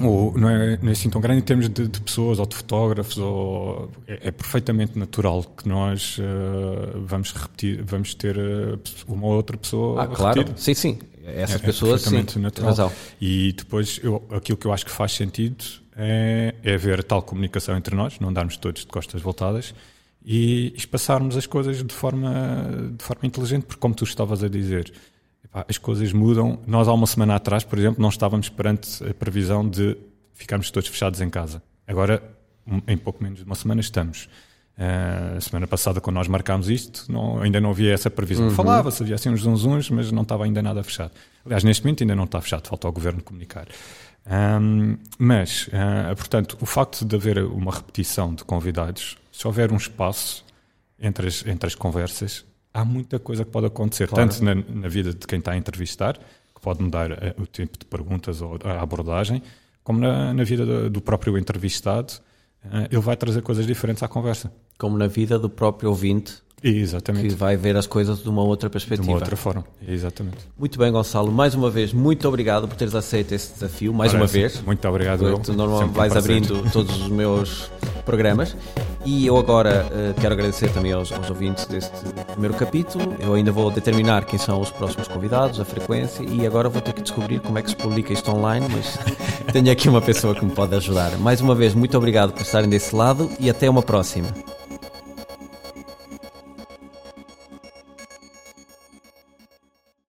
O, não, é, não é assim tão grande em termos de, de pessoas ou de fotógrafos, ou, é, é perfeitamente natural que nós uh, vamos repetir, vamos ter uh, uma ou outra pessoa. Ah, claro, sim, sim. Essas é, pessoas, é sim, natural. Razão. E depois, eu, aquilo que eu acho que faz sentido é, é haver tal comunicação entre nós, não darmos todos de costas voltadas e espaçarmos as coisas de forma, de forma inteligente, porque como tu estavas a dizer, epá, as coisas mudam. Nós há uma semana atrás, por exemplo, não estávamos perante a previsão de ficarmos todos fechados em casa. Agora, em pouco menos de uma semana, estamos. Uh, semana passada, quando nós marcámos isto, não, ainda não havia essa previsão. Uhum. Falava-se, havia assim uns zunzuns, mas não estava ainda nada fechado. Aliás, neste momento ainda não está fechado, falta ao governo comunicar. Um, mas, uh, portanto, o facto de haver uma repetição de convidados, se houver um espaço entre as, entre as conversas, há muita coisa que pode acontecer, claro. tanto na, na, vida de quem está a entrevistar, que pode mudar uh, o tempo de perguntas ou a abordagem, como na, na vida do, do próprio entrevistado, ele vai trazer coisas diferentes à conversa como na vida do próprio ouvinte. Exatamente. Que vai ver as coisas de uma outra perspectiva. De uma outra forma, exatamente. Muito bem, Gonçalo. Mais uma vez, muito obrigado por teres aceito esse desafio. Mais Parece. uma vez. Muito obrigado. Tu normalmente vais um abrindo todos os meus programas. E eu agora uh, quero agradecer também aos, aos, ouvintes deste primeiro capítulo. Eu ainda vou determinar quem são os próximos convidados, a frequência, e agora vou ter que descobrir como é que se publica isto online, mas (laughs) tenho aqui uma pessoa que me pode ajudar. Mais uma vez, muito obrigado por estarem desse lado e até uma próxima.